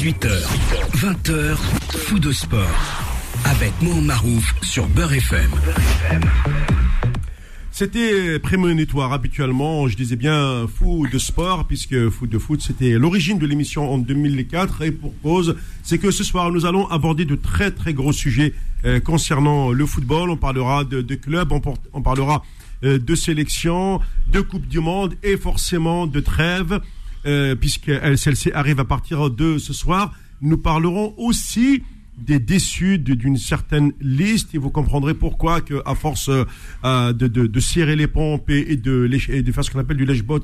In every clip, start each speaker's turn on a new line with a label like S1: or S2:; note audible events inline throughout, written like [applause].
S1: 18h, 20h, fou de sport. Avec Mohamed Marouf sur Beurre FM.
S2: C'était prémonitoire habituellement, je disais bien fou de sport, puisque fou de foot, c'était l'origine de l'émission en 2004. Et pour cause, c'est que ce soir, nous allons aborder de très très gros sujets euh, concernant le football. On parlera de, clubs, on, parlera euh, de sélection, de Coupe du Monde et forcément de trêve, euh, puisque elle- celle-ci arrive à partir de ce soir. Nous parlerons aussi des déçus d'une certaine liste et vous comprendrez pourquoi que à force euh, de, de, de serrer les pompes et, de, et de faire ce qu'on appelle du lèche-bot,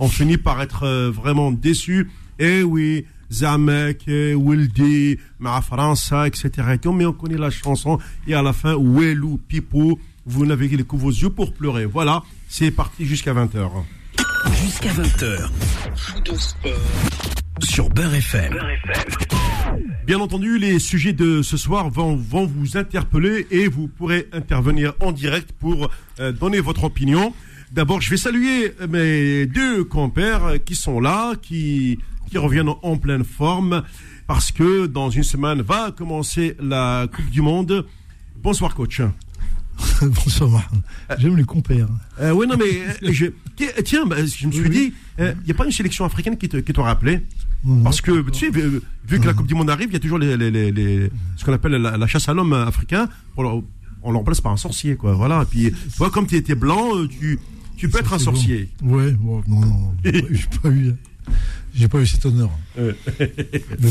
S2: on finit par être euh, vraiment déçu. Et oui, Zamek, eh, Wildy, Ma France, etc. Mais on connaît la chanson et à la fin, Welou, Pipo, vous n'avez que vos yeux pour pleurer. Voilà, c'est parti jusqu'à 20h.
S1: Jusqu'à 20h. Fou de sport. Sur Beurre FM.
S2: Bien entendu, les sujets de ce soir vont, vont vous interpeller et vous pourrez intervenir en direct pour euh, donner votre opinion. D'abord, je vais saluer mes deux compères qui sont là, qui, qui reviennent en pleine forme, parce que dans une semaine va commencer la Coupe du Monde. Bonsoir, coach. [laughs]
S3: Bonsoir, Mohamed. J'aime les compères.
S2: Euh, oui, non, mais euh, [laughs] je, tiens, bah, je me suis dit, il n'y a pas une sélection africaine qui te, qui t'aura appelé Parce que, tu sais, vu, vu que la Coupe du Monde arrive, il y a toujours les, les, les, les- ce qu'on appelle la, la chasse à l'homme africain. On le, on le remplace par un sorcier, quoi. Voilà. Et puis, tu vois, comme tu étais blanc, euh, tu, tu peux être un sorcier.
S3: Ouais, bon, non, non, [laughs] j'ai pas eu, j'ai pas eu cet honneur.
S2: Euh,
S3: bon,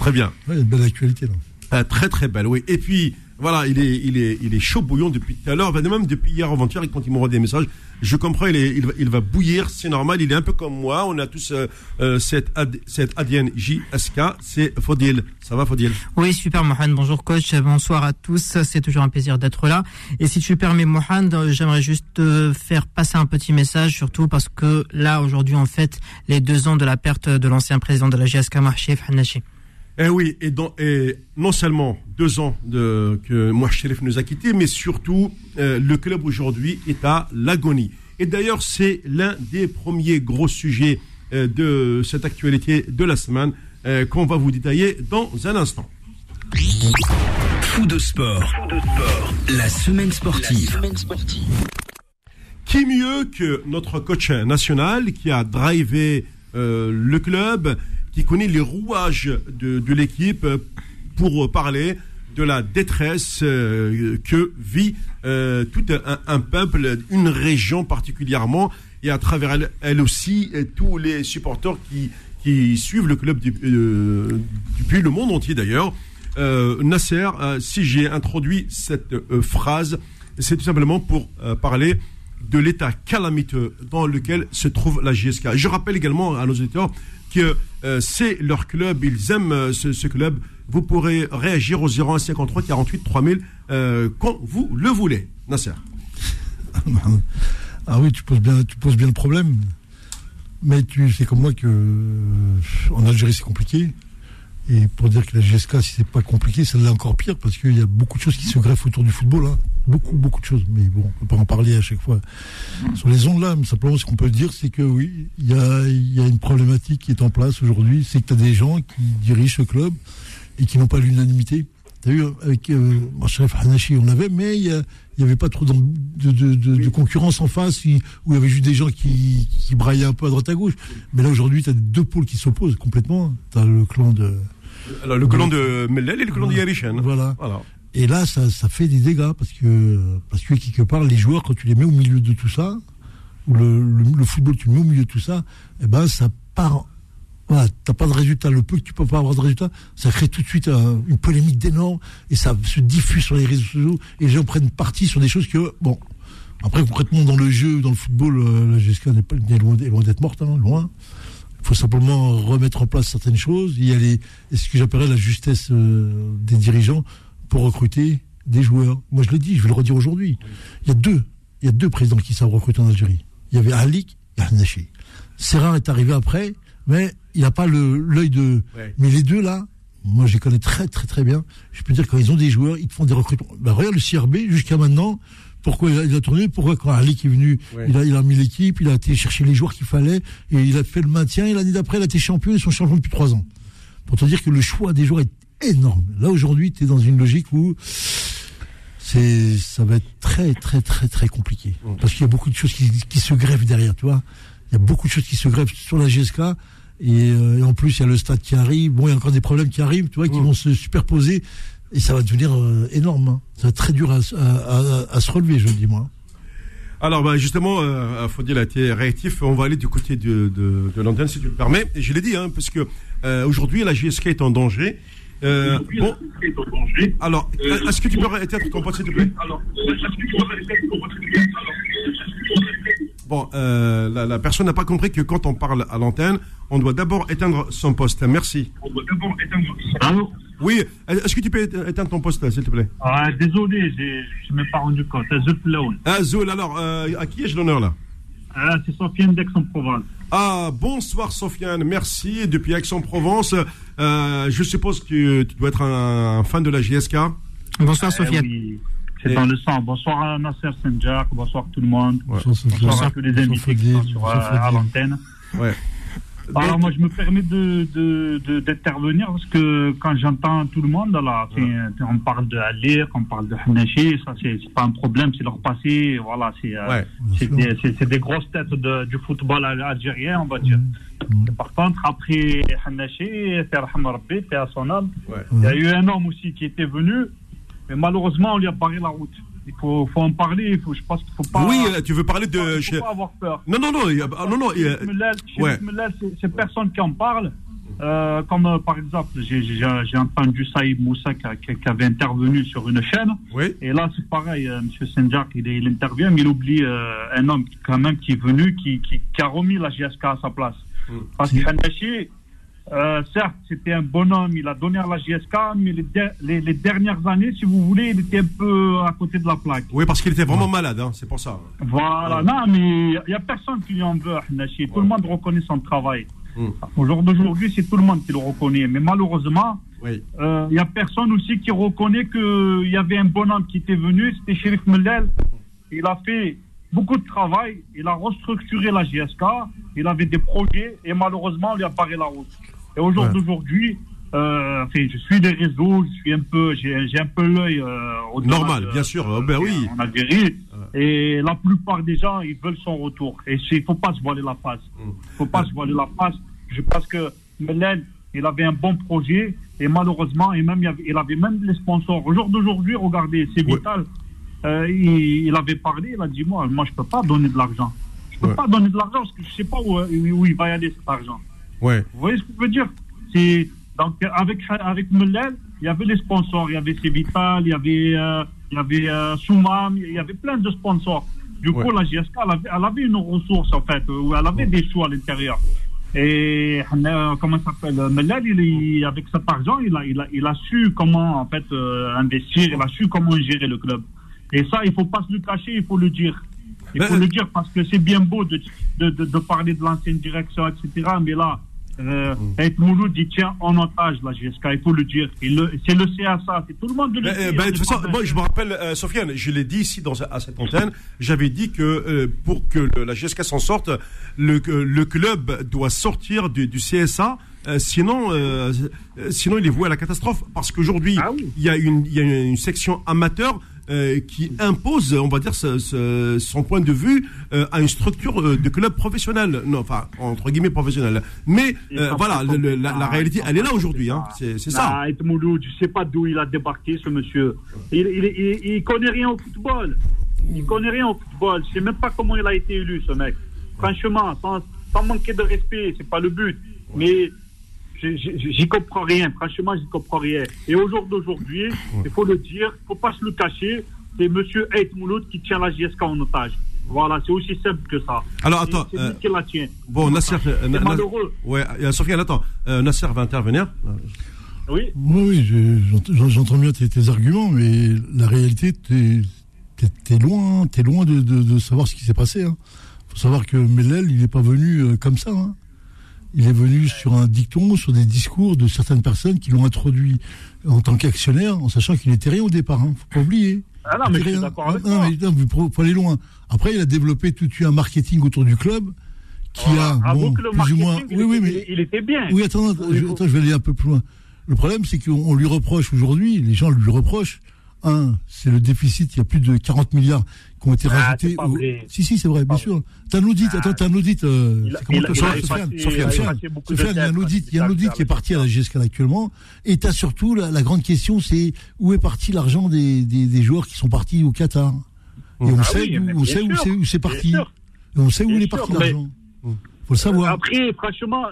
S2: Très bien.
S3: ouais, il y a une belle actualité là.
S2: Euh, très très belle, oui. Et puis voilà, il est il est il est chaud bouillon depuis tout à l'heure, même depuis hier avant-hier, quand il m'envoie des messages, je comprends, il est il va, il va bouillir, c'est normal, il est un peu comme moi, on a tous euh, euh, cette cette ADN JSK, c'est Fodil. Ça va Fodil?
S4: Oui, super, Mohamed. Bonjour, coach. Bonsoir à tous. C'est toujours un plaisir d'être là. Et si tu permets, euh, j'aimerais juste faire passer un petit message, surtout parce que là, aujourd'hui, on fête les deux ans de la perte de l'ancien président de la GSK, Mahchef Hanachi.
S2: Eh oui, et, dans, et non seulement deux ans de, que Mouach Sherif nous a quittés, mais surtout euh, le club aujourd'hui est à l'agonie. Et d'ailleurs, c'est l'un des premiers gros sujets euh, de cette actualité de la semaine euh, qu'on va vous détailler dans un instant.
S1: Fou de sport. La semaine sportive.
S2: Qui mieux que notre coach national qui a drivé le club, qui connaît les rouages de, l'équipe pour parler de la détresse euh, que vit euh, tout un, peuple, une région particulièrement, et à travers elle, aussi euh, tous les supporters qui, suivent le club depuis le monde entier d'ailleurs. Nasser, si j'ai introduit cette phrase, c'est tout simplement pour parler de l'état calamiteux dans lequel se trouve la JSK. Je rappelle également à nos auditeurs que euh, c'est leur club, ils aiment euh, ce, club. Vous pourrez réagir au 0153 48 3000 euh, quand vous le voulez. Nasser.
S3: Ah oui, tu poses bien, tu poses bien le problème. Mais tu sais comme moi que en Algérie c'est compliqué. Et pour dire que la GSK, si c'est pas compliqué, l'est encore pire parce qu'il y a beaucoup de choses qui se greffent autour du football. hein. Beaucoup, beaucoup de choses. Mais bon, on peut pas en parler à chaque fois sur les ondes là. Mais simplement, ce qu'on peut dire, c'est que oui, il y a, y a une problématique qui est en place aujourd'hui. C'est que tu as des gens qui dirigent ce club et qui n'ont pas l'unanimité. Tu as vu, avec euh, Machref Hanashi, on avait, mais il y a- il n'y avait pas trop de, de, de- de concurrence en face, où il y avait juste des gens qui, qui braillaient un peu à droite à gauche. Mais là, aujourd'hui, tu as deux pôles qui s'opposent complètement. Tu as le clan de.
S2: Alors, le colon de Mellel et le colon de Yarishan.
S3: Voilà.
S2: Voilà.
S3: Et là, ça, fait des dégâts parce que, parce que quelque part, les joueurs, quand tu les mets au milieu de tout ça, ou le, football, tu le mets au milieu de tout ça, eh ben, ça part. Voilà, t'as pas de résultat. Le peu que tu peux pas avoir de résultat, ça crée tout de suite un- une polémique d'énorme et ça se diffuse sur les réseaux sociaux et les gens prennent parti sur des choses que, bon, après, concrètement, dans le jeu, dans le football, euh, la GSK n'est pas est loin, d'être morte, hein, loin. Il faut simplement remettre en place certaines choses. Il y a ce que j'appellerais la justesse euh, des dirigeants pour recruter des joueurs. Moi, je l'ai dit, je vais le redire aujourd'hui. Il y a deux, il y a deux présidents qui savent recruter en Algérie. Il y avait Alik et Hanachi. Serra est arrivé après, mais il n'a pas l'œil de.
S2: Ouais.
S3: Mais les deux là, moi, je les connais très très très bien. Je peux dire quand ils ont des joueurs, ils font des recrutements. Ben, regarde le CRB jusqu'à maintenant. Pourquoi il a, il a tourné Pourquoi quand Alik est venu,
S2: Ouais.
S3: il, a, il a mis l'équipe, il a été chercher les joueurs qu'il fallait et il a fait le maintien. Et l'année d'après, il a été champion. Ils sont champions depuis trois ans. pour te dire que le choix des joueurs est énorme. Là aujourd'hui, tu es dans une logique où c'est ça va être très très très très compliqué parce qu'il y a beaucoup de choses qui, qui, se greffent derrière, tu vois. Il y a beaucoup de choses qui se greffent sur la GSK et, euh, et en plus il y a le stade qui arrive. Bon, il y a encore des problèmes qui arrivent, tu vois, qui vont se superposer et ça va devenir euh, énorme. Hein. Ça va être très dur à, à, à, à se relever, je le dis moi.
S2: Alors, bah, justement, euh, Faudil a été réactif. On va aller du côté de, de, de l'antenne, si tu le permets. Et je l'ai dit, hein, parce que euh, aujourd'hui, la GSK est en danger. Euh, bon. Alors, est-ce que tu peux éteindre ton poste, s'il te plaît? Alors, est-ce que tu peux éteindre ton poste, s'il te plaît Bon, euh, la, la, personne n'a pas compris que quand on parle à l'antenne, on doit d'abord éteindre son poste. Merci. On doit d'abord éteindre son poste. Oui, est-ce que tu peux éteindre ton poste, s'il te plaît?
S5: Ah, Désolé, je ne me suis pas rendu compte. Flaoun.
S2: Ah, alors, euh, à qui ai-je l'honneur là?
S5: Ah, C'est Sofiane d'Aix-en-Provence.
S2: Ah, bonsoir Sofiane, merci. Depuis Aix-en-Provence, euh, je suppose que tu dois être un, un fan de la JSK.
S4: Bonsoir Sofiane.
S5: Oui. C'est dans le sang. Bonsoir à Nasser Senjak, bonsoir tout le monde. Ouais. Bonsoir, bonsoir, à tous les invités qui sont sur, à, à l'antenne.
S2: Ouais.
S5: Alors moi je me permets de, d'intervenir parce que quand j'entends tout le monde là, ouais. on parle de Alir, on parle de Hanachi, ça c'est, pas un problème, c'est leur passé, voilà, c'est,
S2: ouais,
S5: c'est, des, grosses têtes de, du football algérien, on va dire. Mmh. Par contre, après Hanachi, Rabbi, à son âme,
S2: ouais.
S5: il y a eu un homme aussi qui était venu, mais malheureusement on lui a barré la route. Il faut, faut, en parler. Il faut, je pense qu'il faut pas.
S2: Oui, tu veux parler de.
S5: Il faut pas avoir peur.
S2: Non, non, non. Il y a, non, non. Il y a...
S5: ouais. c'est, c'est personne qui en parle. Euh, comme euh, par exemple, j'ai, entendu Saïd Moussa qui, avait intervenu sur une chaîne.
S2: Oui.
S5: Et là, c'est pareil. Euh, Monsieur Senjak, il, il, intervient, mais il oublie euh, un homme quand même qui est venu, qui, qui, qui a remis la GSK à sa place.
S2: Mm.
S5: Parce que Hanachi, euh, certes, c'était un bonhomme, il a donné à la JSK, mais les, de, les, les, dernières années, si vous voulez, il était un peu à côté de la plaque.
S2: Oui, parce qu'il était vraiment ouais. malade, hein, c'est pour ça.
S5: Voilà, ouais. non, mais il n'y a personne qui lui en veut, Nachi. Tout ouais. le monde reconnaît son travail.
S2: Mmh.
S5: Au jour d'aujourd'hui, c'est tout le monde qui le reconnaît. Mais malheureusement, il
S2: oui.
S5: euh, n'y a personne aussi qui reconnaît qu'il y avait un bonhomme qui était venu, c'était Shérif Mellel. Il a fait beaucoup de travail, il a restructuré la JSK, il avait des projets, et malheureusement, on lui a paré la route. Et au jour ouais. d'aujourd'hui, euh, enfin, je suis des réseaux, je suis un peu, j'ai, un peu l'œil euh, au
S2: normal, bien sûr,
S5: euh,
S2: ben oui.
S5: En Algérie, et la plupart des gens, ils veulent son retour. Et il faut pas se voiler la face. Il mm. faut pas se voiler la face. Je pense que Melen, il avait un bon projet, et malheureusement, et même il avait, il avait même les sponsors. Au jour d'aujourd'hui, regardez, c'est vital. Euh, il, il, avait parlé, il a dit moi, moi, je peux pas donner de l'argent. Je peux pas donner de l'argent parce que je sais pas où, où il va y aller cet argent.
S2: Ouais.
S5: Vous voyez ce que je veux dire? C'est donc avec avec Mellel, il y avait les sponsors, il y avait Vital, il y avait euh, il y avait euh, Soumam, il y avait plein de sponsors. Du ouais. coup, la GSK, elle avait, elle avait, une ressource en fait, où elle avait ouais. des sous à l'intérieur. Et euh, comment ça s'appelle? Mellel, il, avec cet argent, il a, il a, il a su comment en fait euh, investir, il a su comment gérer le club. Et ça, il faut pas se le cacher, il faut le dire. Il faut le dire parce que c'est bien beau de, de, de, de parler de l'ancienne direction, etc. Mais là, euh, mm. Mouloud, il tient en otage la GSK, il faut le dire. C'est le CSA, c'est tout le monde de le
S2: ben,
S5: dire.
S2: Ben, de toute façon, moi, je me rappelle, euh, Sofiane, je l'ai dit ici dans, à cette antenne, j'avais dit que euh, pour que le, la GSK s'en sorte, le, le club doit sortir du, du CSA. Euh, sinon, euh, sinon, il est voué à la catastrophe. Parce qu'aujourd'hui,
S5: ah oui.
S2: il, il y a une section amateur euh, qui impose, on va dire, ce, ce, son point de vue euh, à une structure euh, de club professionnel, non, enfin entre guillemets professionnel. Mais voilà, le, le, la, la, réalité, elle est là aujourd'hui, hein. c'est ça.
S5: Ah, je sais pas d'où il a débarqué, ce monsieur. Il, il, il, il, connaît rien au football. Il connaît rien au football. Je sais même pas comment il a été élu, ce mec. Franchement, sans, sans manquer de respect, c'est pas le but. Mais j'y comprends rien. Franchement, j'y comprends rien. Et au jour d'aujourd'hui, il faut le dire, il faut pas se le cacher, c'est M. Ait Mouloud qui tient la JSK en otage. Voilà, c'est aussi simple que ça.
S2: Alors attends.
S5: C'est euh, qui la tient.
S2: Bon, Nasser.
S5: C'est malheureux.
S2: Ouais, Sofiane, attends. Euh, Nasser va intervenir.
S5: Oui.
S3: Oui, oui j'entends bien tes, tes, arguments, mais la réalité, t'es es, es, loin, es loin de, de, de savoir ce qui s'est passé. Il hein. faut savoir que Mellel, il n'est pas venu euh, comme ça. Hein il est venu sur un dicton, sur des discours de certaines personnes qui l'ont introduit en tant qu'actionnaire, en sachant qu'il n'était rien au départ. Hein. Faut pas oublier.
S5: Ah non, mais je suis d'accord avec
S3: non, mais, non, faut, faut aller loin. Après, il a développé tout de suite un marketing autour du club qui a, bon, plus ou moins. Oui, oui, mais.
S5: Il était bien.
S3: Oui, attends, je, attends, je vais aller un peu plus loin. Le problème, c'est qu'on lui reproche aujourd'hui, les gens lui reprochent, un, c'est le déficit, il y a plus de 40 milliards qui ont été
S5: Ah,
S3: rajoutés.
S5: vrai.
S3: Si, si, c'est vrai, bien sûr. T'as un audit,
S5: Ah.
S3: attends, t'as un audit, euh,
S5: Il il a- il
S3: un audit, il y a un audit qui est parti à la GSK actuellement. Et t'as surtout la, la grande question, c'est où est parti l'argent des, des, des joueurs qui sont partis au Qatar? Et on
S5: Ah
S3: sait,
S5: oui,
S3: où- on sait où c'est, parti. Et on sait où il est parti l'argent. Faut le savoir.
S5: Après, franchement,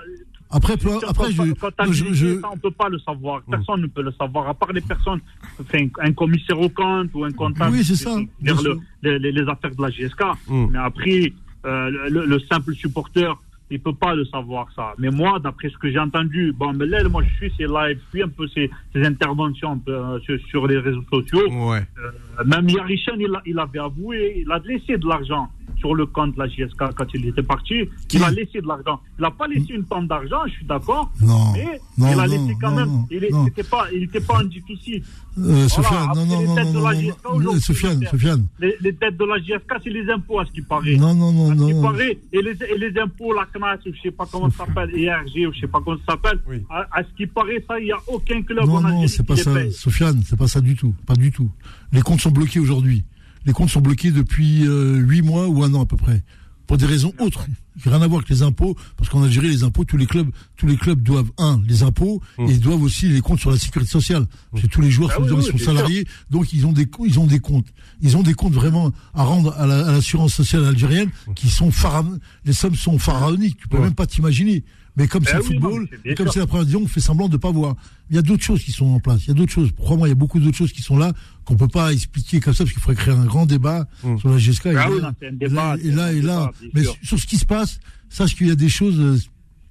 S3: Après, après,
S5: quand-
S3: je,
S5: quand
S3: je,
S5: glissé,
S3: je-
S5: ça, on peut pas le savoir. Personne ne peut le savoir, à part les personnes, enfin, un commissaire au compte ou un comptable
S3: Oui, c'est
S5: qui-
S3: ça,
S5: le- les, les- les affaires de la GSK.
S2: Mm.
S5: Mais après, euh, le, le simple supporter, il peut pas le savoir ça. Mais moi, d'après ce que j'ai entendu, bon, mais là, moi, je suis ses lives, je suis un peu ses, ses interventions peu, euh, sur, sur les réseaux sociaux.
S2: Ouais.
S5: Euh, même Yarishan, il, a- il avait avoué, il a laissé de l'argent sur le compte de la JSK quand il était parti.
S3: Qui
S5: Il a laissé de l'argent. Il n'a pas laissé une tonne d'argent, je suis d'accord.
S3: Non,
S5: Mais
S3: non,
S5: il a
S3: non,
S5: laissé quand
S3: non,
S5: même.
S3: non,
S5: il
S3: non.
S5: n'était pas, il était pas en déficit.
S3: euh, Sofiane,
S5: après,
S3: non, non,
S5: les
S3: non,
S5: têtes
S3: non,
S5: de
S3: non,
S5: la
S3: non,
S5: JSK
S3: non,
S5: aujourd'hui,
S3: Sofiane,
S5: c'est-
S3: Sofiane,
S5: Les, les dettes de la JSK, c'est les impôts, à ce qui paraît.
S3: non, non, non,
S5: À ce qui
S3: non,
S5: paraît, et les, et les impôts, la CNAS, ou je sais pas comment ça s'appelle, ERG, ou je sais pas comment ça s'appelle.
S2: Oui.
S5: À, à ce qui paraît, ça, il n'y a aucun club
S3: non,
S5: en
S3: non,
S5: Algérie
S3: c'est pas ça,
S5: paye.
S3: Sofiane, c'est pas ça du tout, pas du tout. Les comptes sont bloqués aujourd'hui. Les comptes sont bloqués depuis euh, huit mois ou un an à peu près, pour des raisons autres, rien à voir avec les impôts, parce qu'en Algérie, les impôts, tous les clubs, tous les clubs doivent un, les impôts, et ils doivent aussi les comptes sur la sécurité sociale. Parce que tous les joueurs
S5: Ah
S3: sont,
S5: oui,
S3: ils
S5: oui,
S3: sont
S5: bien
S3: salariés, donc ils ont des, ils ont des comptes, ils ont des comptes vraiment à rendre à la- à l'assurance sociale algérienne, qui sont pharaon, les sommes sont pharaoniques, tu peux
S2: Ouais.
S3: même pas t'imaginer. Mais comme
S5: Ben
S3: c'est le
S5: oui, non,
S3: football, et comme c'est la première division, on fait semblant de pas voir. Il y a d'autres choses qui sont en place. Il y a d'autres choses. Crois-moi, il y a beaucoup d'autres choses qui sont là qu'on peut pas expliquer comme ça parce qu'il faudrait créer un grand débat
S2: Mm.
S3: sur la GSK. et
S5: Ah
S3: là,
S5: oui, non, c'est un débat,
S3: et là, et là,
S5: débat,
S3: mais
S5: sûr.
S3: sur ce qui se passe, sache qu'il y a des choses. euh,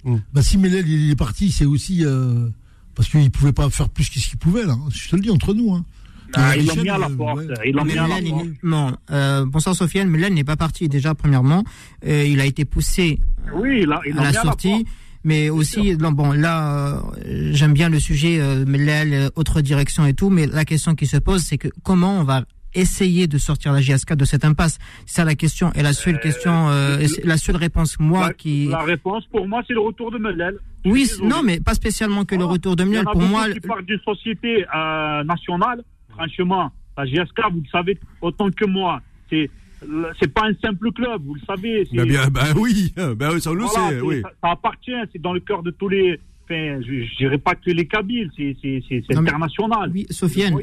S2: Mm.
S3: Bah, si Melel il est parti, c'est aussi euh, parce qu'il pouvait pas faire plus que ce qu'il pouvait là. hein. Je te le dis entre nous. Hein.
S5: Ah,
S3: Et
S5: ils l'ont mis à la porte. Ils l'ont mis à la porte.
S4: non, euh, bonsoir Sofiane, Melen n'est pas parti déjà premièrement. Euh, il a été poussé
S5: Oui, il a, ils l'ont
S4: à la
S5: mis à la
S4: sortie.
S5: porte.
S4: Mais aussi, bon, là, euh, j'aime bien le sujet, euh, Mellel, euh, autre direction et tout, mais la question qui se pose, c'est que comment on va essayer de sortir la GSK de cette impasse? C'est ça la question. Et la seule question, euh, et c'est la seule réponse, moi,
S5: La-
S4: qui...
S5: La réponse, pour moi, c'est le retour de Melel.
S4: Oui, non, mais pas spécialement que le retour de
S5: a
S4: Pour moi,
S5: qui partent d'une société euh, nationale. Franchement, la GSK, vous le savez autant que moi, c'est c'est pas un simple club, vous le savez.
S2: Bah, bien, bah oui, [laughs] bah oui, ça
S5: voilà,
S2: sait,
S5: c'est-
S2: oui.
S5: ça, ça appartient, c'est dans le cœur de tous les. Enfin, je, je dirais pas que les Kabyles, c'est c'est- c'est- c'est
S4: Non, mais-
S5: international.
S4: oui, Sofiane.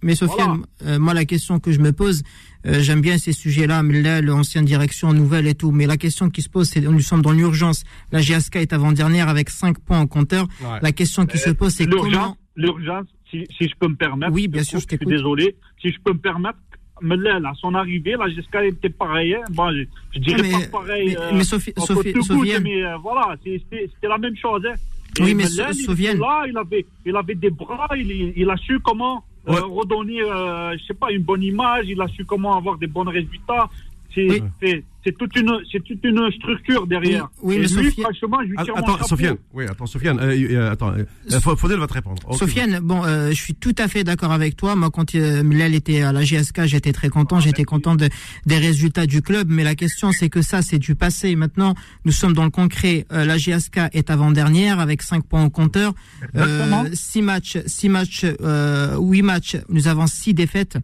S4: Mais Sofiane, euh, moi la question que je me pose, euh, j'aime bien ces sujets-là, mais là, l'ancienne direction, nouvelle et tout, mais la question qui se pose, c'est nous sommes dans l'urgence. La GSK est avant-dernière avec 5 points en compteur.
S2: Ouais.
S4: La question qui se pose, c'est
S5: L'urgence,
S4: comment...
S5: l'urgence, si, si je peux me permettre.
S4: Oui, bien sûr, je
S5: suis
S4: t'écoute.
S5: désolé. Si je peux me permettre, Melel, à son arrivée, la GSK était pareil. Hein. Bon, je, je dirais
S4: Mais-
S5: pas pareil.
S4: mais-
S5: euh,
S4: mais Sophie- Sophie- Sofiane-
S5: mais euh, voilà, c'était la même chose. Hein. Et
S4: Oui, mais
S5: Melel,
S4: Sofiane-
S5: là, il avait, il avait des bras, il, il- a su comment euh, redonner, je sais pas, une bonne image, il a su comment avoir des bons résultats. C'est
S4: Oui.
S5: c'est- c'est toute une, c'est toute une structure derrière.
S4: Oui, oui, mais
S5: lui,
S4: Sophie-
S5: franchement, je lui
S2: Ah,
S5: tire mon
S2: Attends,
S5: chapeau.
S2: Sofiane, oui, attends, Sofiane, euh, euh, attends, euh, Fa- Faudel va te répondre. Ok.
S4: Sofiane, bon, euh, je suis tout à fait d'accord avec toi. Moi, quand euh, Millel était à la GSK, j'étais très content. J'étais content de- des résultats du club. Mais la question, c'est que ça, c'est du passé. Maintenant, nous sommes dans le concret. Euh, la GSK est avant-dernière avec 5 points au compteur.
S5: Exactement.
S4: 6 matchs, six matchs, euh, 8 matchs. Nous avons 6 défaites.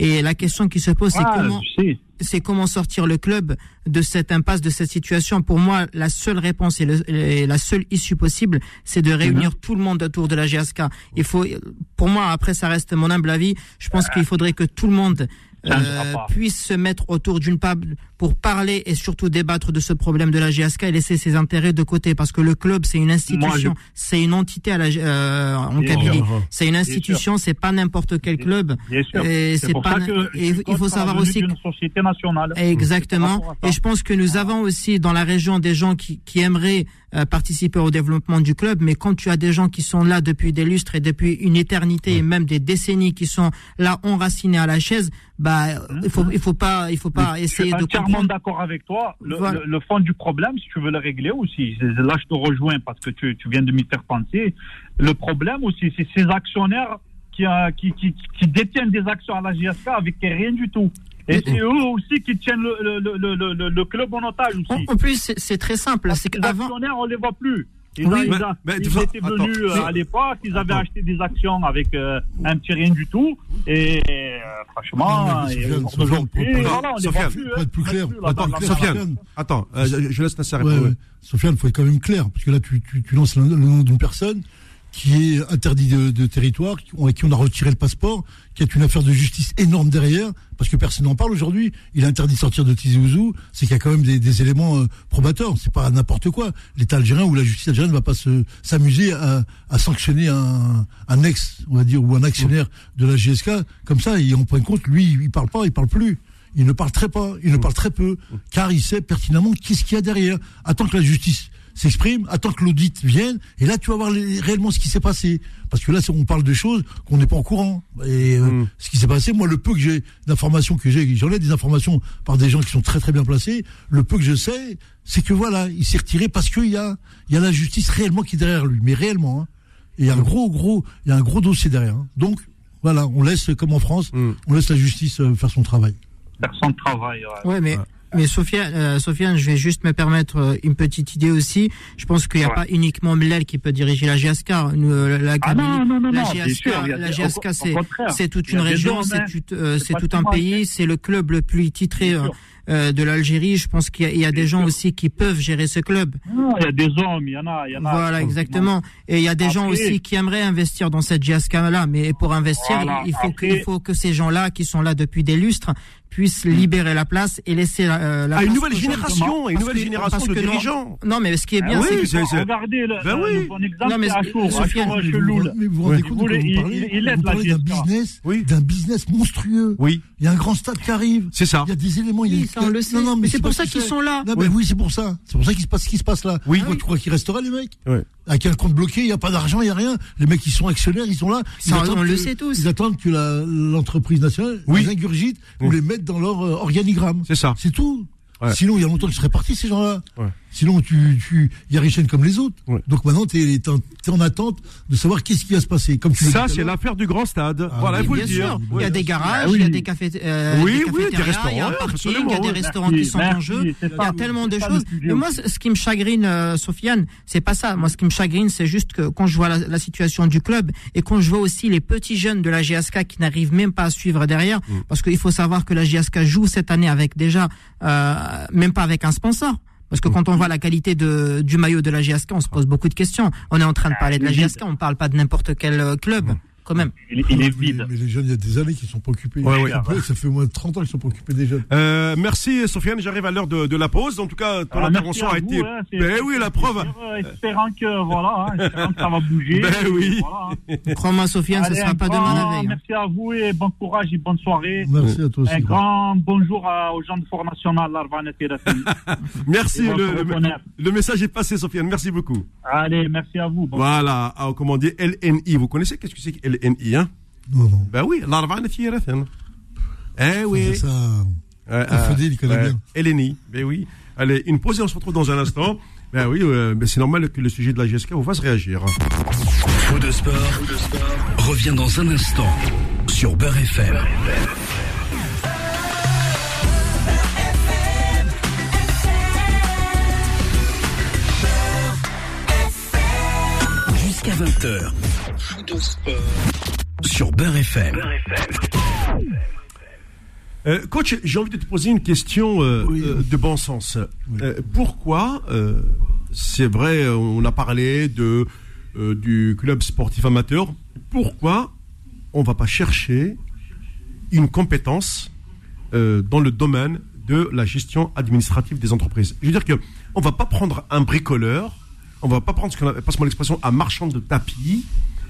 S4: Et la question qui se pose, c'est
S5: Ah,
S4: comment c'est comment sortir le club de cette impasse, de cette situation. Pour moi, la seule réponse et, le- et la seule issue possible, c'est de réunir tout le monde autour de la GSK. Il faut, pour moi, après, ça reste mon humble avis. Je pense qu'il faudrait que tout le monde euh, puisse se mettre autour d'une table pour parler et surtout débattre de ce problème de la GSK et laisser ses intérêts de côté parce que le club c'est une institution, c'est une entité à la, euh, en Kabylie. C'est une institution, c'est pas n'importe quel club.
S5: C'est
S4: pas et il faut savoir aussi que-
S5: une société nationale.
S4: Exactement. Et je pense que nous avons aussi dans la région des gens qui, qui aimeraient euh, participer au développement du club, mais quand tu as des gens qui sont là depuis des lustres et depuis une éternité et même des décennies qui sont là enracinés à la chaise, bah il faut il faut pas il faut pas essayer de
S5: entièrement d'accord avec toi. Le,
S4: Voilà.
S5: le- le fond du problème, si tu veux le régler aussi, là je te rejoins parce que tu, tu viens de m'y faire penser. Le problème aussi, c'est ces actionnaires qui, euh, qui, qui, qui détiennent des actions à la GSK avec rien du tout. Et c'est eux aussi qui tiennent le, le, le, le, le club en otage aussi.
S4: En, plus, c'est très simple. C'est
S5: Les actionnaires, on les voit plus. Ils,
S2: Oui,
S5: ils,
S2: mais-
S5: a-
S2: mais
S5: ils
S2: de toute
S5: étaient venus
S2: attends,
S5: euh, à l'époque, ils avaient
S2: Attends.
S5: acheté des actions avec euh, un petit rien du tout. Et euh, franchement, voit plus.
S3: pour être plus
S5: hein.
S3: clair,
S2: Sofiane, attends, euh, je, laisse Nasser répondre.
S3: Sofiane, il faut être quand même clair, parce que là, tu, tu, tu lances le nom d'une personne qui est interdite de, de territoire, qui, à qui on a retiré le passeport, qui est une affaire de justice énorme derrière, parce que personne n'en parle aujourd'hui. Il est interdit de sortir de Tizi Ouzou, c'est qu'il y a quand même des, des éléments euh, probateurs. C'est pas n'importe quoi. L'État algérien ou la justice algérienne ne va pas se s'amuser à, à sanctionner un, un ex, on va dire, ou un actionnaire de la GSK comme ça. Et en point de compte, lui, il parle pas, il parle plus. Il ne parle très pas, il ne parle très peu, car il sait pertinemment qu'est-ce qu'il y a derrière. Attends que la justice s'exprime, attends que l'audit vienne, et là tu vas voir les- réellement ce qui s'est passé. Parce que là, on parle de choses qu'on n'est pas au courant. Et euh,
S2: Mm.
S3: ce qui s'est passé, moi, le peu que j'ai d'informations que j'ai, j'en ai des informations par des gens qui sont très très bien placés. Le peu que je sais, c'est que voilà, il s'est retiré parce qu'il y a, il y a la justice réellement qui est derrière lui, mais réellement. hein. Et il y a un gros gros, il y a un gros dossier derrière. hein. Donc voilà, on laisse comme en France,
S2: Mm.
S3: on laisse la justice euh, faire son travail.
S5: Faire son travail. ouais.
S4: Ouais, mais. Mais Sofiane, euh, Sofiane, je vais juste me permettre euh, une petite idée aussi. Je pense qu'il n'y a
S5: Ouais.
S4: pas uniquement Mlel qui peut diriger la GSK. Euh, la,
S5: Ah non, non, non,
S4: la GSK, la c'est toute une région, c'est tout, euh, tout un pays, c'est le club le plus titré euh, de l'Algérie. Je pense qu'il y a, il y a des gens
S5: sûr.
S4: aussi qui peuvent gérer ce club.
S5: Il y a des hommes, il y en a. Il y en a
S4: Voilà, exactement. Et il y a des gens aussi qui aimeraient investir dans cette GSK là, mais pour investir,
S5: Voilà,
S4: il faut que,
S5: après-
S4: il faut que ces gens-là qui sont là depuis des lustres puissent libérer la place et laisser euh, la
S2: À une nouvelle génération, à une nouvelle
S4: que-
S2: génération de
S4: que non-
S2: dirigeants.
S4: Non, mais ce qui est bien,
S2: Ah
S4: c'est
S2: oui,
S4: que
S2: c'est- c'est-
S5: Regardez le,
S2: Ben oui.
S5: le bon exemple,
S4: Non, mais
S5: c'est Achour.
S4: Sofiane,
S5: Achour
S3: mais vous, mais vous vous rendez
S2: Oui.
S3: compte
S5: Il
S3: de vous
S5: il-
S3: parlez
S5: il- il la
S3: d'un business,
S2: Oui.
S3: d'un business monstrueux.
S2: Oui,
S3: Il y a un grand stade qui arrive.
S2: c'est ça.
S3: Il y a des éléments. il y a
S4: Oui,
S3: une-
S4: ça, on le sait.
S3: Non, non,
S4: mais c'est pour ça
S3: que
S4: qu'ils sont là.
S3: Non, mais oui, c'est pour ça. C'est pour ça qu'il se passe ce qui se passe là.
S2: Oui.
S3: Tu crois qu'ils resteraient, les mecs. Avec un compte bloqué, il n'y a pas d'argent, il n'y a rien. Les mecs, ils sont actionnaires, ils sont là. Ils
S4: Ça,
S3: attendent
S4: on le
S3: que-
S4: sait tous.
S3: Ils attendent que la- l'entreprise nationale
S2: Oui.
S3: les ingurgite ou les mette dans leur euh, organigramme.
S2: C'est ça.
S3: C'est tout.
S2: Ouais.
S3: Sinon, il y a longtemps qu'ils seraient partis, ces gens-là.
S2: Ouais.
S3: Sinon, tu, tu, il y a Richen comme les autres.
S2: Ouais.
S3: Donc maintenant, tu es, en attente de savoir qu'est-ce qui va se passer. Comme tu
S2: Ça, c'est l'affaire du grand stade.
S3: Ah,
S2: voilà, il faut
S4: Bien
S2: le dire.
S4: sûr, il y a des garages,
S5: Ah oui.
S4: il y a des, cafés, euh,
S2: Oui,
S4: des
S2: oui, des
S4: cafétérias, il y a
S2: restaurants,
S4: un parking, il y a des restaurants
S5: Merci,
S4: qui sont en jeu. Il y a tellement de choses. Mais moi, ce qui me chagrine, euh, Sofiane, c'est pas ça. Moi, ce qui me chagrine, c'est juste que quand je vois la, la situation du club et quand je vois aussi les petits jeunes de la GSK qui n'arrivent même pas à suivre derrière,
S2: Mm.
S4: parce qu'il faut savoir que la GSK joue cette année avec déjà, euh, même pas avec un sponsor. Parce que quand on voit la qualité de, du maillot de la GSK, on se pose beaucoup de questions. On est en train de parler de la GSK, on parle pas de n'importe quel euh, club, quand même.
S5: Il, il est vide.
S3: Mais, les jeunes, il y a des années qu'ils sont pas occupés.
S2: Ouais, ouais.
S3: Après, ça fait moins de 30 ans qu'ils sont pas occupés des jeunes.
S2: Euh, merci Sofiane, j'arrive à l'heure de, de la pause. En tout cas, ton
S5: Ah,
S2: intervention
S5: merci
S2: a
S5: à
S2: été.
S5: vous, hein,
S2: ben oui, la preuve.
S5: Euh, Espérant que, voilà, hein, espérant que ça va bouger.
S2: Ben oui.
S5: Voilà, hein.
S4: Crois-moi, Sofiane, ce sera pas
S5: grand
S4: demain la veille. hein.
S5: Merci à vous et bon courage et bonne soirée.
S3: Merci à toi aussi.
S5: Un grand bonjour à- aux gens de Fort National, l'Arvanet et la [laughs] famille.
S2: Merci.
S5: Et
S2: Le, le- le message est passé, Sofiane. Merci beaucoup.
S5: Allez, merci à vous. Bon
S2: Voilà, ah, comment dire, LNI. Vous connaissez qu'est-ce que c'est que LNI, hein
S3: Non, non.
S2: Ben oui. Eh oui.
S3: Ça,
S2: Euh,
S3: il connaît bien.
S2: LNI, ben oui. Allez, une pause et on se retrouve dans un instant. Ben oui, euh, ben c'est normal que le sujet de la GSK vous fasse réagir.
S1: Faux de sport, revient dans un instant sur Beurre FM. Jusqu'à 20h. Faux de sport sur Beurre FM.
S2: Euh, coach, j'ai envie de te poser une question euh,
S3: Oui.
S2: euh, de bon sens. Euh, pourquoi, euh, c'est vrai, on a parlé de, euh, du club sportif amateur, pourquoi on va pas chercher une compétence euh, dans le domaine de la gestion administrative des entreprises? Je veux dire que on va pas prendre un bricoleur, on va pas prendre ce qu'on appelle, passe-moi l'expression, un marchand de tapis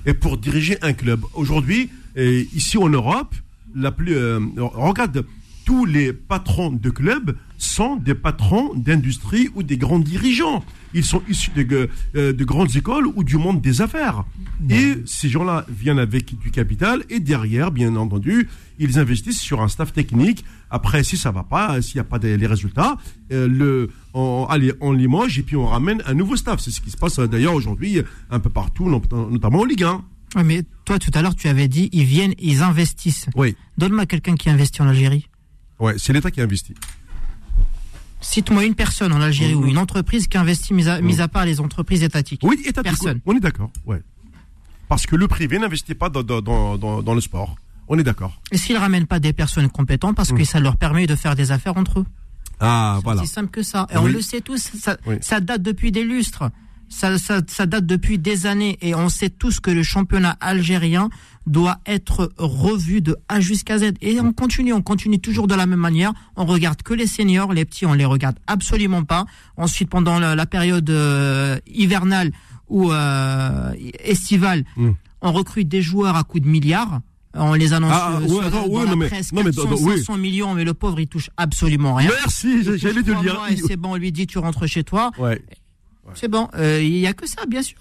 S2: et pour diriger un club. Aujourd'hui, ici en Europe, la plus, euh, regarde, tous les patrons de clubs sont des patrons d'industrie ou des grands dirigeants. Ils sont issus de, euh, de grandes écoles ou du monde des affaires. Et ces gens-là viennent avec du capital et derrière, bien entendu, ils investissent sur un staff technique. Après, si ça va pas, s'il n'y a pas des, les résultats, euh, le, on, allez, on limoge et puis on ramène un nouveau staff. C'est ce qui se passe euh, d'ailleurs aujourd'hui un peu partout, not- notamment en Ligue 1.
S4: Ouais, mais toi, tout à l'heure, tu avais dit, ils viennent, ils investissent.
S2: Oui.
S4: Donne-moi quelqu'un qui investit en Algérie.
S2: Ouais, c'est l'État qui investit.
S4: Cite-moi une personne en Algérie ou une entreprise qui investit, mis à, mis à part les entreprises étatiques.
S2: Oui, étatique.
S4: Personne.
S2: On est d'accord. Ouais. Parce que le privé n'investit pas dans, dans, dans, dans- dans le sport. On est d'accord.
S4: Et s'ils ramènent pas des personnes compétentes, parce que ça leur permet de faire des affaires entre eux.
S2: Ah,
S4: C'est
S2: voilà.
S4: aussi simple que ça. Et on le sait tous, ça,
S2: Oui.
S4: ça date depuis des lustres. Ça, ça, ça date depuis des années. Et on sait tous que le championnat algérien doit être revu de A jusqu'à Z. Et on continue, on continue toujours de la même manière. On regarde que les seniors, les petits, on les regarde absolument pas. Ensuite, pendant la, la période euh, hivernale ou euh, estivale,
S2: Mm.
S4: on recrute des joueurs à coups de milliards. On les annonce
S2: Ah,
S4: euh,
S2: ouais,
S4: sur-
S2: attends,
S4: dans
S2: ouais,
S4: la
S2: non, mais-
S4: presse,
S2: non, mais
S4: 400,
S2: dans- dans- oui.
S4: 500 millions, mais le pauvre, il touche absolument rien.
S2: Merci, j'ai- j'allais te le dire.
S4: C'est bon, on lui dit tu rentres chez toi.
S2: Ouais.
S4: C'est bon, euh, il y a que ça, bien sûr.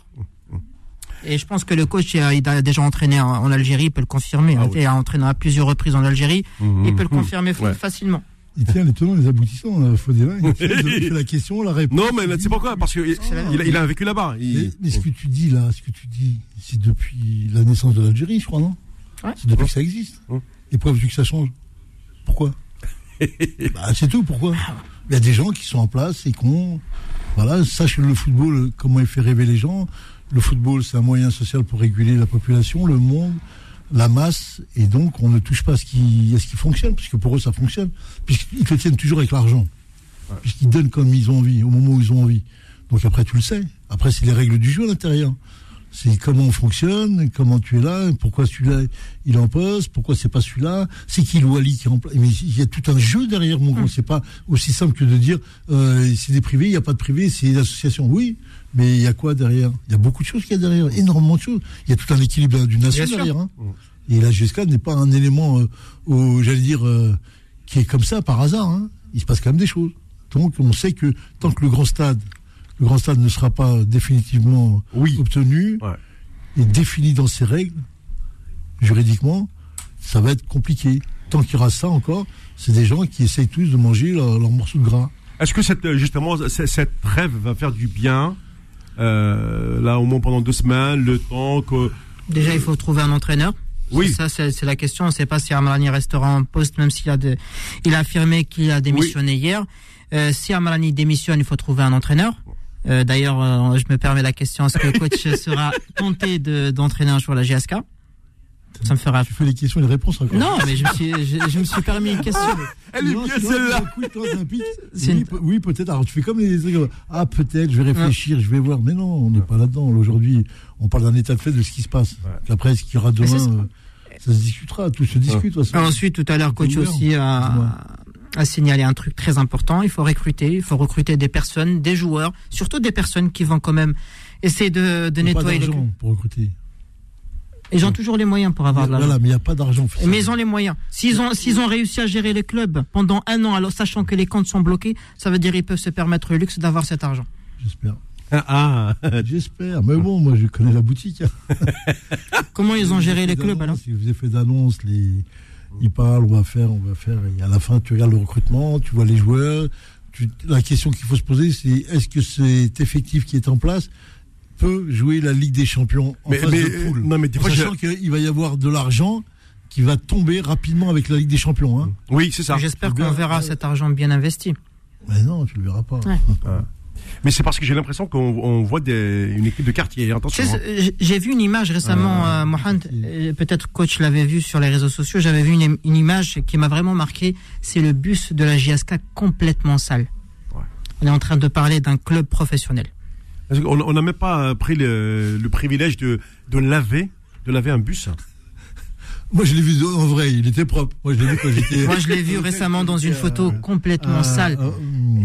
S4: Et je pense que le coach il a, il déjà entraîné en, Algérie, il peut le confirmer.
S2: Ah
S4: hein.
S2: oui.
S4: Il a entraîné à plusieurs reprises en Algérie,
S2: Mhm.
S4: il peut le confirmer fa-
S2: Ouais.
S4: facilement.
S3: Il tient les tenants et les aboutissants, là, Faudéla. Il fait, il fait la question, la réponse.
S2: Non, mais là, c'est pourquoi? Parce qu'il il, a- il a vécu là-bas.
S3: Mais,
S2: Il-
S3: mais ce que tu dis là, ce que tu dis, c'est depuis la naissance de l'Algérie, je crois, non?
S4: Ouais.
S3: C'est depuis que ça existe. Et pourquoi que ça change? Pourquoi? [laughs] Bah, C'est tout, pourquoi? Il y a des gens qui sont en place et qu'on. Voilà, sache le football, comment il fait rêver les gens. Le football, c'est un moyen social pour réguler la population, le monde, la masse, et donc on ne touche pas à ce qui, à ce qui fonctionne, puisque pour eux ça fonctionne, puisqu'ils te tiennent toujours avec l'argent, puisqu'ils donnent comme ils ont envie, au moment où ils ont envie. Donc après, tu le sais. Après, c'est les règles du jeu à l'intérieur. C'est comment on fonctionne, comment tu es là, pourquoi celui-là il en poste, pourquoi c'est pas celui-là, c'est qui le Wally qui est en place. Mais il y a tout un jeu derrière mon compte. C'est pas aussi simple que de dire euh, c'est des privés, il n'y a pas de privés, c'est des associations. Oui, mais il y a quoi derrière? Il y a beaucoup de choses qu'il y a derrière, énormément de choses. Il y a tout un équilibre d'une nation derrière. hein. Et la GSK n'est pas un élément, euh, au- j'allais dire, euh, qui est comme ça par hasard. hein. Il se passe quand même des choses. Donc on sait que tant que le grand stade, le grand stade ne sera pas définitivement
S2: Oui.
S3: obtenu
S2: Ouais.
S3: et défini dans ses règles, juridiquement, ça va être compliqué. Tant qu'il y aura ça encore, c'est des gens qui essayent tous de manger leur, leur morceau de gras.
S2: Est-ce que cette, euh, justement, cette trêve va faire du bien euh, Là, au moins pendant deux semaines, le temps que.
S4: Déjà, il faut trouver un entraîneur.
S2: Oui.
S4: Ça, c'est c'est la question. On ne sait pas si Amalani restera en poste, même s'il a, de, il a affirmé qu'il a démissionné hier. Euh, si Amalani démissionne, il faut trouver un entraîneur. Euh, D'ailleurs, euh, je me permets la question est-ce que le coach [laughs] sera tenté de- d'entraîner un joueur à la GSK Ça me fera.
S3: Tu fais les questions et les réponses encore.
S4: Non, mais je me suis, je, je me suis permis une question.
S2: Elle est
S3: Non,
S2: bien celle-là
S3: Oui, oui, peut-être. Alors, tu fais comme les Ah, peut-être, je vais réfléchir, je vais voir. Mais non, on n'est pas là-dedans. Aujourd'hui, on parle d'un état de fait de ce qui se passe. Après, ce qu'il y aura demain,
S4: ça.
S3: euh, ça se discutera. Tout se discute. façon.
S4: Ensuite, tout à l'heure, coach aussi a, A signalé un truc très important. Il faut recruter, il faut recruter des personnes, des joueurs, surtout des personnes qui vont quand même essayer de,
S3: pas
S4: nettoyer le
S3: d'argent
S4: club.
S3: pour recruter.
S4: Ils ont toujours les moyens pour avoir de l'argent.
S3: Voilà, mais il n'y a pas d'argent.
S4: Mais ils ont les moyens. S'ils ont, s'ils ont réussi à gérer les clubs pendant un an, alors sachant que les comptes sont bloqués, ça veut dire qu'ils peuvent se permettre le luxe d'avoir cet argent.
S3: J'espère.
S2: Ah, [laughs]
S3: J'espère. Mais bon, moi, je connais la boutique. hein.
S4: Comment ils ont géré les clubs alors
S3: Ils faisaient fait d'annonces, les... ils parlent, on va faire, on va faire. Et à la fin, tu regardes le recrutement, tu vois les joueurs. Tu... La question qu'il faut se poser, c'est est-ce que cet effectif qui est en place peut jouer la Ligue des Champions en
S2: Mais-
S3: phase
S2: mais,
S3: de poule?
S2: non, mais
S3: En sachant qu'il va y avoir de l'argent qui va tomber rapidement avec la Ligue des Champions. Hein.
S2: oui, c'est ça.
S4: J'espère qu'on verra cet argent bien investi.
S3: Mais non, tu le verras pas.
S4: Ouais. [laughs]
S2: Mais c'est parce que j'ai l'impression qu'on on voit des, une équipe de quartier. Attention.
S4: Tu sais,
S2: hein.
S4: J'ai vu une image récemment,
S3: Ah,
S4: euh, Mohamed, euh, peut-être coach l'avait vu sur les réseaux sociaux, j'avais vu une, une image qui m'a vraiment marqué, c'est le bus de la JSK complètement sale.
S2: Ouais.
S4: On est en train de parler d'un club professionnel.
S2: On n'a même pas euh, pris le, le privilège de, de laver, de laver un bus.
S3: Moi, je l'ai vu en vrai, il était propre. Moi, je l'ai vu quand j'étais. [laughs]
S4: Moi, je l'ai vu [laughs] récemment dans une photo complètement
S3: Ah,
S4: sale.
S3: ah,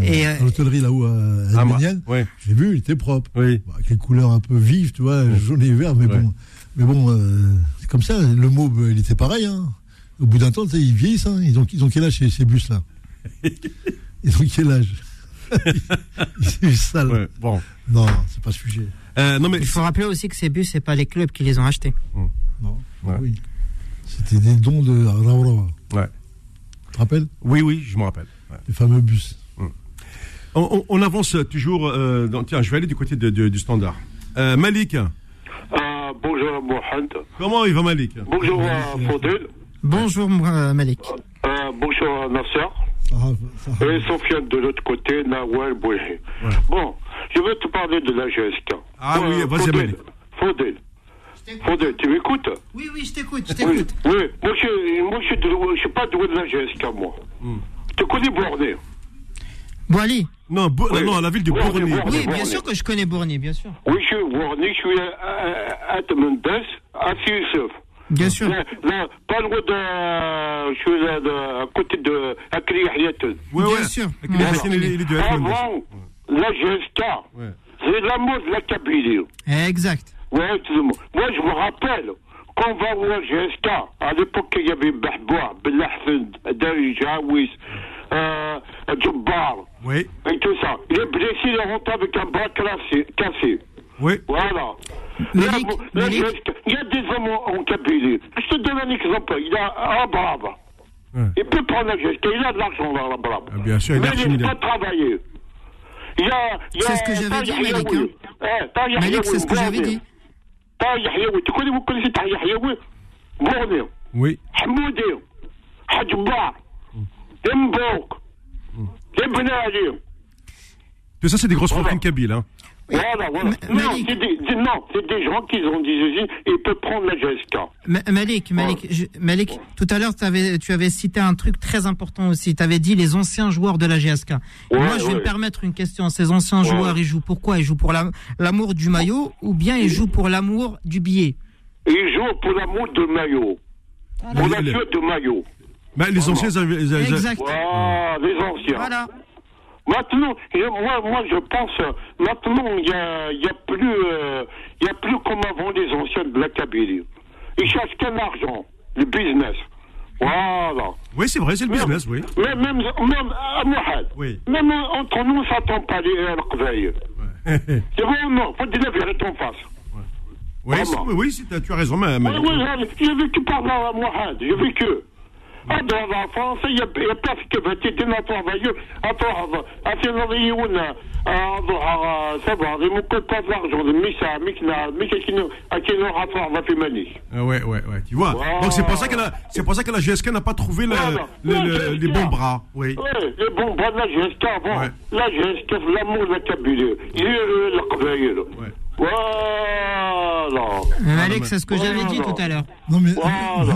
S4: Et, euh,
S3: à l'hôtellerie là-haut à
S2: Ah, moi-
S3: Almagnan.
S2: ouais,
S3: Je l'ai vu, il était propre.
S2: oui.
S3: Bah, avec les couleurs un peu vives, tu vois, jaune et vert, mais
S2: Ouais.
S3: bon, mais bon, euh, c'est comme ça. Le mot, bah, il était pareil. Hein. Au bout d'un temps, ils vieillissent. Hein. Ils ont, ils ont quel âge ces, ces bus-là? [laughs] Ils ont quel âge? C'est sale.
S2: Ouais, bon.
S3: Non, c'est pas le sujet.
S2: Euh, non mais
S4: Il faut rappeler aussi que ces bus, c'est pas les clubs qui les ont achetés.
S3: Non.
S2: Ouais.
S3: Oui. C'était des dons de Raoura.
S2: Ouais.
S3: Tu te rappelles
S2: oui, oui, je me rappelle. Ouais.
S3: Les fameux bus.
S2: On, on- on avance toujours. euh, dans- tiens, je vais aller du côté de- de- du standard. Euh, Malik,
S6: Ah, bonjour Mohamed.
S2: comment il va Malik
S6: Bonjour à Faudel.
S4: Bonjour euh, Malik.
S6: Euh, bonjour Nasser. Et Sofiane de l'autre côté, Nawal Bouhi. Bon, je veux te parler de la GSK.
S2: Ah oui, vas-y,
S6: Faudel. Faudel. Faudel, tu m'écoutes
S4: Oui, oui, je t'écoute, je
S6: Oui,
S4: t'écoute.
S6: oui. Moi, je moi, je suis de- je suis pas doué de la GSK, moi.
S2: Hmm.
S6: Tu connais Borné
S4: Boali
S2: Non, Bo-
S6: Oui.
S2: non, la ville de
S6: Oui, oui,
S4: Oui, bien sûr que je connais Bourny, bien sûr.
S6: Oui, je suis Borné, je suis à, à, à Temendes, à Youssef.
S4: Bien sûr.
S6: Là, là, pas loin de. Je suis là, de, à côté de. à Kriyahiyaten.
S2: Ouais,
S4: Bien
S2: ouais.
S4: sûr.
S2: Les deux Ahmed.
S6: Avant, la GSK, c'est l'amour de la Kabylie.
S4: Exact.
S6: Ouais, excusez-moi. Moi, je me rappelle, quand on va voir GSK, à l'époque, il y avait Bahboua, Belahfen, Dari Jaouis, euh,
S2: Oui,
S6: et tout ça. Il est blessé, il est rentré avec un bras cassé. cassé.
S2: oui.
S6: Voilà.
S4: Malik,
S6: Là, là, il y a des hommes en, Kabylie. Je te donne un exemple. Il a un brave.
S2: Ouais.
S6: Il peut prendre la GSK, il a de l'argent dans la brave.
S2: Ah, bien sûr, il
S6: Mais il n'est
S2: milliardaire.
S6: pas travaillé.
S4: C'est ce que j'avais dit, Malik, hein.
S6: Eh,
S4: Malik, c'est ce que j'avais dit.
S6: Tahir Yahoui. Tu connais, vous connaissez Tahir Yahoui Borné.
S2: Oui.
S6: حمودي حج بار دمبوك ابن علي
S2: Tout ça, c'est des grosses
S6: Voilà.
S2: fortunes kabyles. Hein.
S6: Voilà, voilà.
S4: M-
S6: Non,
S4: Malik.
S6: c'est des, c'est- non, c'est des gens qui ont des usines et ils peuvent prendre la GSK.
S4: Ma- Malik, Malik, je- Malik, tout à l'heure, tu avais cité un truc très important aussi. Tu avais dit les anciens joueurs de la GSK.
S6: Ouais,
S4: Moi, je vais me permettre une question. Ces anciens joueurs, ils jouent pourquoi Ils jouent pour la- l'amour du maillot ou bien ils jouent pour l'amour du billet?
S6: Ils jouent pour l'amour de maillot. Pour la
S2: Le-
S6: suite de maillot.
S2: Bah, les anciens, ils avaient- ils avaient-
S4: Exact.
S6: Les anciens.
S4: Voilà.
S6: Maintenant, moi, moi, je pense, euh, maintenant, il y a, y a plus, euh, il y a plus comme avant les anciens de la Kabylie. Ils cherchent qu'un argent, le business. Voilà.
S2: Oui, c'est vrai, c'est le business, oui.
S6: Même, même, même, à Mohamed.
S2: Oui.
S6: Même entre nous, ça tombe pas les euh, Al-Qbaïl. C'est vrai ou non? Faut dire la vérité en face.
S2: Oui, c'est- oui, oui, c'est- tu as raison, mais. mais-
S6: Oui, oui, j'ai- j'ai vécu par là, Mohamed. J'ai vécu. Ah, dans la France, il y a, il y a presque 21 travailleurs. Attends, à Sénarioun, à savoir, ils m'ont pas de l'argent, mais ça, mais qui n'a, mais qui n'a, à qui n'a rapport, va faire manie.
S2: Ah ouais, ouais, ouais, tu vois. Donc c'est pour ça que la, c'est pour ça que la GSK n'a pas trouvé le-
S6: Voilà.
S2: le-
S6: La
S2: le-
S6: GSK.
S2: les bons bras. Oui.
S6: Les bons bras de la GSK avant.
S2: Ouais.
S6: La GSK, l'amour de la Kabylie. Il est le.
S2: Ouais.
S6: Voilà.
S4: Mais Malik,
S2: mais-
S4: c'est ce que j'avais dit tout à l'heure.
S3: Non mais
S6: Voilà.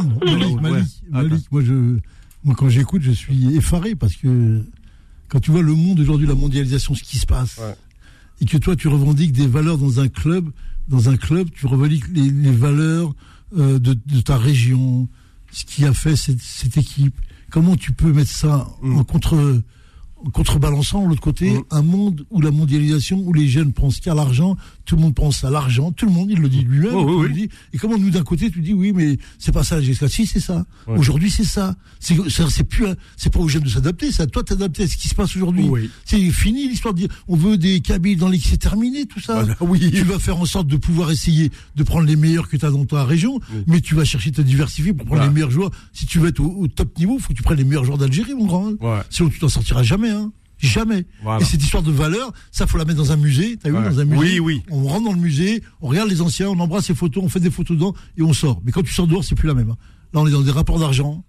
S3: Malik, moi je, moi quand j'écoute, je suis effaré parce que quand tu vois le monde aujourd'hui, la mondialisation, ce qui se passe,
S2: Ouais.
S3: et que toi tu revendiques des valeurs dans un club, dans un club, tu revendiques les, les valeurs euh, de, de ta région, ce qui a fait cette, cette équipe. Comment tu peux mettre ça
S2: Mm.
S3: en contre contrebalançant de l'autre côté
S2: Mm.
S3: un monde où la mondialisation, où les jeunes pensent qu'à l'argent, tout le monde pense à l'argent, tout le monde, il le dit lui-même,
S2: Oh, oui,
S3: il
S2: oui.
S3: le dit. et comment nous d'un côté tu dis oui mais c'est pas ça si c'est ça,
S2: Ouais.
S3: aujourd'hui c'est ça, c'est plus, c'est pas aux jeunes de s'adapter, c'est à toi de t'adapter à ce qui se passe aujourd'hui.
S2: Oui.
S3: C'est fini l'histoire de dire on veut des Kabyles dans l'équipe, c'est terminé tout ça.
S2: Ah, oui.
S3: Tu vas faire en sorte de pouvoir essayer de prendre les meilleurs que tu as dans ta région, mais tu vas chercher de te diversifier pour prendre
S2: Voilà.
S3: les meilleurs joueurs. Si tu veux être au, au top niveau, faut que tu prennes les meilleurs joueurs d'Algérie, mon grand.
S2: Ouais.
S3: Sinon tu t'en sortiras jamais, hein. Jamais.
S2: Voilà.
S3: Et cette histoire de valeur, ça faut la mettre dans un musée. T'as vu
S2: Ouais.
S3: dans un musée
S2: Oui, oui.
S3: On rentre dans le musée, on regarde les anciens, on embrasse les photos, on fait des photos dedans et on sort. Mais quand tu sors dehors, c'est plus la même. hein. Là, on est dans des rapports d'argent.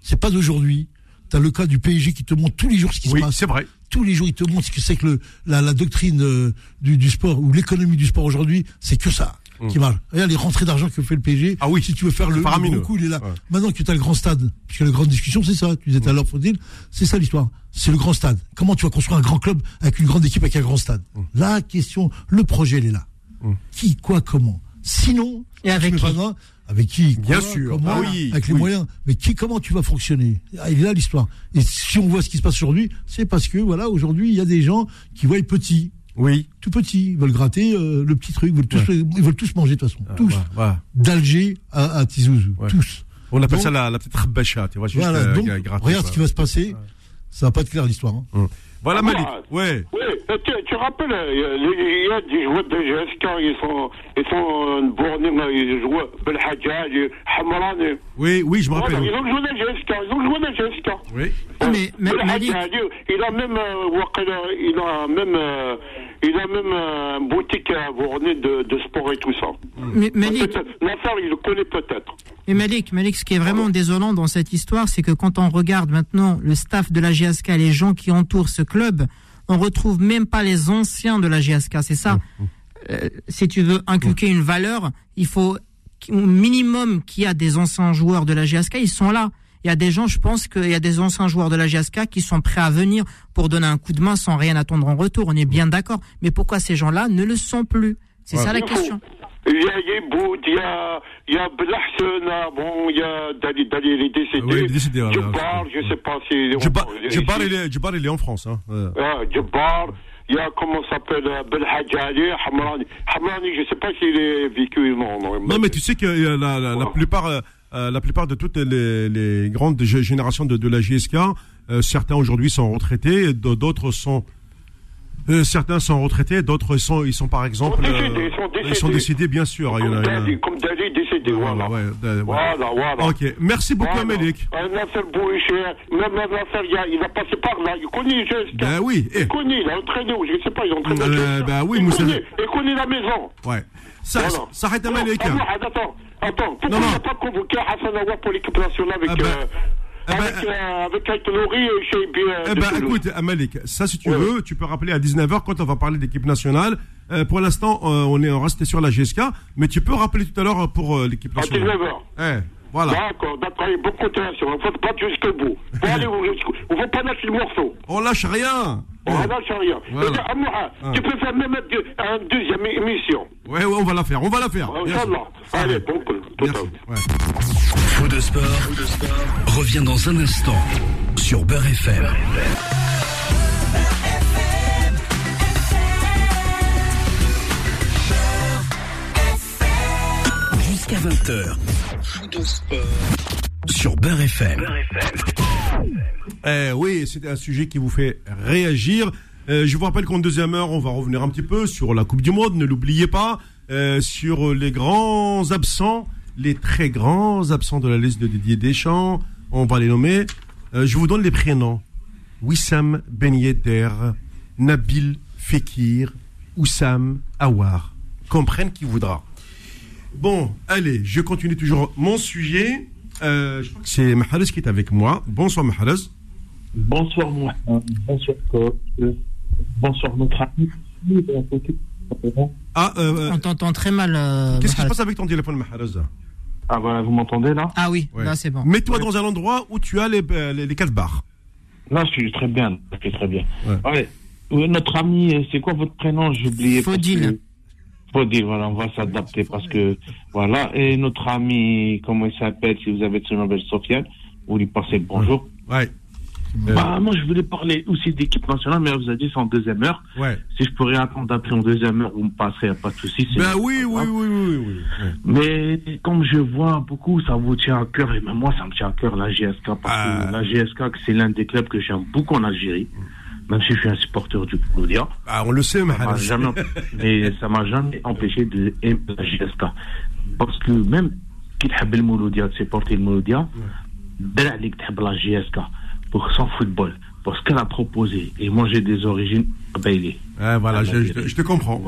S3: C'est pas d'aujourd'hui. T'as le cas du PSG qui te montre tous les jours ce qui
S2: Oui,
S3: se passe
S2: c'est vrai.
S3: tous les jours, ils te montrent ce que c'est que le, la, la doctrine euh, du, du sport ou l'économie du sport aujourd'hui, c'est que ça qui marche. Regarde les rentrées d'argent que fait le PSG.
S2: Ah oui,
S3: si tu veux faire le, le coup, il est là.
S2: Ouais.
S3: Maintenant que tu as le grand stade, puisque la grande discussion, c'est ça. Tu disais tout à l'heure, Faudil, c'est ça l'histoire. C'est le grand stade. Comment tu vas construire un grand club avec une grande équipe, avec un grand stade
S2: Mm.
S3: La question, le projet, il est là. Qui, quoi, comment Sinon,
S4: Et avec qui
S3: pas Avec qui
S2: Bien
S3: quoi,
S2: sûr.
S3: comment,
S2: Ah oui,
S3: Avec les
S2: oui.
S3: moyens. Mais qui, comment tu vas fonctionner Ah, Il est là l'histoire. Et si on voit ce qui se passe aujourd'hui, c'est parce que voilà, aujourd'hui, il y a des gens qui voient petit,
S2: Oui.
S3: tout petit, ils veulent gratter euh, le petit truc, ils veulent tous, ils veulent tous manger de toute façon, tous,
S2: Ouais, ouais.
S3: d'Alger à, à Tizouzou, tous.
S2: On appelle
S3: Donc-
S2: ça la, la petite rabacha, tu vois, juste
S3: Voilà,
S2: euh,
S3: donc
S2: gratter,
S3: regarde ce qui va se passer. Ça va pas être clair l'histoire. hein.
S2: Hum. Voilà,
S6: Ah,
S2: Malik.
S6: bon,
S2: Ouais.
S6: Oui, euh, tu, tu rappelles, euh, il y a des joueurs de GSK, ils sont, ils sont euh, bornés, ils jouent Belhadjaj, Hamrani.
S2: Oui, oui, je me rappelle.
S6: Voilà, ils ont joué à GSK, ils ont joué à GSK.
S2: Oui.
S4: Ah, mais- mais- Malik-
S6: il a même, euh, il a même, euh, il a même euh, une boutique à Vournay de, de sport et tout ça.
S4: Mais Malik.
S6: L'affaire, il le connaît peut-être.
S4: mais Malik, Malik, ce qui est vraiment désolant dans cette histoire, c'est que quand on regarde maintenant le staff de la GSK, les gens qui entourent ce club, on retrouve même pas les anciens de la GSK. C'est ça. Euh, si tu veux inculquer une valeur, il faut au minimum qu'il y a des anciens joueurs de la GSK, ils sont là. Il y a des gens, je pense qu'il y a des anciens joueurs de la GSK qui sont prêts à venir pour donner un coup de main sans rien attendre en retour. On est bien d'accord. Mais pourquoi ces gens-là ne le sont plus? C'est ça la question.
S6: Il y a Yeboud, il y a, il y a Belahsena, bon, il y a Dali, Dali, il est décédé.
S2: Oui, il est décédé, voilà.
S6: Jabbar, je sais pas si.
S2: Jabbar,
S6: on-
S2: Jabbar, il est, il est en France. Hein. Euh,
S6: Ah, il y a, comment ça s'appelle, euh, Belhadj Ali, Hamrani. Hamrani, je sais pas s'il est vécu non. non.
S2: Non, mais tu sais que euh, la, la, la plupart, euh, euh, la plupart de toutes les, les grandes gé- générations de, de la JSK, euh, certains aujourd'hui sont retraités, d'autres sont euh, certains sont retraités, d'autres sont ils sont par exemple
S6: Ils sont décédés, ils sont
S2: ils sont
S6: décédés.
S2: décédés bien sûr. Il y en
S6: Comme
S2: il y en a-
S6: Dali, comme Dali décédé, voilà.
S2: ouais, ouais.
S6: Voilà, voilà.
S2: Ok, merci beaucoup
S6: Voilà.
S2: Amélique.
S6: Un Nasser Bouhiché, même un Nasser, il, a- passé par là, il connaît GSK.
S2: Ben oui, eh.
S6: Il connaît, il a entraîné, je sais pas, il a entraîné.
S2: Euh, ben oui,
S6: il
S2: Moussa-
S6: connaît, il connaît la maison.
S2: Ouais. Ça,
S6: Voilà.
S2: ça arrête
S6: ah, Mohamed, attends, attends. Pourquoi
S2: Non,
S6: il n'a pas convoqué Hassan Awa pour l'équipe nationale avec,
S2: Ah ben,
S6: euh,
S2: ah ben,
S6: avec, euh, avec Ait Nouri et euh,
S2: Eh ben, écoute, Amalek, ça, si tu
S6: Ouais.
S2: veux, tu peux rappeler à 19h quand on va parler d'équipe nationale. Euh, pour l'instant, euh, on est resté sur la GSK, mais tu peux rappeler tout à l'heure pour euh, l'équipe
S6: À
S2: nationale.
S6: 19h.
S2: Eh, voilà.
S6: D'accord, d'accord, il y a beaucoup d'interaction. Il faut se battre jusqu'au bout. Faut aller au risque. Il faut pas lâcher le morceau.
S2: On lâche rien.
S6: On ne lâche rien.
S2: Voilà.
S6: Et, Ah. Tu peux faire même une deuxième émission.
S2: Ouais, ouais, on va la faire, on va la faire.
S6: Inch'Allah. Allez, bon coup. Tout
S2: Merci. Ouais.
S1: Fou de sport, revient dans un instant sur Beurre FM. Jusqu'à 20h, Fou de sport sur Beurre FM.
S2: Eh oui, c'était un sujet qui vous fait réagir. Euh, je vous rappelle qu'en deuxième heure, on va revenir un petit peu sur la Coupe du Monde, ne l'oubliez pas, euh, sur les grands absents, les très grands absents de la liste de Didier Deschamps, on va les nommer. Euh, je vous donne les prénoms. Wissam Ben Yedder, Nabil Fekir, Oussam Awar. Comprenne qui voudra. Bon, allez, je continue toujours mon sujet. Euh, je crois que c'est Mahrez qui est avec moi. Bonsoir Mahrez.
S7: Bonsoir, moi. Bonsoir, coach. Bonsoir, notre ami.
S2: Ah, euh,
S4: On t'entend très mal. euh,
S2: qu'est-ce qui se passe avec ton téléphone Mahrez?
S7: Ah, voilà, vous m'entendez là?
S4: Ah oui,
S2: Ouais.
S4: là c'est bon.
S2: Mets-toi dans un endroit où tu as les, euh, les, les quatre barres.
S7: Là, je suis très bien. Ok, très bien.
S2: Ouais.
S7: Ouais. Euh, Notre ami, euh, c'est quoi votre prénom? J'ai oublié.
S4: Faudil.
S7: Voilà, on va s'adapter parce que, voilà. Et notre ami, comment il s'appelle Si vous avez son nom, Sofiane, vous lui passez le bonjour.
S2: Ouais. Euh,
S7: Bah, moi, je voulais parler aussi d'équipe nationale, mais vous avez dit c'est en deuxième heure.
S2: ouais.
S7: Si je pourrais attendre après en deuxième heure, vous me a pas de souci.
S2: Ben oui, oui, oui, oui, oui. oui.
S7: Mais comme je vois beaucoup, ça vous tient à cœur, et même moi, ça me tient à cœur la GSK, parce
S2: Ah.
S7: que la GSK, c'est l'un des clubs que j'aime beaucoup en Algérie, même si je suis un supporter du Claudia.
S2: Ah, on le sait,
S7: ça jamais, [laughs] mais ça m'a jamais empêché de aimer la JSK. Parce que même qu'il aime le Mouloudia, de supporter le Mouloudia, ben d'aller que la JSK pour son football, pour ce qu'elle a proposé. Et moi, j'ai des origines à
S2: ah, voilà, ah, euh, je, te, comprends.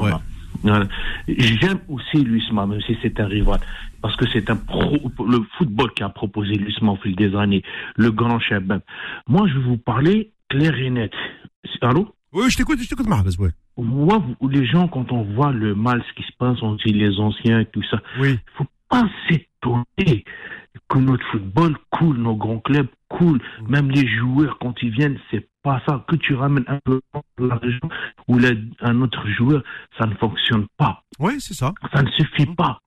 S7: J'aime aussi l'USMA, même si c'est un rival, parce que c'est le football qui a proposé l'USMA au fil des années, le grand Chabab. Moi, je vais vous parler clair et net. Allô?
S2: Oui, je t'écoute, je t'écoute, Mahrez, ouais.
S7: Moi, les gens, quand on voit le mal, ce qui se passe, on dit les anciens et tout ça,
S2: Oui.
S7: faut pas s'étonner que notre football coule, nos grands clubs coulent, même les joueurs quand ils viennent, c'est pas ça. Que tu ramènes un peu dans la région ou un autre joueur, ça ne fonctionne pas.
S2: Ouais, c'est ça.
S7: Ça ne suffit pas.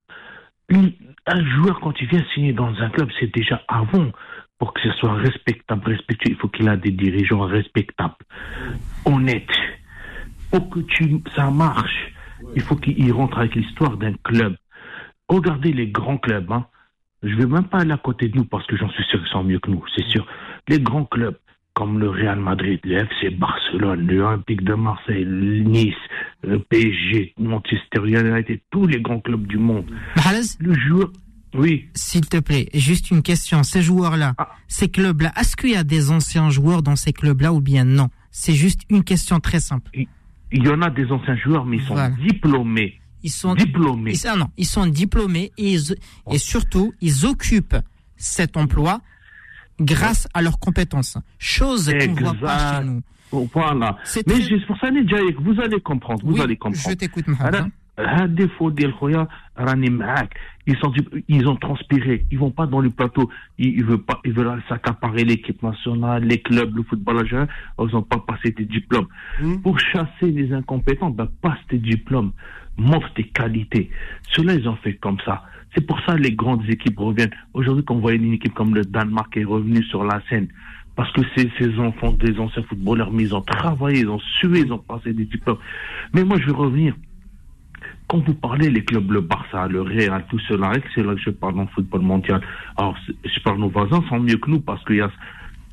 S7: Une- un joueur, quand il vient signer dans un club, c'est déjà avant. Pour que ce soit respectable, respectueux, il faut qu'il ait des dirigeants respectables, honnêtes. Pour que tu, ça marche, il faut qu'il rentre avec l'histoire d'un club. Regardez les grands clubs. Hein. Je ne vais même pas aller à côté de nous parce que j'en suis sûr qu'ils sont mieux que nous, c'est sûr. Les grands clubs, comme le Real Madrid, le FC Barcelone, l'Olympique de Marseille, Nice, le PSG, Manchester United, tous les grands clubs du monde. Le joueur, oui,
S4: s'il te plaît, juste une question. Ces joueurs-là,
S7: Ah.
S4: ces clubs-là, est-ce qu'il y a des anciens joueurs dans ces clubs-là ou bien non? C'est juste une question très simple.
S7: il y en a des anciens joueurs, mais ils sont
S4: Voilà.
S7: diplômés.
S4: Ils sont
S7: Diplômés.
S4: Ils, ah non, ils sont diplômés et, ils- et surtout, ils occupent cet emploi grâce à leurs compétences. Chose qu'on ne voit pas chez nous.
S7: Voilà. Mais
S4: très-
S7: c'est pour ça, Nedjaïek, vous allez comprendre. Vous
S4: Oui,
S7: allez
S4: je
S7: comprendre.
S4: t'écoute, Mohamed.
S7: Hein, ils, sont, ils ont transpiré, ils vont pas dans le plateau, ils, ils veulent pas, ils veulent s'accaparer l'équipe nationale, les clubs, le football algérien, ils ont pas passé tes diplômes. Hmm. Pour chasser les incompétents, ben, passe tes diplômes, montre tes qualités. Cela, ils ont fait comme ça. C'est pour ça que les grandes équipes reviennent. Aujourd'hui, quand on voit une équipe comme le Danemark est revenue sur la scène, parce que ces, ces enfants des anciens footballeurs, mais ils ont travaillé, ils ont sué, ils ont passé des diplômes. Mais moi, je vais revenir quand vous parlez les clubs, le Barça, le Real, tout cela, c'est là que je parle dans le football mondial. Alors, je parle nos voisins sont mieux que nous parce qu'il y a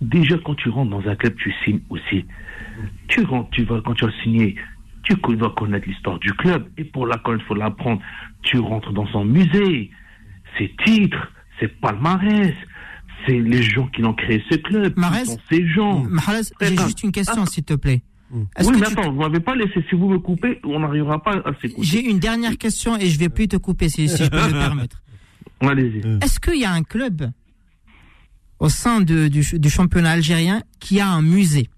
S7: déjà quand tu rentres dans un club, tu signes aussi. Tu rentres, tu vas quand tu as signé, tu dois connaître l'histoire du club et pour la connaître, il faut l'apprendre. Tu rentres dans son musée, ses titres, ses palmarès, c'est les gens qui l'ont créé ce club, sont ces gens.
S4: Mahrez, j'ai juste une question, s'il te plaît. Est-ce
S7: Oui,
S4: que
S7: mais
S4: tu-
S7: attends, vous m'avez pas laissé. Si vous me coupez, on n'arrivera pas à s'écouter.
S4: J'ai une dernière question et je vais plus te couper si, si je peux me [laughs] permettre.
S7: Allez-y.
S4: Est-ce qu'il y a un club au sein de- du, du championnat algérien qui a un musée?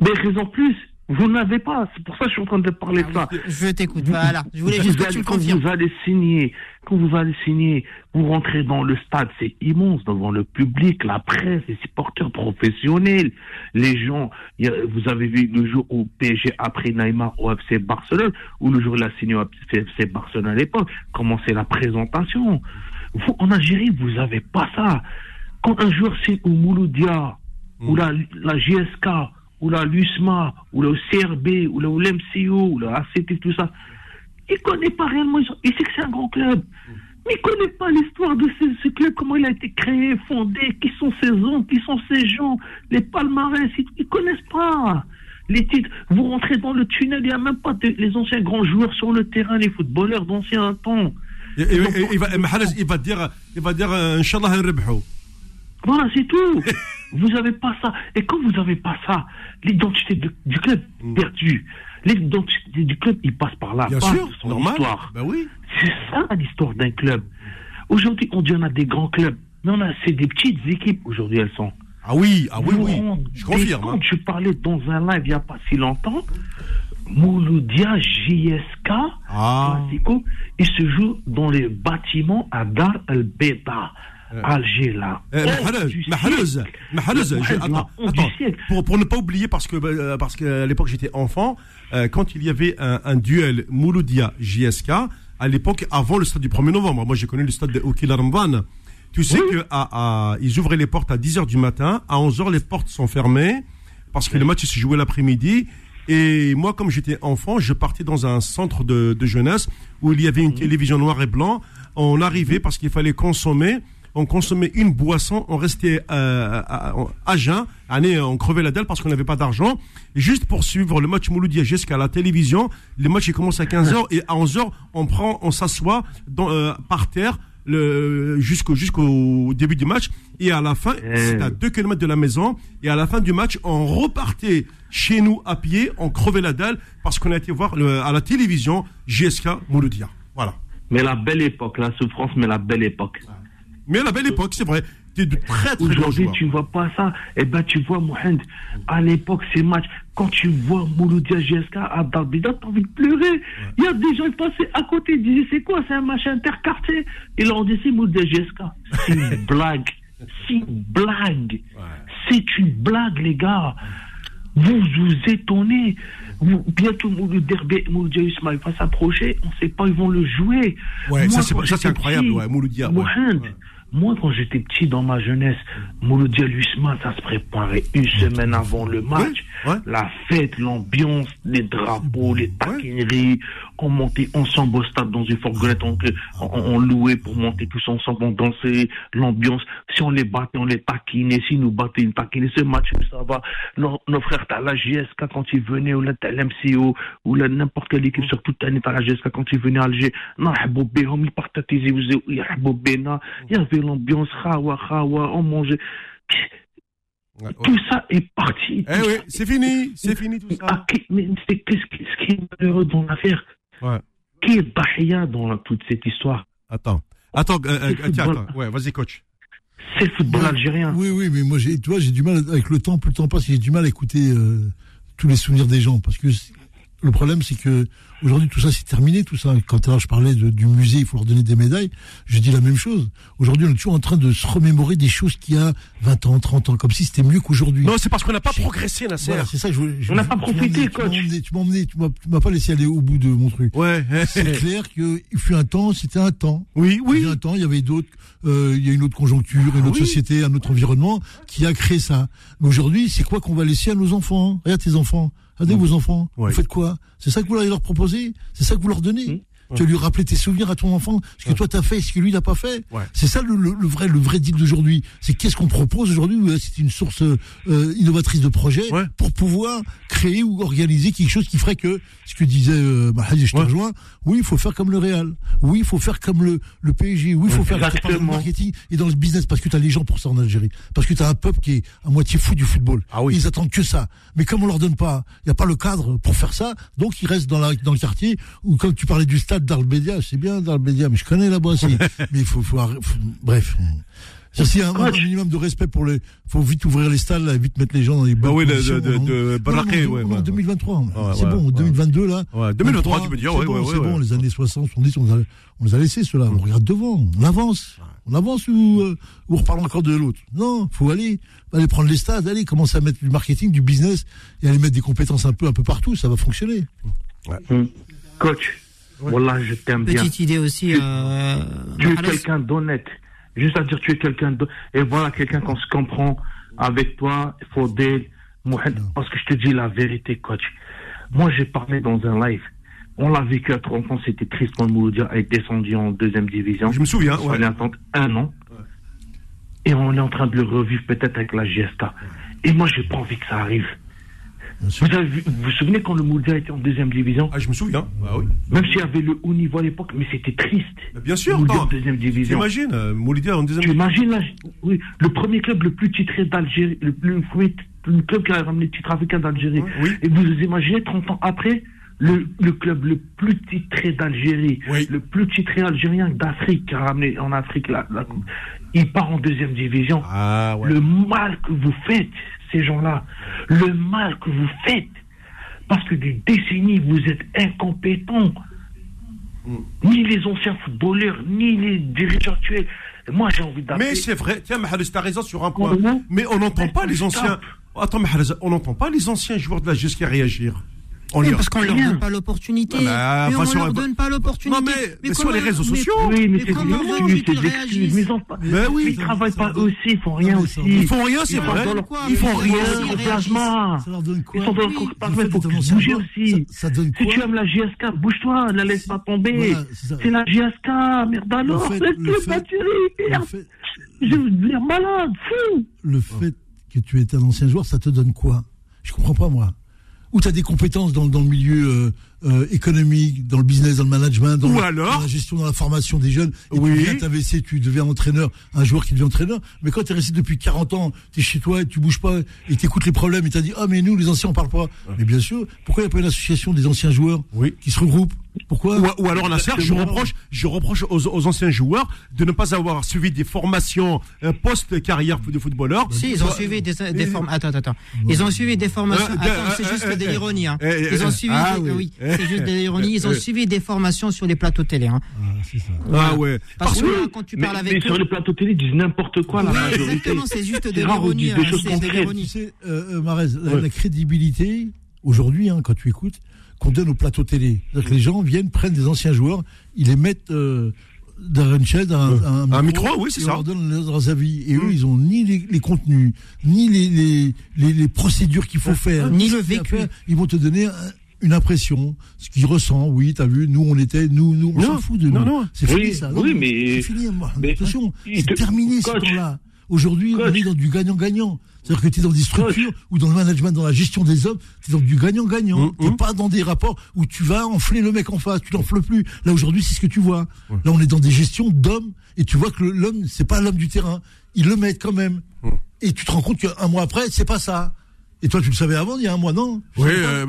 S7: Mais raison plus, vous n'avez pas. C'est pour ça que je suis en train de parler de ça.
S4: Je t'écoute, voilà. Je voulais juste que tu
S7: allez-
S4: me
S7: quand
S4: confirmes.
S7: vous allez signer, quand vous allez signer, vous rentrez dans le stade, c'est immense devant le public, la presse, les supporters professionnels, les gens. a- vous avez vu le jour où PSG a pris Neymar au FC Barcelone, ou le jour où il a signé au FC Barcelone à l'époque, comment c'est la présentation. Vous, en Algérie, vous n'avez pas ça. Quand un joueur signe au Mouloudia, ou la, la GSK, ou la LUSMA, ou le CRB, ou le l'MCO, ou le ACT, tout ça, il ne connaît pas réellement. Il sait que c'est un grand club. Mais il ne connaît pas l'histoire de ce, club, comment il a été créé, fondé, qui sont ses hommes, qui sont ses gens, les palmarès, ils ne connaissent pas les titres. Vous rentrez dans le tunnel, il n'y a même pas les anciens grands joueurs sur le terrain, les footballeurs d'anciens temps.
S2: Il va, dire, il va dire, euh, Inch'Allah,
S7: voilà, c'est tout. [laughs] vous n'avez pas ça. Et quand vous n'avez pas ça, l'identité de- du club perdue. L'identité du club, il passe par là.
S2: Bien
S7: pas
S2: sûr,
S7: son
S2: normal.
S7: histoire.
S2: Ben oui.
S7: C'est ça l'histoire d'un club. Aujourd'hui, on dit on a des grands clubs. Mais on a, c'est des petites équipes. Aujourd'hui, elles sont.
S2: Ah oui, ah oui, oui. Je confirme. hein.
S7: compte, Je parlais dans un live il n'y a pas si longtemps. Mouloudia JSK,
S2: Ah.
S7: Classico, il se joue dans les bâtiments à Dar el-Beda, Alger, là.
S2: Euh, je-
S7: honte
S2: attends. Pour, pour ne pas oublier, parce que euh, parce qu'à l'époque j'étais enfant, euh, quand il y avait un, un duel Mouloudia JSK, à l'époque avant le stade du 1er novembre, moi j'ai connu le stade de Oukil Ramvan. Tu sais que à, à- ils ouvraient les portes à 10h du matin, à 11h les portes sont fermées parce que le match se jouait l'après-midi. Et moi, comme j'étais enfant, je partais dans un centre de, de jeunesse où il y avait une télévision noir et blanc. On arrivait parce qu'il fallait consommer. On consommait une boisson, on restait euh, à, à jeun, année, on crevait la dalle parce qu'on n'avait pas d'argent. Juste pour suivre le match Mouloudia jusqu'à la télévision, le match il commence à 15h et à 11h, on prend, on s'assoit euh, par terre le, jusqu'au jusqu'au début du match et à la fin c'est à 2 km de la maison et à la fin du match on repartait chez nous à pied on crevait la dalle parce qu'on a été voir le- à la télévision GSK Mouloudia voilà
S7: Mais la belle époque, la souffrance, mais la belle époque.
S2: Mais à la belle époque c'est vrai T'es de très très
S7: Aujourd'hui, tu vois pas ça. Eh ben, tu vois, Mohamed, à l'époque, ces matchs, quand tu vois Mouloudia GSK à Darbida, t'as envie de pleurer. Il y a des gens qui passaient à côté, ils disaient, c'est quoi, c'est un match interquartier? Et leur dit, c'est Mouloudia GSK. C'est une [laughs] blague. C'est une blague. C'est une blague, les gars. Vous vous étonnez. Vous, bientôt, Mouloudia Mouloudia Ismail va s'approcher. On sait pas, ils vont le jouer.
S2: Ouais, ça,
S7: Moi,
S2: c'est- ça, incroyable, ouais, Mouloudia, ouais.
S7: Mohamed,
S2: Ouais.
S7: Moi, quand j'étais petit dans ma jeunesse, Mouloudia Luisma, ça se préparait une semaine avant le match.
S2: ouais.
S7: La fête, l'ambiance, les drapeaux, les taquineries. On montait ensemble au stade dans une fourgonnette, on, on, on louait pour monter tous ensemble, on dansait, l'ambiance. Si on les battait, on les taquinait. Si nous battaient, ils taquinaient. Ce match, ça va. Nos, nos frères, t'as la GSK quand ils venaient, ou là, t'as l'MCO, ou là, n'importe quelle équipe, surtout t'as t'as la GSK quand ils venaient à Alger. Non, ils partaient ils. Il y avait l'ambiance, khawa, khawa, on mangeait.
S2: Ouais, ouais.
S7: Tout ça est parti.
S2: Eh oui, c'est fini, c'est fini tout ça.
S7: Ah, mais c'est qu'est-ce qui, ce qui est malheureux dans l'affaire?
S2: Ouais.
S7: Qui est Bahia dans la- toute cette histoire?
S2: Attends. Attends, euh, euh, tiens, attends. Ouais, vas-y, coach.
S7: C'est le football algérien.
S3: Oui, oui, mais moi, j'ai, tu vois, j'ai du mal avec le temps, plus le temps passe, j'ai du mal à écouter euh, tous les souvenirs des gens, parce que le problème, c'est que aujourd'hui, tout ça, c'est terminé, tout ça. Quand alors je parlais de- du musée, il faut leur donner des médailles, je dis la même chose. Aujourd'hui, on est toujours en train de se remémorer des choses qu'il y a 20 ans, 30 ans, comme si c'était mieux qu'aujourd'hui.
S2: Non, c'est parce qu'on n'a pas progressé, Nasser.
S3: Voilà, c'est ça je je-
S7: On n'a pas profité, coach.
S3: Tu m'as emmené, tu m'as pas laissé aller au bout de mon truc.
S2: Ouais.
S3: C'est [laughs] clair qu'il fut un temps, c'était un temps.
S2: Oui,
S3: Il y
S2: oui.
S3: a un temps, il y avait d'autres, euh, il y a une autre conjoncture, une autre
S2: oui.
S3: société, un autre environnement qui a créé ça. Mais aujourd'hui, c'est quoi qu'on va laisser à nos enfants Regarde tes enfants. Regardez vos enfants.
S2: Ouais.
S3: Vous faites quoi? C'est ça que vous allez leur proposer C'est ça que vous leur donnez?
S2: Mmh.
S3: Tu vas lui rappeler tes souvenirs à ton enfant, ce que toi t'as fait, ce que lui n'a pas fait.
S2: Ouais.
S3: C'est ça le, le- le vrai, le vrai deal d'aujourd'hui. C'est qu'est-ce qu'on propose aujourd'hui C'est une source euh, innovatrice de projet
S2: Ouais.
S3: pour pouvoir créer ou organiser quelque chose qui ferait que ce que disait euh, Mahdi, je te rejoins. Oui, il faut faire comme le Real. Oui, il faut faire comme le, le PSG. Oui, il faut faire
S7: Exactement.
S3: marketing et dans le business parce que tu as les gens pour ça en Algérie. Parce que tu as un peuple qui est à moitié fou du football.
S2: Ah oui.
S3: Ils attendent que ça. Mais comme on leur donne pas, il n'y a pas le cadre pour faire ça, donc ils restent dans, la, dans le quartier. Ou comme tu parlais du stade d'Arbédia, c'est bien d'Arbédia, mais je connais là-bas aussi. [laughs] mais il faut, faut, faut- bref. Ça, s'il y a un, un
S7: Coach.
S3: minimum de respect pour les, faut vite ouvrir les stades, là, vite mettre les gens dans les
S2: Bah
S3: bonnes
S2: oui, de-
S3: conditions,
S2: de- de-
S3: non
S2: de
S3: Non,
S2: Barraquer,
S3: non,
S2: ouais,
S3: non,
S2: ouais.
S3: 2023.
S2: Ouais,
S3: c'est
S2: ouais,
S3: bon,
S2: ouais.
S3: 2022 là.
S2: Ouais, 2023,
S3: 23,
S2: tu peux dire,
S3: c'est
S2: ouais,
S3: bon,
S2: ouais,
S3: c'est
S2: ouais,
S3: bon,
S2: ouais.
S3: les années 60, 70, on, les a- on les a laissés ceux-là. On regarde devant, on avance. On avance ou, euh, on reparle encore de l'autre. Non, faut aller, aller prendre les stades, aller commencer à mettre du marketing, du business et aller mettre des compétences un peu, un peu partout, ça va fonctionner.
S7: Hmm. Coach, voilà, je t'aime bien.
S4: Petite idée aussi. Euh,
S7: Tu es quelqu'un d'honnête. Juste à dire, tu es quelqu'un d'honnête. Et voilà, quelqu'un qu'on se comprend avec toi, Faudel, Mohamed. Parce que je te dis la vérité, coach. Moi, j'ai parlé dans un live. On l'a vécu à 30 ans, c'était triste quand le Mouloudia est descendu en deuxième division.
S2: Je me souviens,
S7: Il
S2: ouais.
S7: fallait attendre un an. Et on est en train de le revivre peut-être avec la GSK. Et moi, j'ai pas envie que ça arrive. Vous avez vu- vous, vous souvenez quand le Mouloudia était en deuxième division
S2: Ah, je me souviens. Ah oui.
S7: Même s'il y avait le haut niveau à l'époque, mais c'était triste.
S2: Mais Bien sûr,
S7: Le Mouloudia en deuxième division.
S2: T'imagines, euh, Moulidia en deuxième
S7: Tu imagines là, oui, le premier club le plus titré d'Algérie, le, plus- oui, le club qui a ramené le titre africain d'Algérie.
S2: Oui.
S7: Et vous imaginez 30 ans après, le, le club le plus titré d'Algérie,
S2: Oui.
S7: le plus titré algérien d'Afrique qui a ramené en Afrique la, la coupe. Il part en deuxième division.
S2: Ah ouais.
S7: Le mal que vous faites, ces gens-là, le mal que vous faites, parce que des décennies, vous êtes incompétents.
S2: Mm.
S7: Ni les anciens footballeurs, ni les dirigeants actuels. Moi, j'ai envie d'appeler.
S2: Mais c'est vrai, tiens, t'as raison sur un point. Mais on n'entend pas les anciens. Attends, on n'entend pas les anciens joueurs de la GSK réagir. On
S4: Oui, parce qu'on leur donne pas l'opportunité.
S2: Ouais, bah, enfin,
S4: on leur donne pas l'opportunité.
S2: Non, mais- mais sur les réseaux
S4: mais-
S2: sociaux.
S7: Oui, mais
S4: Mais
S7: c'est des. Mais pas.
S2: Ben oui.
S7: Ils travaillent pas
S3: Ça-
S7: aussi, ils font rien aussi.
S2: Ils font rien, c'est
S7: Ils sont
S2: vrai. Ils font rien.
S3: Ça leur donne quoi
S7: Ils sont dans le
S4: Oui.
S7: faut
S3: joueur,
S7: aussi.
S3: Ça, ça donne
S7: Si
S3: quoi
S7: tu aimes la GSK, bouge-toi, ne la laisse pas tomber.
S3: C'est
S7: la GSK, merde alors.
S3: fait-
S7: Laisse
S3: le
S7: le
S3: fait-
S7: batterie,
S3: le
S7: merde. Je vais devenir malade, fou.
S3: le fait que tu es un ancien joueur, ça te donne quoi? Je comprends pas moi. Ou tu as des compétences dans, dans le milieu euh, euh, économique, dans le business, dans le management, dans,
S2: Ou
S3: le-
S2: alors
S3: dans la gestion, dans la formation des jeunes. Et
S2: Oui.
S3: tu viens tu deviens entraîneur, un joueur qui devient entraîneur. Mais quand tu es resté depuis 40 ans, tu es chez toi, tu bouges pas, et tu écoutes les problèmes, et tu as dit, ah mais nous les anciens on parle pas. Mais bien sûr, pourquoi il n'y a pas une association des anciens joueurs
S2: Oui.
S3: qui se regroupent Pourquoi
S2: Ou, ou alors, Nasser, je
S7: Exactement.
S2: reproche, je reproche aux, aux anciens joueurs de ne pas avoir suivi des formations euh, post-carrière de footballeur.
S4: Si, ils ont suivi des, des formations. Attends, attends. Ils ont suivi des formations.
S2: Euh,
S4: Attends, c'est
S2: euh,
S4: juste
S2: euh,
S4: de
S2: euh,
S4: l'ironie. hein.
S2: euh,
S4: Ils
S2: euh,
S4: ont suivi.
S2: ah
S4: des-
S2: oui.
S4: oui, c'est juste de l'ironie. Ils ont
S2: Euh,
S4: suivi des formations sur les plateaux télé. hein.
S3: Ah, c'est ça.
S2: Ah ouais.
S4: Parce que là, quand tu
S7: Mais,
S4: parles
S7: mais
S4: avec
S7: sur
S4: eux.
S7: le plateau télé, ils disent n'importe quoi, la
S4: Oui,
S7: majorité.
S4: exactement, c'est juste de l'ironie. hein, C'est de.
S3: Tu
S4: l'ironie.
S3: sais, euh, euh, Marez, la, la crédibilité, aujourd'hui, hein, quand tu écoutes, qu'on donne au plateau télé. C'est-à-dire que les gens viennent, prennent des anciens joueurs, ils les mettent euh, derrière une chaise, un,
S2: un, micro, oui, c'est ça.
S3: Leur donne leurs avis. Et eux, ils ont ni les, contenus, ni les, les, les, procédures qu'il faut faire,
S4: ni le vécu.
S3: Ils vont te donner une impression, ce qu'il ressent. Oui, t'as vu, nous on était, nous, nous, on s'en fout de nous. C'est fini ça.
S7: oui, mais
S3: c'est fini. Mais, attention, c'est terminé ce temps-là. Aujourd'hui, on est dans du gagnant-gagnant. C'est-à-dire que tu es dans des structures ou dans le management, dans la gestion des hommes, tu es dans du gagnant-gagnant. Mm, tu n'es mm. pas dans des rapports où tu vas enfler le mec en face, tu l'enfles plus. Là, aujourd'hui, c'est ce que tu vois. Là, on est dans des gestions d'hommes et tu vois que l'homme, c'est pas l'homme du terrain. Ils le mettent quand même. Mm. Et tu te rends compte qu'un mois après, c'est pas ça. Et toi, tu le savais avant, il y a un mois, non
S2: Oui, euh,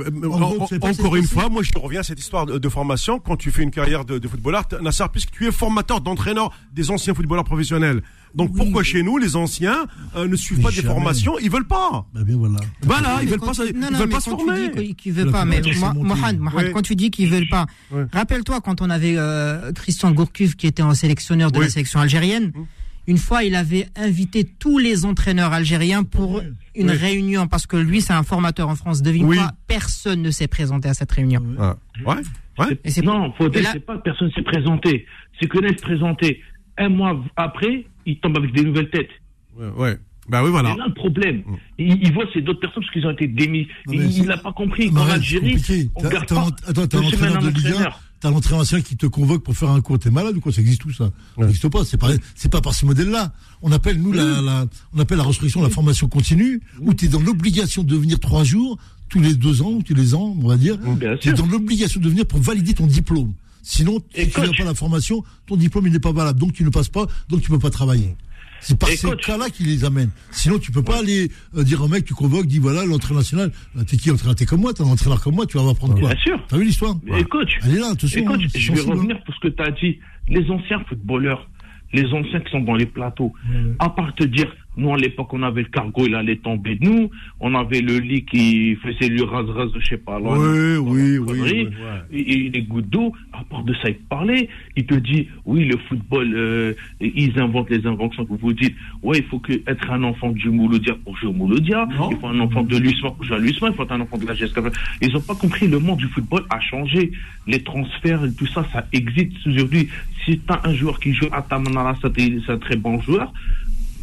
S2: encore une fois, moi je reviens à cette histoire de, formation. Quand tu fais une carrière de, de footballeur, Nasser, puisque tu es formateur, d'entraîneur des anciens footballeurs professionnels. Donc pourquoi chez nous, les anciens euh, ne suivent pas des formations Ils veulent pas?
S3: Bah bien voilà.
S2: Voilà, ils veulent pas, ils veulent pas se former.
S4: Tu dis qu'ils veulent pas, mais Mohamed, quand tu dis qu'ils veulent pas, rappelle-toi quand on avait euh, Christian Gourcuff qui était un sélectionneur de la sélection algérienne. Hum. Une fois, il avait invité tous les entraîneurs algériens pour une réunion parce que lui, c'est un formateur en France. Devine quoi? Personne ne s'est présenté à cette réunion.
S2: Ah. Ouais. ouais.
S7: Et non, faut dire, c'est pas personne s'est présenté. C'est que là, se présenter un mois après, il tombe avec des nouvelles têtes.
S2: Ouais. ouais. Bah oui, voilà.
S7: C'est là le problème. Mm. Il, voit ces d'autres personnes parce qu'ils ont été démis. il n'a pas compris qu'en Algérie, on garde pas
S3: attends, t'as l'entraîneur de Ligue 1, t'as l'entraîneur ancien qui te convoque pour faire un cours. T'es malade ou quoi? Ça existe tout ça Ça n'existe pas. C'est pas, c'est pas par ce modèle-là. On appelle nous la, la, on appelle la restriction la formation continue, où tu es dans l'obligation de venir trois jours tous les deux ans ou tous les ans, on va dire. Tu es dans l'obligation de venir pour valider ton diplôme. Sinon, si tu n'as pas la formation, ton diplôme il n'est pas valable, donc tu ne passes pas, donc tu ne peux pas travailler. C'est par ces cas-là qui les amènent. Sinon, tu peux pas aller euh, dire au mec, tu convoques, dis voilà, l'entraîneur national, t'es qui entraîneur T'es comme moi, t'es un entraîneur comme moi, tu vas apprendre quoi?
S7: Bien sûr.
S3: T'as vu l'histoire? Elle est là, attention.
S7: Et coach, je vais revenir pour ce que tu as dit. Les anciens footballeurs, les anciens qui sont dans les plateaux, à part te dire, nous, à l'époque, on avait le cargo, il allait tomber de nous. On avait le lit qui faisait le ras-ras, je sais pas.
S2: Là, oui, oui, oui,
S7: Et, les gouttes d'eau, à part de ça, il parlait. Il te dit, oui, le football, euh, ils inventent les inventions que vous dites. Ouais, il faut que, être un enfant du Mouloudia pour jouer au Mouloudia. Il faut un enfant de l'USMA pour jouer à l'USMA. Il faut être un enfant de la GSK. Ils ont pas compris, le monde du football a changé. Les transferts et tout ça, ça existe aujourd'hui. Si tu as un joueur qui joue à Tamanara, c'est un très bon joueur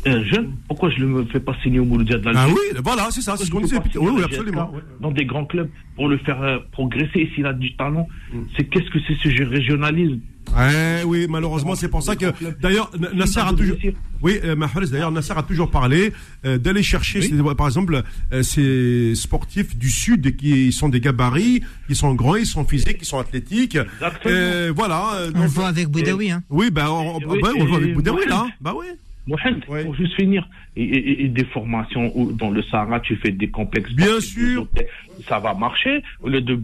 S7: un jeune, pourquoi je ne me fais pas signer au Mouloudia de l'Algérie
S2: Ah oui, voilà, c'est ça, c'est ce qu'on disait. Oui, oui, absolument.
S7: Dans des grands clubs, pour le faire euh, progresser, s'il a du talent, mm. c'est qu'est-ce que c'est ce régionalisme?
S2: Eh oui, malheureusement, c'est pour ça que d'ailleurs Nasser a toujours, oui, euh, d'ailleurs Nasser a toujours parlé euh, d'aller chercher, par exemple, ces sportifs du sud qui sont des gabarits, qui sont grands, ils sont physiques, ils sont athlétiques. voilà.
S4: on le voit avec Boudaoui, hein.
S2: Oui, ben on, on, le voit avec Boudaoui là, bah oui.
S7: Mohamed, pour juste finir, et, des formations où, dans le Sahara, tu fais des complexes.
S2: Bien sûr.
S7: Ça va marcher, au lieu de,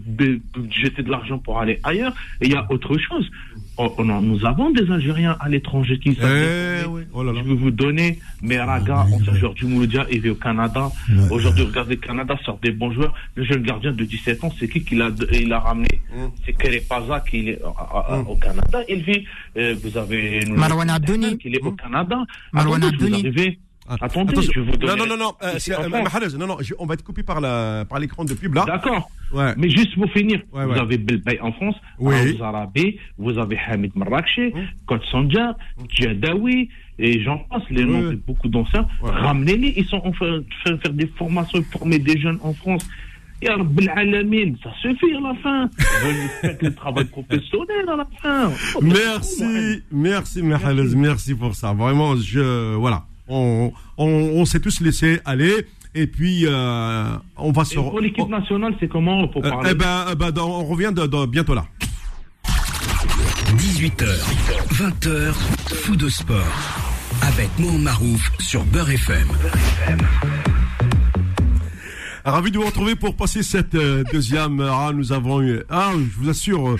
S7: jeter de l'argent pour aller ailleurs. Et il y a autre chose. On, nous avons des Algériens à l'étranger qui.
S2: Eh oh
S7: Je vais vous donner Meraga, ah, ancien joueur du Mouloudia, il vit au Canada. Aujourd'hui, regardez, le Canada sort des bons joueurs. Le jeune gardien de 17 ans, c'est qui qui l'a il a ramené hum. C'est Kerepaza qui est hum. au Canada. Il vit. Euh, vous avez
S4: Marwan Abdouni
S7: qui est au Canada.
S4: Marwan Abdouni.
S7: Attendez, je vous donne.
S2: Non, non, non, non, euh, euh non, non, on va être coupé par la, par l'écran de pub là.
S7: D'accord. Ouais. Mais juste pour finir, ouais, ouais. vous avez Belbay en France, oui. vous avez, vous avez Hamid Marrakchi, mmh. Kot Sanja, Djadawi, et j'en passe, les noms de beaucoup d'anciens. Ramenez-les, ils sont en train de faire des formations, former des jeunes en France. Ya Alamin, ça suffit à la fin. [laughs] Faites le travail professionnel à la fin.
S2: Merci, merci, merci pour ça. Vraiment, je, voilà on, on, s'est tous laissé aller. Et puis, euh, on va se.
S7: pour l'équipe nationale, c'est comment pour euh, parler
S2: Eh ben, euh, ben on revient de, bientôt là.
S1: 18h, 20h, fou de sport. Avec Mohamed Marouf sur Beurre FM.
S2: Ravi de vous retrouver pour passer cette deuxième. Ah, nous avons eu. Ah, je vous assure.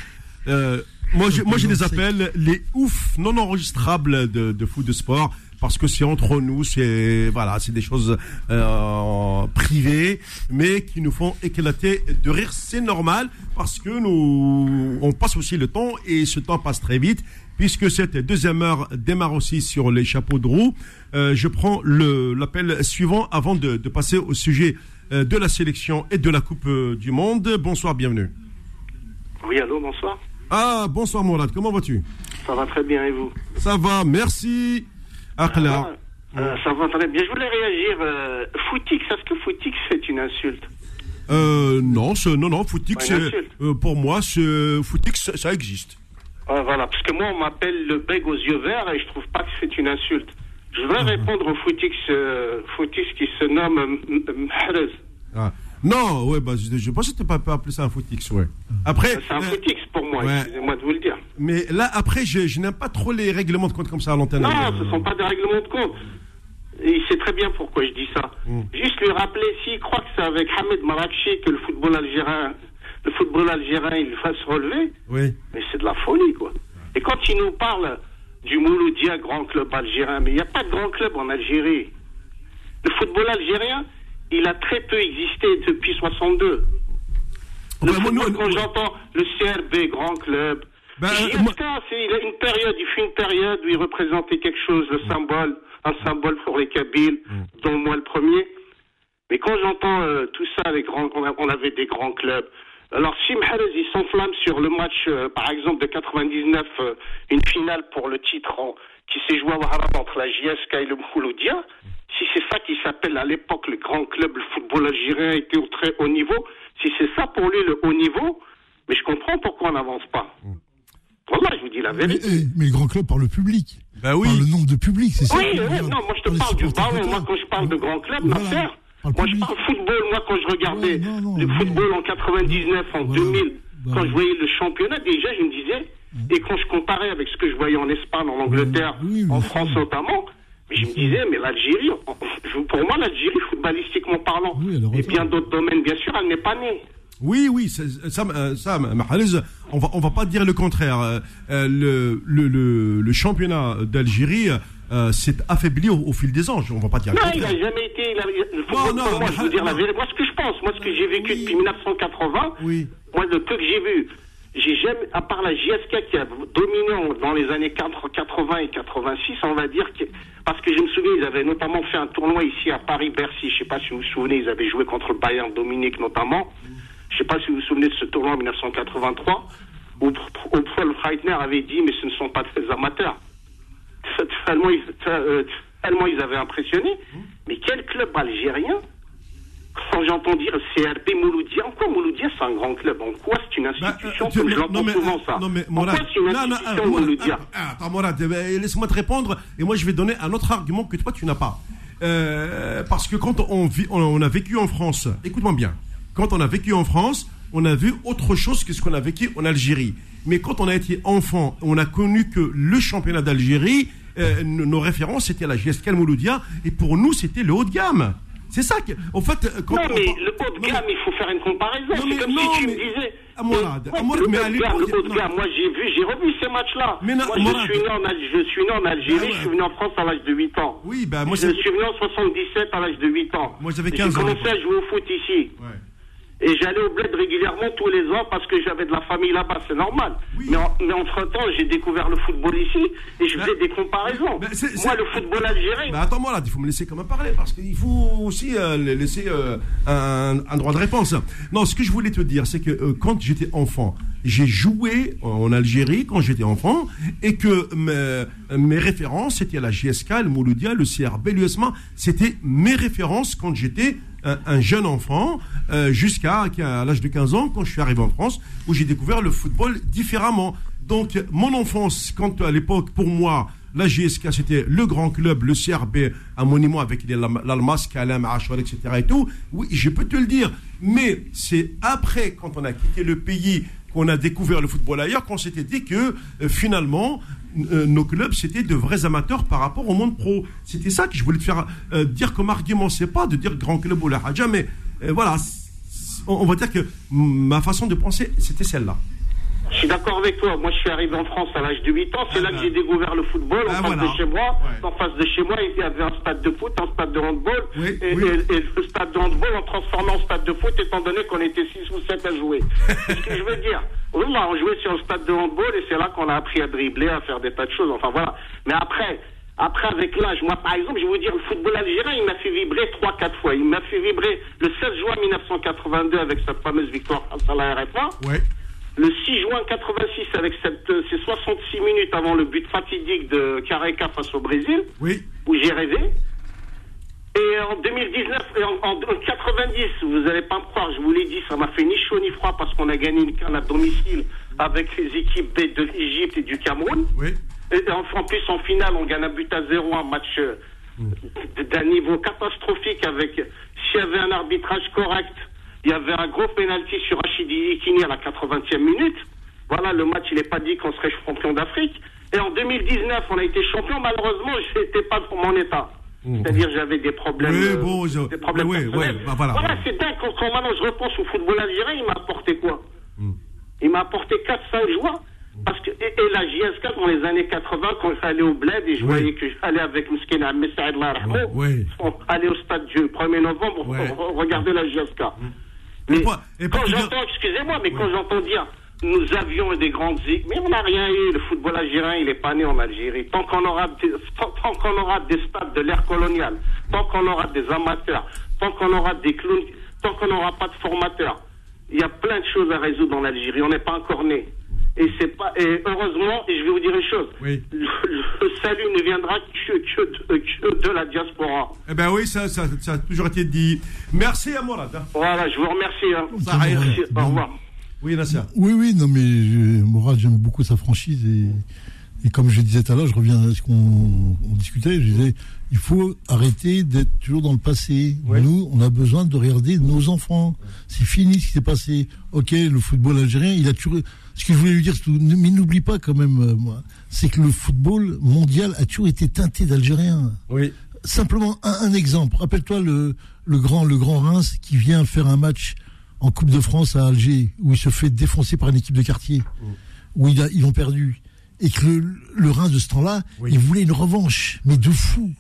S2: moi, je, moi, je les appelle les ouf non enregistrables de, de foot de sport parce que c'est entre nous, c'est voilà, c'est des choses euh, privées, mais qui nous font éclater de rire. C'est normal parce que nous, on passe aussi le temps et ce temps passe très vite. Puisque cette deuxième heure démarre aussi sur les chapeaux de roue, euh, je prends le l'appel suivant avant de, de, passer au sujet euh, de la sélection et de la Coupe du Monde. Bonsoir, bienvenue.
S8: Oui, allô, bonsoir.
S2: Ah, bonsoir Mourad, comment vas-tu?
S9: Ça va très bien, et vous?
S2: Ça va, merci. Akla.
S9: Euh, Ça va très bien. Je voulais réagir. Euh, footix, est-ce que footix c'est une insulte?
S2: Euh, non, non, non, Footix, euh, pour moi, Footix, ça- existe.
S9: Ouais, Voilà, parce que moi, on m'appelle le beg aux yeux verts et je trouve pas que c'est une insulte. Je
S2: Ah.
S9: voudrais répondre au footix, footix qui se nomme M- M- Mahrez.
S2: Ah. Non, ouais, bah, je, je pense que tu pas pas appeler ça un Footix, ouais. Après,
S9: C'est un footix pour moi,
S2: ouais.
S9: excusez-moi de vous le dire.
S2: mais là, après, je, je n'aime pas trop les règlements de compte comme ça à l'antenne.
S9: Non,
S2: Euh,
S9: ce ne sont pas des règlements de compte. Et il sait très bien pourquoi je dis ça.
S2: Mm.
S9: Juste lui rappeler, s'il croit que c'est avec Hamed Marakchi que le football algérien, le football algérien, il va se relever,
S2: Oui.
S9: mais c'est de la folie, quoi. Et quand il nous parle du Mouloudia, grand club algérien, mais il n'y a pas de grand club en Algérie. Le football algérien, il a très peu existé depuis 62. Le
S2: Ouais, moi,
S9: football,
S2: nous-
S9: quand j'entends le CRB, grand club,
S2: Ben, moi-
S9: il a une période, il fut une période où il représentait quelque chose, le symbole, un symbole pour les Kabyles,
S2: Mm.
S9: dont moi le premier. Mais quand j'entends euh, tout ça avec grand, on avait des grands clubs. Alors si Mahrez il s'enflamme sur le match, euh, par exemple de 99, euh, une finale pour le titre en- qui s'est joué à entre la JSK et le Mouloudia, si c'est ça qui s'appelle à l'époque le grand club, le football algérien était au très haut niveau, si c'est ça pour lui le haut niveau, mais je comprends pourquoi on n'avance pas. Voilà, je vous dis la
S3: Mais,
S9: vérité.
S3: eh, mais le grand club par le public.
S2: Bah oui.
S3: Par le nombre de public, c'est ça.
S9: Oui, oui, non, moi je te parle du ballon. Moi, quand je parle de grand club, ma
S3: Voilà.
S9: sœur, moi je parle football. Moi, quand je regardais
S3: Ouais, non, non,
S9: le football en 99, en
S3: Voilà.
S9: 2000,
S3: Bah
S9: quand je voyais le championnat, déjà, je me disais, et quand je comparais avec ce que je voyais en Espagne, en Angleterre,
S3: Oui,
S9: en France notamment, je me disais, mais l'Algérie, [laughs] pour moi, l'Algérie, footballistiquement parlant,
S3: Oui,
S9: et bien d'autres domaines, bien sûr, elle n'est pas née.
S2: Oui, oui, ça, ça, euh, on va, on va pas dire le contraire. Euh, le, le, le, le championnat d'Algérie euh, s'est affaibli au, au fil des ans. On va pas dire le
S9: Non, il
S2: contraire.
S9: n'a jamais été. il a- le
S2: non,
S9: pour moi,
S2: mais-
S9: je veux dire la
S2: non.
S9: vérité. Moi, ce que je pense, moi, ce que j'ai vécu
S2: Oui.
S9: depuis 1980,
S2: Oui.
S9: moi, le peu que j'ai vu, j'ai jamais, à part la JSK qui a dominé dans les années 4 80 et 86, on va dire, que, parce que je me souviens, ils avaient notamment fait un tournoi ici à Paris-Bercy. Je sais pas si vous vous souvenez, ils avaient joué contre le Bayern Dominique notamment. Je sais pas si vous vous souvenez de ce tournoi en 1983, où, où Paul Breitner avait dit, mais ce ne sont pas des amateurs. [laughs] Tellement ils, euh, tellement ils avaient impressionné. Mais quel club algérien j'entends dire CRB Mouloudia, en quoi Mouloudia c'est un grand club En quoi c'est une
S2: Bah,
S9: institution
S2: euh, tu-
S9: Comme je l'entends souvent
S2: euh,
S9: ça.
S2: Non, mais
S9: en quoi
S2: Mourad,
S9: c'est une
S2: non, non, euh, Mourad,
S9: Mouloudia
S2: ah, Attends, Mourad, euh, laisse-moi te répondre et moi je vais donner un autre argument que toi tu n'as pas. Euh, parce que quand on, vit, on, on a vécu en France, écoute-moi bien, quand on a vécu en France, on a vu autre chose que ce qu'on a vécu en Algérie. Mais quand on a été enfant, on a connu que le championnat d'Algérie, euh, nos références c'était la GSK Mouloudia et pour nous c'était le haut de gamme. C'est ça que, en fait, euh, quand
S9: Non,
S2: on
S9: mais le haut de
S2: Non,
S9: gamme, il faut faire une comparaison.
S2: Non,
S9: C'est
S2: mais
S9: comme
S2: non,
S9: si tu
S2: mais-
S9: me disais. Mais
S2: Mourad,
S9: le
S2: mais
S9: haut
S2: à
S9: de gamme,
S2: l'époque,
S9: le haut de gamme, moi j'ai vu, j'ai revu ces matchs-là.
S2: Mais non,
S9: moi, je suis né en, Al- je suis né en Algérie,
S2: Ah ouais.
S9: je suis venu en France à l'âge de 8 ans.
S2: Oui, bah moi
S9: je suis venu en 77 à l'âge de 8 ans.
S2: Moi, j'avais
S9: Et
S2: 15 ans,
S9: J'ai commencé à jouer au foot ici.
S2: Ouais.
S9: Et j'allais au bled régulièrement tous les ans parce que j'avais de la famille là-bas, c'est normal.
S2: Oui.
S9: Mais, en- mais entre-temps, j'ai découvert le football ici et je
S2: Mais-
S9: faisais des comparaisons.
S2: mais
S9: Moi,
S2: c'est-
S9: le football algérien,
S2: Bah attends-moi là, il faut me laisser quand même parler parce qu'il faut aussi euh, laisser euh, un, un droit de réponse. Non, ce que je voulais te dire, c'est que euh, quand j'étais enfant, j'ai joué en Algérie quand j'étais enfant et que mes, mes références c'était la JSK, le Mouloudia, le CRB, l'USMA, c'était mes références quand j'étais un, un jeune enfant euh, jusqu'à l'âge de 15 ans quand je suis arrivé en France où j'ai découvert le football différemment. Donc mon enfance, quand à l'époque pour moi la GSK, c'était le grand club, le CRB, un monument avec l'Almas, Kalem, Achouar, etc. et tout. Oui, je peux te le dire. Mais c'est après, quand on a quitté le pays, qu'on a découvert le football ailleurs, qu'on s'était dit que euh, finalement, euh, nos clubs, c'était de vrais amateurs par rapport au monde pro. C'était ça que je voulais te faire euh, dire comme argument. C'est pas de dire grand club ou la Hadja, mais voilà. On on va dire que ma façon de penser, c'était celle-là.
S9: Je suis d'accord avec toi. Moi, je suis arrivé en France à l'âge de 8 ans. C'est
S2: Ah
S9: là
S2: bah.
S9: que j'ai découvert le football. En
S2: Ah,
S9: face
S2: voilà.
S9: de chez moi,
S2: Ouais.
S9: en face de chez moi, il y avait un stade de foot, un stade de handball.
S2: Oui,
S9: et,
S2: oui.
S9: et- et le stade de handball, on transformait en stade de foot, étant donné qu'on était 6 ou 7 à jouer. [laughs] C'est ce que je veux dire. Oui, bah, on jouait sur un stade de handball et c'est là qu'on a appris à dribbler, à faire des tas de choses. Enfin, voilà. Mais après, après, avec l'âge, moi, par exemple, je vais vous dire, le football algérien, il m'a fait vibrer 3-4 fois. Il m'a fait vibrer le 16 juin 1982 avec sa fameuse victoire face à la RFA.
S2: Ouais.
S9: Le 6 juin 86, avec cette, euh, ces 66 minutes avant le but fatidique de Careca face au Brésil,
S2: Oui.
S9: où j'ai rêvé. Et en 2019, et en, en- en 90, vous n'allez pas me croire, je vous l'ai dit, ça m'a fait ni chaud ni froid parce qu'on a gagné une canne à domicile avec les équipes de l'Égypte et du Cameroun.
S2: Oui.
S9: Et en, en plus, en finale, on gagne un but à zéro, un match euh, d'un niveau catastrophique avec, s'il y avait un arbitrage correct, il y avait un gros penalty sur Rachidi Yekini à la 80e minute. Voilà, le match, il n'est pas dit qu'on serait champion d'Afrique. Et en 2019, on a été champion. Malheureusement, [laughs] je n'étais pas dans mon état. C'est-à-dire, j'avais des problèmes.
S2: Oui,
S9: euh,
S2: bon, je-
S9: des problèmes personnels.
S2: ouais, bah, voilà.
S9: c'est dingue. Quand, quand maintenant je repense au football algérien, il m'a apporté quoi
S2: Hmm.
S9: Il m'a apporté 4-5 joueurs. Parce que, et, et la JSK, dans les années 80, quand j'allais au bled et je
S2: Oui.
S9: voyais que j'allais avec Mouskine à Messaïd Laramo,
S2: Oui.
S9: aller au stade du 1er novembre pour regarder la JSK. Mais
S2: pas- et pas
S9: quand j'entends, excusez-moi, mais quand j'entends dire nous avions des grandes équipes, mais on n'a rien eu. Le football algérien, il n'est pas né en Algérie. Tant qu'on aura des, tant, tant qu'on aura des stades de l'ère coloniale, tant qu'on aura des amateurs, tant qu'on aura des clowns, tant qu'on n'aura pas de formateurs, il y a plein de choses à résoudre en Algérie. On n'est pas encore né. Et c'est pas, et heureusement, et je vais vous dire une chose.
S2: Oui.
S9: Le, le salut ne viendra que, que, de, que de la diaspora.
S2: Eh ben oui, ça, ça, ça a toujours été dit. Merci à Mourad. hein.
S9: Voilà, je vous remercie. hein.
S2: Ça arrive.
S9: Merci, Au revoir.
S2: Oui, Nasser.
S3: Oui, oui, non, mais je, Mourad, j'aime beaucoup sa franchise et, et comme je disais tout à l'heure, je reviens à ce qu'on on discutait, je disais, il faut arrêter d'être toujours dans le passé.
S2: Ouais.
S3: Nous, on a besoin de regarder nos enfants. C'est fini ce qui s'est passé. Ok, le football algérien, il a toujours. Ce que je voulais lui dire, mais n'oublie pas quand même, euh, moi, c'est que le football mondial a toujours été teinté d'Algériens
S2: Oui.
S3: simplement un, un exemple. Rappelle-toi le, le grand le grand Reims qui vient faire un match en Coupe de France à Alger où il se fait défoncer par une équipe de quartier où il a- ils ont perdu et que le, le Reims de ce temps-là
S2: Oui.
S3: il voulait une revanche mais de fou.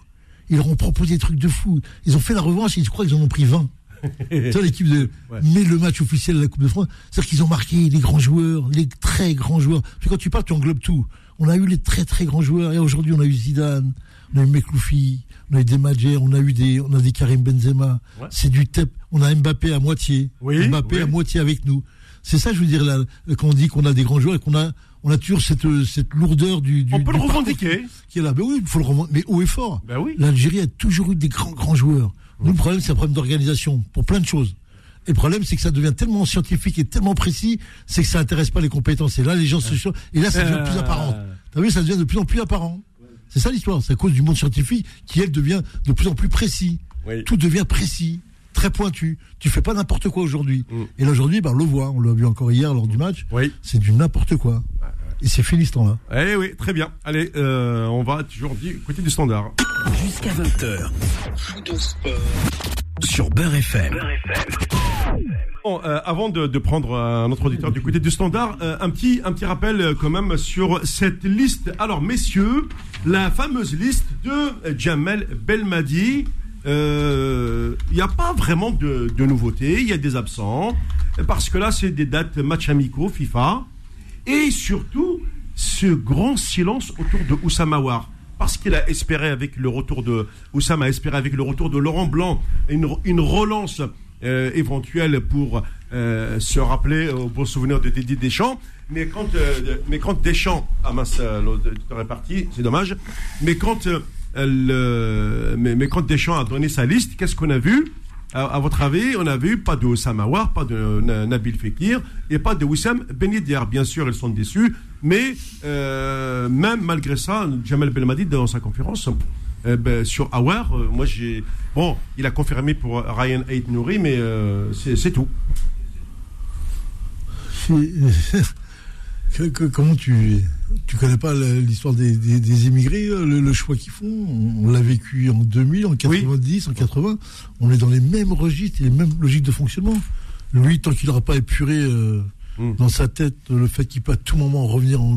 S3: Ils leur ont proposé des trucs de fou. Ils ont fait la revanche et je crois qu'ils en ont pris 20. C'est l'équipe de.
S2: Ouais.
S3: Mais le match officiel de la Coupe de France, c'est-à-dire qu'ils ont marqué les grands joueurs, les très grands joueurs. Parce que quand tu parles, tu englobes tout. On a eu les très très grands joueurs et aujourd'hui on a eu Zidane, on a eu Mekloufi, on a eu des Madjer, on a eu des, on a des Karim Benzema.
S2: Ouais.
S3: C'est du TEP. On a Mbappé à moitié.
S2: Oui,
S3: Mbappé
S2: oui.
S3: à moitié avec nous. C'est ça, je veux dire, là, quand on dit qu'on a des grands joueurs et qu'on a, on a toujours cette, cette lourdeur du. du
S2: On peut
S3: du
S2: le revendiquer.
S3: Qui est là. Ben oui, il faut le revendiquer, mais haut et fort.
S2: Ben oui.
S3: L'Algérie a toujours eu des grands, grands joueurs. Nous, le problème, c'est un problème d'organisation, pour plein de choses. Et le problème, c'est que ça devient tellement scientifique et tellement précis, c'est que ça intéresse pas les compétences. Et là, les gens se sont, et là, ça devient de plus
S2: Euh.
S3: apparent. T'as vu, ça devient de plus en plus apparent. C'est ça l'histoire. C'est à cause du monde scientifique qui, elle, devient de plus en plus précis.
S2: Oui.
S3: Tout devient précis, très pointu. Tu fais pas n'importe quoi aujourd'hui.
S2: Mm.
S3: Et là, aujourd'hui, ben, on le voit. On l'a vu encore hier lors du match.
S2: Oui.
S3: C'est du n'importe quoi. Et c'est fini ce temps-là.
S2: Eh oui, très bien. Allez, euh, on va toujours du côté du standard.
S1: Jusqu'à 20h. Sur Beurre FM.
S2: Bon, euh, avant de, de prendre euh, un autre auditeur du côté du standard, euh, un petit un petit rappel quand même sur cette liste. Alors messieurs, la fameuse liste de Jamel Belmadi. Il n'y a pas vraiment de, de nouveautés, il y a des absents, parce que là c'est des dates match amicaux FIFA, et surtout ce grand silence autour de Oussama War. Parce qu'il a espéré avec le retour de Oussama a espéré avec le retour de Laurent Blanc une, une relance euh, éventuelle pour euh, se rappeler au bon souvenir de Didier Deschamps. Mais quand, euh, mais quand Deschamps, euh, c'est dommage. Mais quand, euh, mais quand Deschamps a donné sa liste, qu'est-ce qu'on a vu? À, votre avis, on a vu pas de Oussama War, pas de Na- Nabil Fekir et pas de Wissam Ben Yedder. Bien sûr, ils sont déçus, mais euh, même malgré ça, Jamel Belmadi dans sa conférence euh, ben, sur Awar, euh, moi j'ai bon, il a confirmé pour Ryan Ait Nouri, mais c'est tout.
S3: C'est- que- que- comment tu tu connais pas l'histoire des, des, des émigrés, euh, le, le choix qu'ils font? On, on l'a vécu en 2000, en 90, en 80. On est dans les mêmes registres, et les mêmes logiques de fonctionnement. Lui, tant qu'il n'aura pas épuré euh,
S2: Mm.
S3: dans sa tête le fait qu'il peut à tout moment revenir en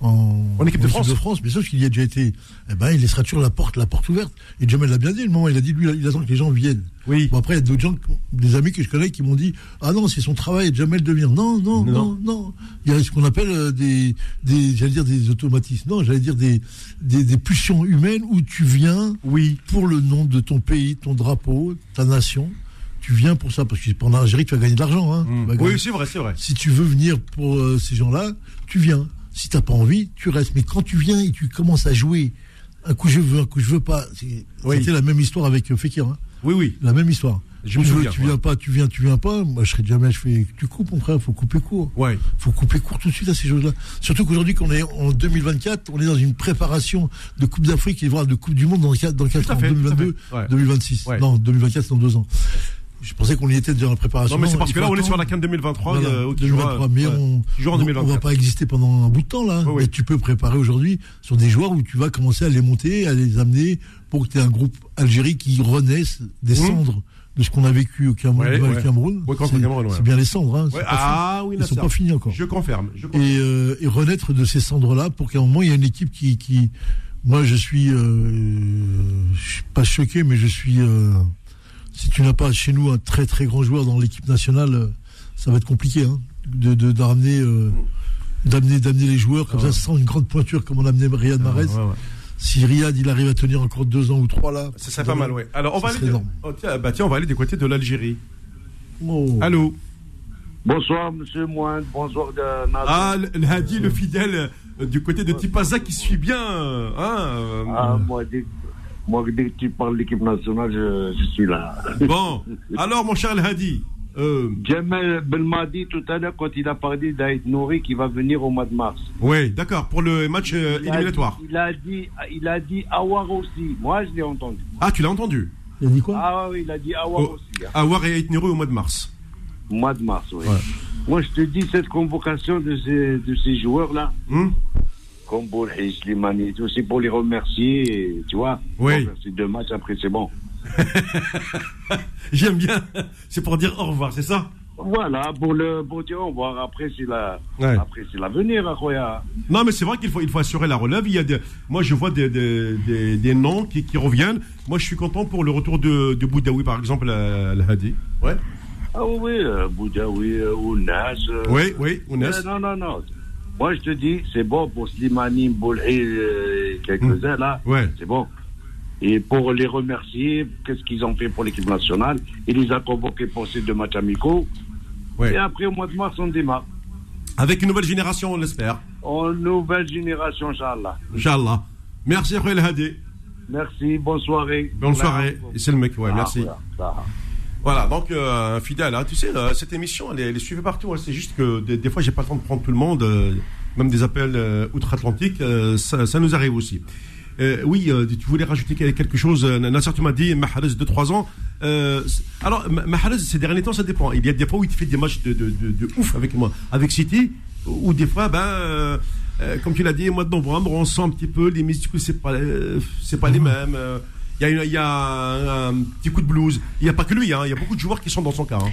S3: en,
S2: En équipe de France.
S3: bien sûr qu'il y a déjà été. Eh ben, il laissera toujours la porte, la porte ouverte. Et Jamel l'a bien dit, le moment, il a dit, lui, il attend que les gens viennent.
S2: Oui.
S3: Bon, après, il y a d'autres gens, des amis que je connais qui m'ont dit Ah non, c'est son travail, Jamel de venir. Non, non,
S2: Non.
S3: non, non. Il y a ce qu'on appelle euh, des, des j'allais dire des automatismes. Non, j'allais dire des, des, des pulsions humaines où tu viens
S2: Oui.
S3: pour le nom de ton pays, ton drapeau, ta nation. tu viens pour ça, parce que pendant Algérie, tu vas gagner de l'argent. Hein.
S2: Mm.
S3: Gagner-
S2: Oui, c'est vrai, c'est vrai.
S3: Si tu veux venir pour euh, ces gens-là, tu viens. Si t'as pas envie, tu restes. Mais quand tu viens et tu commences à jouer, un coup je veux, un coup je veux pas,
S2: Oui.
S3: c'était la même histoire avec euh, Fekir. hein.
S2: Oui, oui.
S3: La même histoire.
S2: Je me souviens,
S3: tu
S2: ouais.
S3: viens pas, tu viens, tu viens pas. Moi, je serais jamais. Je fais. Tu coupes, mon frère. Faut couper court.
S2: Ouais.
S3: Faut couper court tout de suite à ces choses-là. Surtout qu'aujourd'hui, qu'on est en 2024, on est dans une préparation de Coupe d'Afrique et voire de Coupe du Monde dans 4 dans quatre
S2: Tout à
S3: ans,
S2: fait, tout à
S3: 2022,
S2: fait. Ouais.
S3: 2026.
S2: Ouais.
S3: Non, 2024, c'est dans deux ans. Je pensais qu'on y était déjà en préparation.
S2: Non, mais c'est parce que là, on est sur la CAN 2023.
S3: Voilà,
S2: euh, qui
S3: 2023,
S2: jouera,
S3: mais
S2: ouais,
S3: on,
S2: 2024.
S3: va pas exister pendant un bout de temps là.
S2: Oui.
S3: Mais tu peux préparer aujourd'hui sur des joueurs où tu vas commencer à les monter, à les amener pour que tu aies un groupe Algérie qui renaisse des
S2: Mhm.
S3: cendres de ce qu'on a vécu au Cameroun.
S2: Ouais.
S3: Cameroun.
S2: Ouais,
S3: C'est- bien les cendres. Hein.
S2: Ah oui,
S3: Ils
S2: là,
S3: sont pas finis encore.
S2: Je confirme. Je confirme.
S3: Et, euh, et renaître de ces cendres-là pour qu'à un moment il y ait une équipe qui, qui moi je suis, euh, je suis pas choqué, mais je suis. euh, si tu n'as pas chez nous un très très grand joueur dans l'équipe nationale, euh, ça va être compliqué hein, de de- d'amener euh, d'amener d'amener les joueurs comme
S2: Ah ouais.
S3: ça sans une grande pointure comme on a amené Riyad Mahrez.
S2: Ouais, ouais.
S3: Si Riyad il arrive à tenir encore deux ans ou trois là,
S2: Ça serait pas mal, ouais. Alors, on va aller. oh, tiens, bah, tiens, on va aller des côtés de l'Algérie.
S3: Oh.
S2: Allô
S10: Bonsoir, monsieur Moine. Bonsoir, de Nasser.
S2: Ah, le le Hadi, le fidèle euh, du côté de Tipaza qui suit bien. euh, Hein, euh,
S10: Ah, moi, dès, moi, dès que tu parles de l'équipe nationale, je, je suis là.
S2: Bon, [laughs] alors, mon cher Hadi. Euh,
S10: Jamel Belmadi, tout à l'heure, quand il a parlé d'Aït Nouri qui va venir au mois de mars.
S2: oui, d'accord, pour le match euh,
S10: Il a
S2: éliminatoire.
S10: dit- Il a dit, il a dit Awar aussi. Moi, je l'ai entendu.
S2: Ah, tu l'as entendu
S3: Il a dit quoi?
S10: Ah oui, il a dit Awar
S2: Oh,
S10: aussi. hein.
S2: Awar et Aït Niro au mois de mars.
S10: Mois de mars, oui.
S2: Ouais.
S10: Moi, je te dis, cette convocation de ces, de ces joueurs-là,
S2: Hum
S10: comme Boulhi, Slimani et tout, c'est pour les remercier, et, tu vois.
S2: Oui.
S10: C'est deux matchs, après, c'est bon. [laughs]
S2: J'aime bien. C'est pour dire au revoir, c'est ça?
S10: Voilà, pour le pour dire au revoir. Après, c'est la,
S2: Ouais.
S10: après, c'est l'avenir, Khoya.
S2: Non, mais c'est vrai qu'il faut, il faut assurer la relève. Il y a des, moi, je vois des, des, des, des noms qui, qui reviennent. Moi, je suis content pour le retour de, de Boudaoui, par exemple, à, à Hadi. Ouais.
S10: Ah oui, euh, Boudaoui, euh, Ounas. euh,
S2: Oui, oui, Ounes.
S10: euh, non, non, non. Moi, je te dis, c'est bon pour Slimani, Boulhi, euh, quelques-uns, là.
S2: Ouais.
S10: C'est bon. Et pour les remercier, qu'est-ce qu'ils ont fait pour l'équipe nationale? Il les a convoqués pour ces deux matchs amicaux.
S2: Ouais.
S10: Et après, au mois de mars, on démarre.
S2: Avec une nouvelle génération, on l'espère.
S10: En nouvelle génération, Inch'Allah.
S2: Inch'Allah. Merci, El Hadi.
S10: Merci, bonne soirée.
S2: Bonne soirée. C'est le mec, ouais,
S10: Ah,
S2: merci.
S10: Voilà,
S2: donc euh, fidèle, hein. tu sais, euh, cette émission, elle est, elle est suivie partout. hein. C'est juste que des, des fois, j'ai pas le temps de prendre tout le monde, euh, même des appels euh, outre-Atlantique, euh, ça, ça nous arrive aussi. Euh, oui, euh, tu voulais rajouter quel- quelque chose, Nasser, tu m'as dit, Mahrez de 3 ans. Euh, alors, Ma- Mahrez, ces derniers temps, ça dépend. Il y a des fois où il fait des matchs de, de, de, de ouf avec moi, avec City, ou des fois, ben, comme tu l'as dit, mois de novembre, on sent un petit peu les musiques, c'est pas, euh, c'est pas les mêmes. Il y, a une- il y a un, un petit coup de blues. Il n'y a pas que lui, hein, il y a beaucoup de joueurs qui sont dans son cas. hein.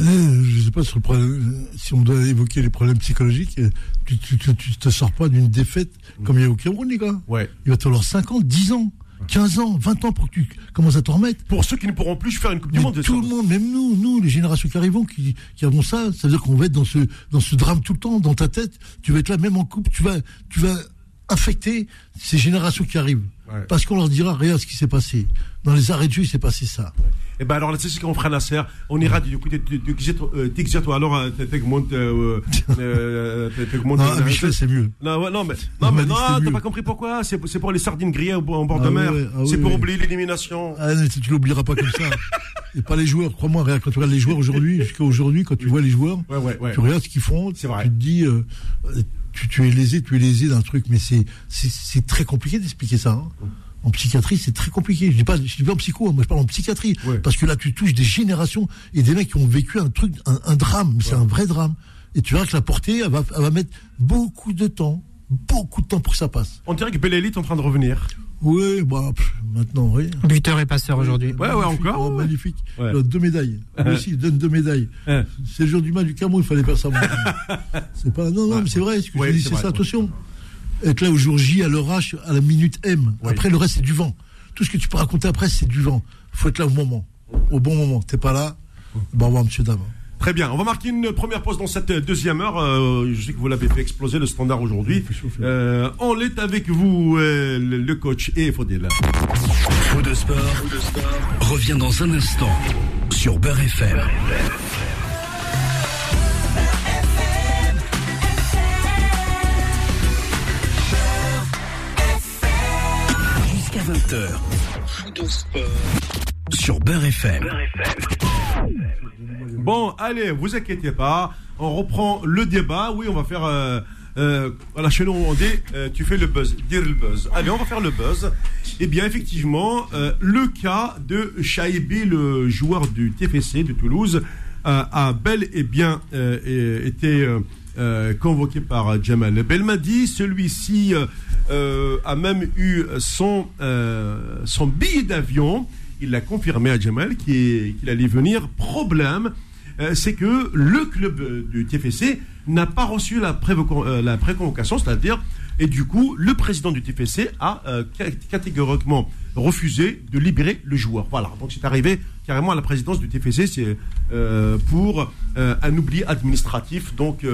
S3: Je sais pas sur le problème, si on doit évoquer les problèmes psychologiques, tu, tu te sors pas d'une défaite comme il y a au Cameroun, les gars.
S2: Ouais.
S3: Il va te falloir 5 ans, 10 ans, 15 ans, 20 ans pour que tu commences à t'en remettre.
S2: Pour ceux qui ne pourront plus faire une Coupe du Monde,
S3: tout le monde, même nous, nous, les générations qui arrivons, qui, qui avons ça, ça veut dire qu'on va être dans ce, dans ce drame tout le temps, dans ta tête. Tu vas être là, même en coupe, tu vas, tu vas affecter ces générations qui arrivent. Parce qu'on leur dira, regarde ce qui s'est passé. Dans les arrêts de jeu, il s'est passé ça.
S2: Et ben alors c'est ce qu'on fera Nasser. On ira du côté de Tixerto. Alors, euh, Tegmont. euh, [laughs] euh.
S3: Non, Michel, c'est mieux.
S2: Non, non, mais, non,
S3: m'a
S2: mais non, t'as pas compris pourquoi? C'est pour les sardines grillées en bord
S3: Ah
S2: de mer.
S3: ah
S2: c'est pour oublier l'élimination.
S3: Ah, tu l'oublieras pas comme ça. Et pas les joueurs, crois-moi, quand tu regardes les joueurs aujourd'hui, jusqu'à aujourd'hui, quand tu vois les joueurs, tu regardes ce qu'ils font, tu te dis, euh, tu, es lésé, tu es lésé d'un truc, mais c'est très compliqué d'expliquer ça. En psychiatrie, c'est très compliqué. Je dis pas, je dis pas en psycho, hein, moi je parle en psychiatrie,
S2: Ouais.
S3: parce que là tu touches des générations et des mecs qui ont vécu un truc, un, un drame, c'est un vrai drame. Et tu verras que la portée, elle va, elle va mettre beaucoup de temps, beaucoup de temps pour que ça passe.
S2: On dirait que Belle est en train de revenir.
S3: Oui, bah pff, maintenant, oui.
S4: Buteur et passeur aujourd'hui.
S2: Ouais, ouais, encore,
S3: oh,
S2: ouais.
S3: magnifique.
S2: Ouais.
S3: Il a deux médailles. Aussi, il donne deux médailles. [laughs] C'est le jour du match du Cameroun, il fallait faire ça. moi. [laughs] c'est pas. Non, non, mais c'est vrai. Ce que
S2: Ouais,
S3: je dis,
S2: c'est
S3: ça.
S2: ouais.
S3: Attention. Être là au jour J, à l'heure H, à la minute M. Après, le reste, c'est du vent. Tout ce que tu peux raconter après, c'est du vent. faut être là au moment. Au bon moment. T'es pas là? Bon, au revoir, monsieur, dame.
S2: Très bien, on va marquer une première pause dans cette deuxième heure. Euh, je sais que vous l'avez fait exploser le standard aujourd'hui. Euh, on est avec vous, euh, le coach et Faudel.
S1: Faux de sport, revient dans un instant. sur Beurre FM. 20h. Sur Beurre FM.
S2: Bon, allez, vous inquiétez pas. On reprend le débat. Oui, on va faire. Euh, euh, voilà, chez nous, on euh, tu fais le buzz, dire le buzz. Allez, on va faire le buzz. Eh bien, effectivement, euh, le cas de Chaibi, le joueur du TFC de Toulouse, euh, a bel et bien été convoqué par Jamal Belmadi. Celui-ci euh, a même eu son, euh, son billet d'avion. Il l'a confirmé à Jamal qu'il allait venir. Problème, euh, c'est que le club euh, du TFC n'a pas reçu la, euh, la préconvocation, c'est-à-dire, et du coup, le président du TFC a euh, ca- catégoriquement refusé de libérer le joueur. Voilà, donc c'est arrivé carrément à la présidence du TFC, c'est pour un oubli administratif. Donc,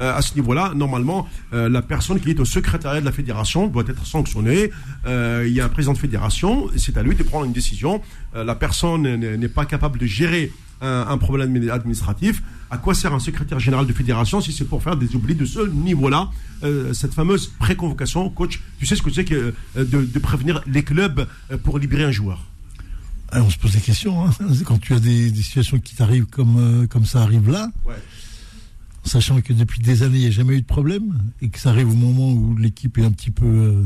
S2: euh, à ce niveau-là, normalement, euh, la personne qui est au secrétariat de la fédération doit être sanctionnée. Euh, il y a un président de fédération, c'est à lui de prendre une décision. La personne n'est pas capable de gérer un, un problème administratif. À quoi sert un secrétaire général de fédération si c'est pour faire des oublis de ce niveau-là? Euh, Cette fameuse préconvocation, coach, tu sais ce que c'est que de, de prévenir les clubs pour libérer un joueur?
S3: Ah, on se pose des questions. Hein. [laughs] Quand tu as des, des situations qui t'arrivent comme, euh, comme ça arrive là,
S2: Ouais.
S3: Sachant que depuis des années, il n'y a jamais eu de problème, et que ça arrive au moment où l'équipe est un petit peu euh,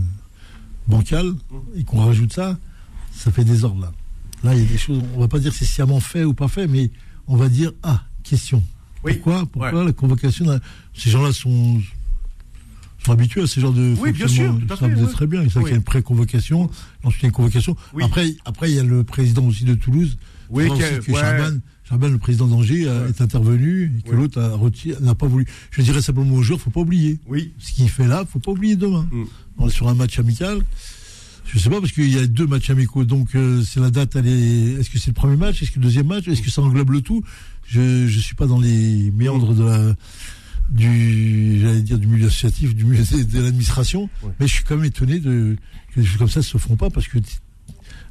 S3: bancale,
S2: Mmh.
S3: et qu'on rajoute ça, ça fait désordre là. Là, il y a des choses, on va pas dire c'est sciemment fait ou pas fait, mais on va dire, ah, question.
S2: Oui.
S3: Pourquoi, pourquoi
S2: Ouais.
S3: la convocation là, Ces gens-là sont, sont habitués à ce genre de
S2: Oui, bien sûr, tout à fait,
S3: très
S2: oui.
S3: très bien.
S2: Oui.
S3: qu'il y a une pré-convocation, ensuite il y a une convocation. Après, après, il y a le président aussi de Toulouse.
S2: Oui,
S3: Il aussi
S2: ouais.
S3: Chaban, Le président d'Angers,
S2: Ouais.
S3: est intervenu et que
S2: Ouais.
S3: l'autre n'a pas voulu. Je dirais simplement aux joueurs, faut pas oublier.
S2: Oui.
S3: Ce qu'il fait là, faut pas oublier demain.
S2: Mm.
S3: On est sur un match amical. Je sais pas parce qu'il y a deux matchs amicaux, donc euh, c'est la date. Elle est. Est-ce que c'est le premier match Est-ce que le deuxième match Est-ce que ça englobe le tout? Je je suis pas dans les méandres de la du j'allais dire du milieu associatif, du milieu de, de l'administration,
S2: Ouais.
S3: mais je suis quand même étonné de que des choses comme ça se font pas parce que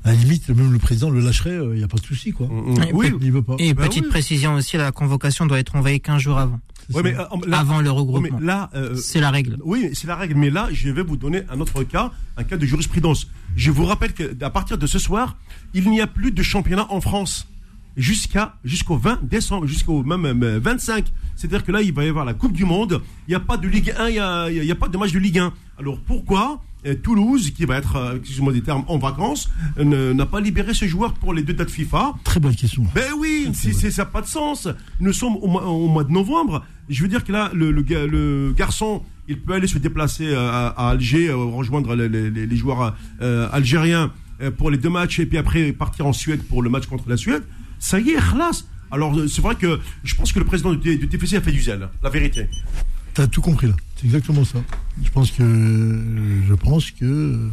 S3: à la limite même le président le lâcherait, il n'y a pas de souci quoi.
S2: Mm, mm.
S4: Et
S2: Oui,
S3: Il veut pas.
S4: Et
S2: Bah
S4: petite
S2: oui.
S4: précision aussi, la convocation doit être envoyée 15 jours avant,
S2: mais, euh, là,
S4: avant le regroupement.
S2: mais là, euh,
S4: C'est la règle.
S2: Oui, c'est la règle. Mais là, je vais vous donner un autre cas, un cas de jurisprudence. Je vous rappelle qu'à partir de ce soir, il n'y a plus de championnat en France jusqu'à jusqu'au 20 décembre, jusqu'au même euh, 25. C'est-à-dire que là, il va y avoir la Coupe du Monde. Il n'y a pas de Ligue 1, il n'y a, pas de match de Ligue 1. Alors pourquoi euh, Toulouse, qui va être, euh, excusez-moi des termes, en vacances, n'a pas libéré ce joueur pour les deux dates FIFA
S3: Très bonne question.
S2: ben oui, c'est- ça n'a pas de sens. Nous sommes au mois, au mois de novembre. Je veux dire que là, le, le, ga- le garçon, il peut aller se déplacer euh, à, à Alger, euh, rejoindre les, les- les- les joueurs euh, algériens pour les deux matchs et puis après partir en Suède pour le match contre la Suède. Ça y est, khlas. Alors c'est vrai que je pense que le président du TFC a fait du zèle, la vérité.
S3: T'as tout compris là. C'est exactement ça. Je pense que je pense que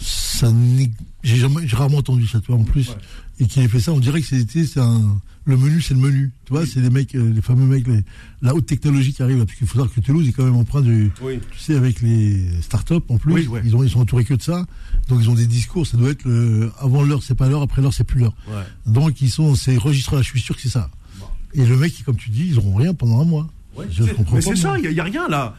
S3: ça j'ai jamais j'ai rarement entendu ça toi en plus
S2: Ouais.
S3: et qu'il ait fait ça on dirait que c'était c'est un le menu c'est le menu tu vois c'est les mecs euh, les fameux mecs les- la haute technologie qui arrive là parce qu'il faut savoir que Toulouse est quand même empreint de
S2: Oui.
S3: tu sais avec les startups en plus
S2: Oui, ouais.
S3: ils ont ils sont entourés que de ça donc ils ont des discours ça doit être le avant l'heure c'est pas l'heure après l'heure c'est plus l'heure
S2: Ouais.
S3: donc ils sont ces registres là je suis sûr que c'est ça et le mec comme tu dis ils auront rien pendant un mois
S2: Ouais,
S3: je
S2: c'est-
S3: comprends
S2: mais c'est ça, il n'y a, rien là.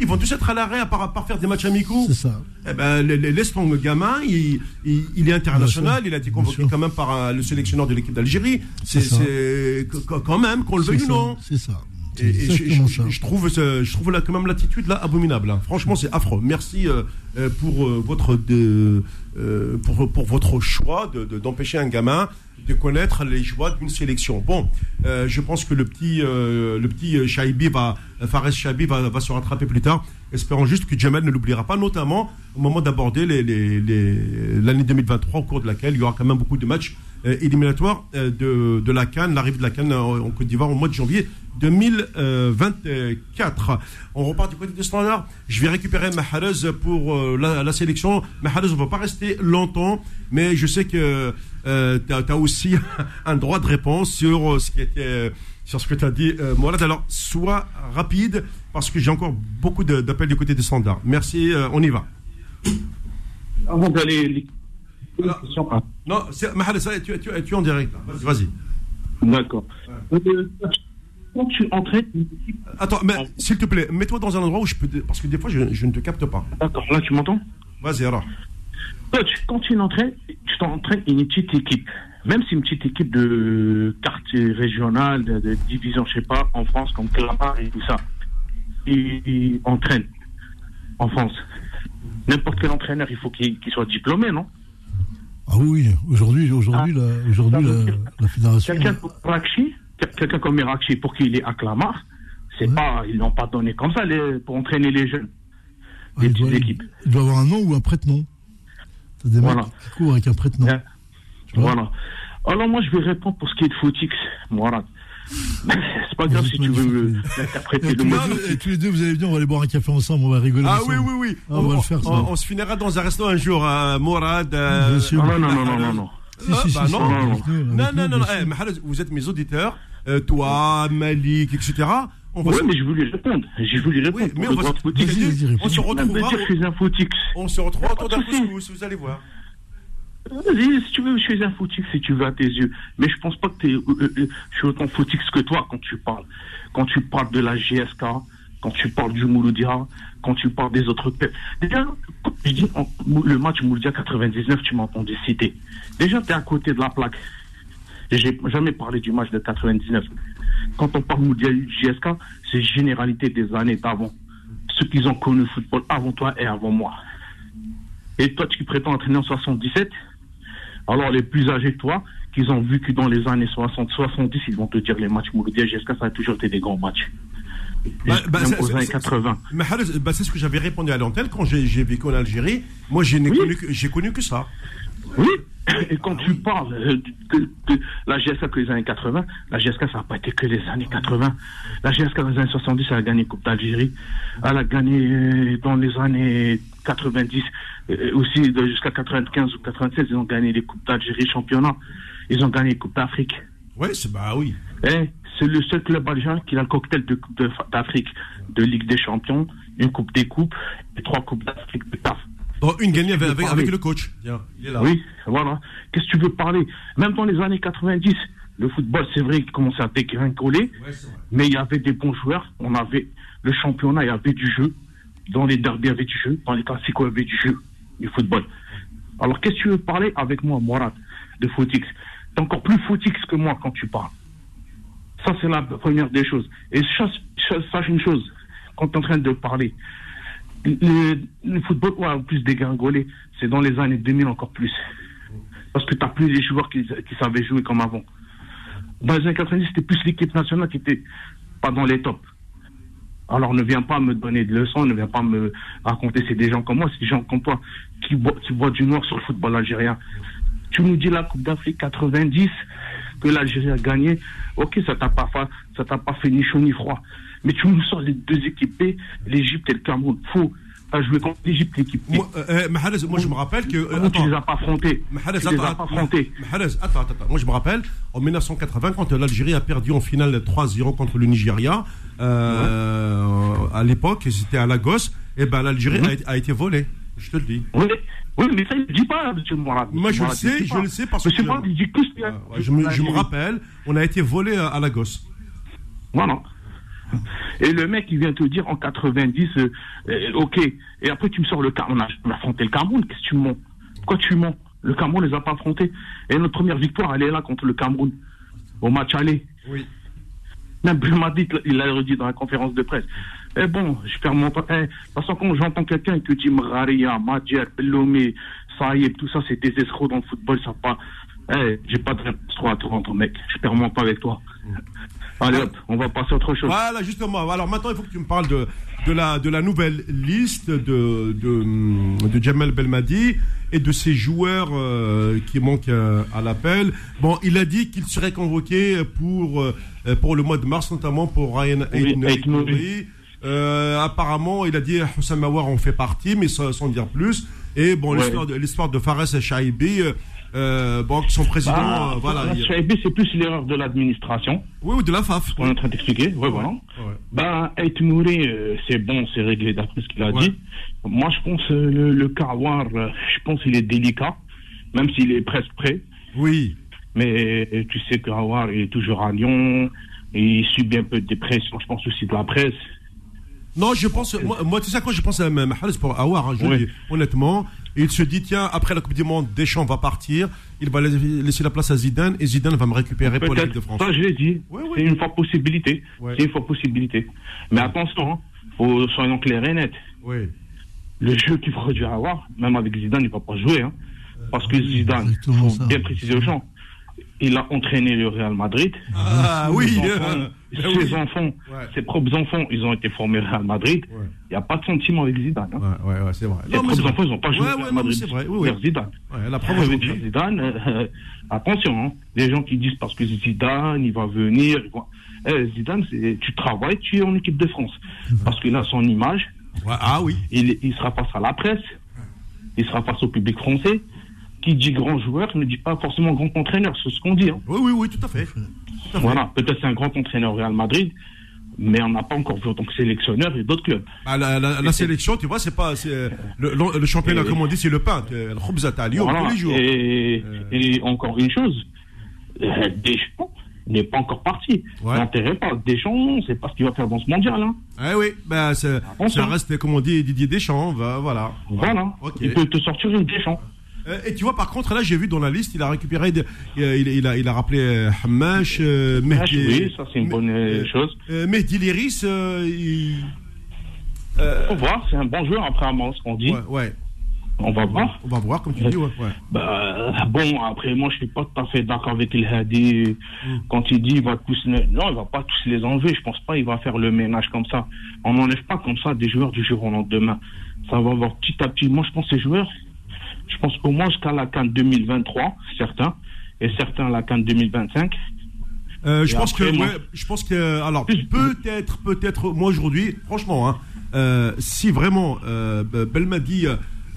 S2: Ils vont tous être à l'arrêt à part, à part faire des matchs amicaux.
S3: c'est ça
S2: Eh ben, laisse ton gamin, il, il, il est international, il a été convoqué quand même par un- le sélectionneur de l'équipe d'Algérie. C'est quand même, qu'on le veuille ou non.
S3: C'est ça.
S2: Et,
S3: C'est
S2: et je, trouve, je trouve là, quand même l'attitude là abominable. hein. Franchement, c'est affreux. Merci euh, euh, pour euh, votre de, euh, pour, pour votre choix de- de- d'empêcher un gamin de connaître les joies d'une sélection. Bon, euh, je pense que le petit euh, le petit Shaibi va Fares Shaibi va, va se rattraper plus tard. Espérons juste que Jamal ne l'oubliera pas, notamment au moment d'aborder l'année 2023, au cours de laquelle il y aura quand même beaucoup de matchs euh, éliminatoires euh, de, de la Cannes, l'arrivée de la Cannes en, en Côte d'Ivoire au mois de janvier 2024. On repart du côté des standards. Je vais récupérer Mahrez pour euh, la, sélection. Mahrez, on ne va pas rester longtemps, mais je sais que euh, tu as, aussi [laughs] un droit de réponse sur euh, ce qui était sur ce que tu as dit, euh. Alors, sois rapide, parce que j'ai encore beaucoup de- d'appels du côté des standards. Merci, euh, on y va. Alors, non, ça, tu, tu, tu es en direct. Vas-y.
S7: D'accord. Euh, Quand tu entraînes une équipe.
S2: Attends, mais s'il te plaît, mets-toi dans un endroit où je peux. Parce que des fois, je, je ne te capte pas.
S7: D'accord, là, tu m'entends?
S2: Vas-y, alors.
S7: Quand tu entraînes, tu t'entraînes une petite équipe. Même si une petite équipe de quartier régional, de, de division, je sais pas, en France, comme Clamart et tout ça, ils, entraînent en France. N'importe quel entraîneur, il faut qu'il qu'il soit diplômé, non?
S3: Ah oui, aujourd'hui, aujourd'hui, la, aujourd'hui, la, la fédération.
S7: Quelqu'un quelqu'un comme Merakchi, pour qu'il est à Clamart, c'est pas, ils l'ont pas donné comme ça les- pour entraîner les jeunes.
S3: Ah, il, doit, il doit avoir un nom ou un prête-nom. T'as des
S7: Voilà.
S3: mecs qui courent avec un prête-nom.
S7: Hein Voilà. Alors moi, je vais répondre pour ce qui est de Footix, Mourad. C'est pas grave si tu veux l'interpréter
S3: Et
S7: le
S3: tous,
S7: mot.
S3: les deux, et tous les deux, vous allez venir, on va aller boire un café ensemble, on va rigoler
S2: Ah oui, oui, oui.
S3: Ah, on va le faire,
S2: on- se finira dans un resto un jour, euh, Mourad. euh,
S3: Bien sûr.
S7: Ah, non, non, non, non, non.
S2: Ah, bah non. Non, non, non, eh, vous êtes mes auditeurs, euh, toi, Malik, etc. On
S7: Ouais,
S2: se-
S7: mais je voulais répondre. J'ai voulu répondre.
S2: Oui, mais
S7: pour
S2: on va se- on se retrouvera,
S7: je
S2: on se retrouvera autour d'un couscous, vous allez voir.
S7: Vas-y, si tu veux, je suis un footix si tu veux à tes yeux. Mais je pense pas que t'es, euh, euh, euh, je suis autant footix que toi quand tu parles. Quand tu parles de la GSK, quand tu parles du Mouloudia, quand tu parles des autres. Déjà, quand dis le match Mouloudia 99, tu m'as entendu citer. Déjà, tu es à côté de la plaque. J'ai jamais parlé du match de 99. Quand on parle Mouloudia GSK, c'est généralité des années d'avant. Ceux qui ont connu le football avant toi et avant moi. Et toi, tu prétends entraîner en 77, alors les plus âgés que toi, qu'ils ont vu que dans les années 60-70, ils vont te dire les matchs Mouloudia GSK, ça a toujours été des grands matchs.
S2: Bah, bah,
S7: Même
S2: c'est-
S7: aux
S2: c'est-
S7: années
S2: c'est-
S7: 80.
S2: Mais Halez, bah, c'est ce que j'avais répondu à l'antenne quand j'ai vécu en Algérie. Moi, j'ai n'ai
S7: Oui.
S2: connu, que- j'ai connu que ça.
S7: Oui, et quand tu parles euh, de, de la GSK que les années 80, la GSK ça n'a pas été que les années 80. La GSK dans les années 70, elle a gagné Coupe d'Algérie. Elle a gagné euh, dans les années 90, euh, aussi jusqu'à 95 ou 96, ils ont gagné les Coupes d'Algérie championnat. Ils ont gagné les Coupes d'Afrique.
S2: Oui, c'est bah oui.
S7: Eh, c'est le seul club algérien qui a le cocktail de Coupe d'Afrique, de Ligue des Champions, une Coupe des Coupes et trois Coupes d'Afrique de taf.
S2: Bon, une gagnée avec, avec, le coach. Tiens, il est là.
S7: Oui, voilà. Qu'est-ce que tu veux parler? Même dans les années 90, le football, c'est vrai qu'il commençait à dégringoler,
S2: Ouais,
S7: mais il y avait des bons joueurs. On avait le championnat, il y avait du jeu. Dans les derbies, il y avait du jeu. Dans les classiques, il y avait du jeu, du football. Alors, qu'est-ce que tu veux parler avec moi, Mourad, de Footix? T'es encore plus Footix que moi quand tu parles. Ça, c'est la première des choses. Et sache une chose, quand tu es en train de parler, le, le football, ouais, en plus dégringolé, c'est dans les années 2000 encore plus. Parce que tu n'as plus les joueurs qui, qui savaient jouer comme avant. Dans les années 90, c'était plus l'équipe nationale qui était pas dans les tops. Alors ne viens pas me donner de leçons, ne viens pas me raconter c'est des gens comme moi, c'est des gens comme toi qui boivent, qui du noir sur le football algérien. Tu nous dis la Coupe d'Afrique 90 que l'Algérie a gagné, ok ça t'a pas ça t'a pas fait ni chaud ni froid, mais tu nous sors les deux équipes B, l'Égypte et le Cameroun. Faux, t'as joué contre l'Égypte l'équipe B.
S2: Moi, euh, euh, moi, je me rappelle que. euh,
S7: tu
S2: attends.
S7: les as pas affrontés Tu les as
S2: attends,
S7: pas
S2: attends,
S7: affrontés.
S2: attends, attends, attends. Moi, je me rappelle, en 1980, quand l'Algérie a perdu en finale 3-0 contre le Nigeria, euh, à l'époque, c'était à Lagos, et ben l'Algérie
S7: Mhm.
S2: a, été- a été volée. Je te le dis.
S7: Oui, oui, mais ça, il ne dit pas, M. Mourad.
S2: Moi, je le sais, je le sais parce
S7: Monsieur
S2: que-
S7: Mourad, il dit que
S2: je, me, je me rappelle, on a été volé à, à Lagos.
S7: Voilà. Et le mec, il vient te dire en 90, euh, euh, ok. Et après, tu me sors le Cameroun. On a, on a affronté le Cameroun. Qu'est-ce que tu mens? Pourquoi tu mens? Le Cameroun, les a pas affrontés. Et notre première victoire, elle est là contre le Cameroun. Au match aller.
S2: Oui.
S7: Même Belmadi, il l'a redit dans la conférence de presse. Eh bon, je perds mon temps. Eh, toute façon, quand j'entends quelqu'un qui dit Mraria, Madjer, Bellomi, Saïb, tout ça, c'est des escrocs dans le football, ça pas. Eh, j'ai pas de réponse trop à toi, ton mec. Je perds mon temps avec toi. Allez hop, on va passer à autre chose.
S2: Voilà, justement. Alors maintenant, il faut que tu me parles de, de, la, de la nouvelle liste de, de, de Jamel Belmadi et de ses joueurs euh, qui manquent euh, à l'appel. Bon, il a dit qu'il serait convoqué pour, euh, pour le mois de mars, notamment pour Ryan
S7: Oui,
S2: Aït-
S7: Aït Nouri.
S2: Nouri. Euh, apparemment, il a dit Houssam Mawar en fait partie, mais sans, sans dire plus. Et bon,
S7: Ouais.
S2: l'histoire de, l'histoire de Fares Shaibi, euh, bon, son président,
S7: Bah,
S2: euh, voilà.
S7: la
S2: il-
S7: CIB, c'est plus l'erreur de l'administration,
S2: oui, ou de la FAF.
S7: qu'on est en train d'expliquer. Ouais, voilà.
S2: Ouais.
S7: Ben, Ait Nouri, euh, c'est bon, c'est réglé d'après ce qu'il a dit. Moi, je pense euh, le, le Kawar, je pense qu'il est délicat. même s'il est presque prêt.
S2: Oui.
S7: Mais tu sais qu'Awar est toujours à Lyon, et il subit un peu de dépression, je pense aussi de la presse.
S2: Non, je pense, moi, moi, tu sais quoi, je pense à Mahrez pour Awar, hein, je
S7: Oui.
S2: honnêtement. Il se dit, tiens, après la Coupe du Monde, Deschamps va partir, il va laisser la place à Zidane, et Zidane va me récupérer pour l'équipe de France.
S7: ça je l'ai dit,
S2: Ouais, ouais.
S7: c'est une fois possibilité.
S2: Ouais.
S7: C'est une fois possibilité. Mais attention, hein, faut, soyons clairs et nets.
S2: Oui.
S7: Le jeu qu'il produit à avoir, même avec Zidane, il ne va pas jouer. Hein, parce que Zidane,
S3: exactement
S7: faut
S3: ça.
S7: bien préciser au champ, il a entraîné le Real Madrid.
S2: Ah oui. Euh, ben
S7: ses
S2: oui.
S7: enfants,
S2: Ouais.
S7: ses propres enfants, ils ont été formés Real Madrid. Il
S2: Ouais.
S7: n'y a pas de sentiment avec Zidane. hein.
S2: Ouais, ouais, ouais, c'est vrai.
S7: Les
S2: Non,
S7: propres
S2: vrai.
S7: enfants, ils n'ont pas joué
S2: mais
S7: Madrid.
S2: c'est vrai. Oui,
S7: Zidane.
S2: La preuve aujourd'hui.
S7: dire Zidane, euh, attention, hein, les gens qui disent parce que Zidane, il va venir. il va- Eh, Zidane, c'est- tu travailles, tu es en équipe de France. Parce que là, son image,
S2: ah oui.
S7: il, il sera face à la presse, il sera face au public français. Qui dit grand joueur ne dit pas forcément grand entraîneur, c'est ce qu'on dit. hein.
S2: Oui, oui, oui, tout à fait. Tout à fait.
S7: Voilà, peut-être c'est un grand entraîneur Real Madrid, mais on n'a pas encore vu en tant que sélectionneur et d'autres clubs.
S2: Ah, la, la, la sélection, tu vois, c'est pas. c'est, euh, Le, le, le championnat,
S7: Et-
S2: comme on dit, c'est le pain. euh, Le khubza
S7: Voilà.
S2: tous les jours.
S7: Et, et encore une chose, euh, Deschamps n'est pas encore parti.
S2: Ouais.
S7: L'intérêt pas. Deschamps, sait pas ce qu'il va faire dans ce mondial. Hein.
S2: Ah oui, bah, c'est- ça reste, comme on dit, Didier Deschamps. Voilà.
S7: Voilà. Il peut te sortir une Deschamps.
S2: Euh, Et tu vois, par contre, là, j'ai vu dans la liste, il a récupéré, de- euh, il, il a, il a rappelé euh, Hamash, euh, Mehdi.
S7: oui, ça c'est une bonne euh, chose.
S2: Mehdi Léris, euh, il-
S7: On va voir, c'est un bon joueur après à ce qu'on dit.
S2: ouais, ouais.
S7: On va voir.
S2: On va voir, comme tu dis, ouais. ouais.
S7: Bah, bon, après, moi, je suis pas tout à fait d'accord avec El Hadi.
S2: Hmm.
S7: Quand il dit il va tous les... Non, il va pas tous les enlever. Je pense pas il va faire le ménage comme ça. On n'enlève pas comme ça des joueurs du jour au lendemain. Ça va avoir petit à petit. Moi, je pense que ces joueurs, je pense au moins jusqu'à la CAN 2023, certains, et certains à la CAN 2025.
S2: Euh, je pense
S7: après,
S2: que,
S7: moi-
S2: ouais, je pense que, alors peut-être, peut-être, moi aujourd'hui, franchement, hein, euh, si vraiment euh, Belmadi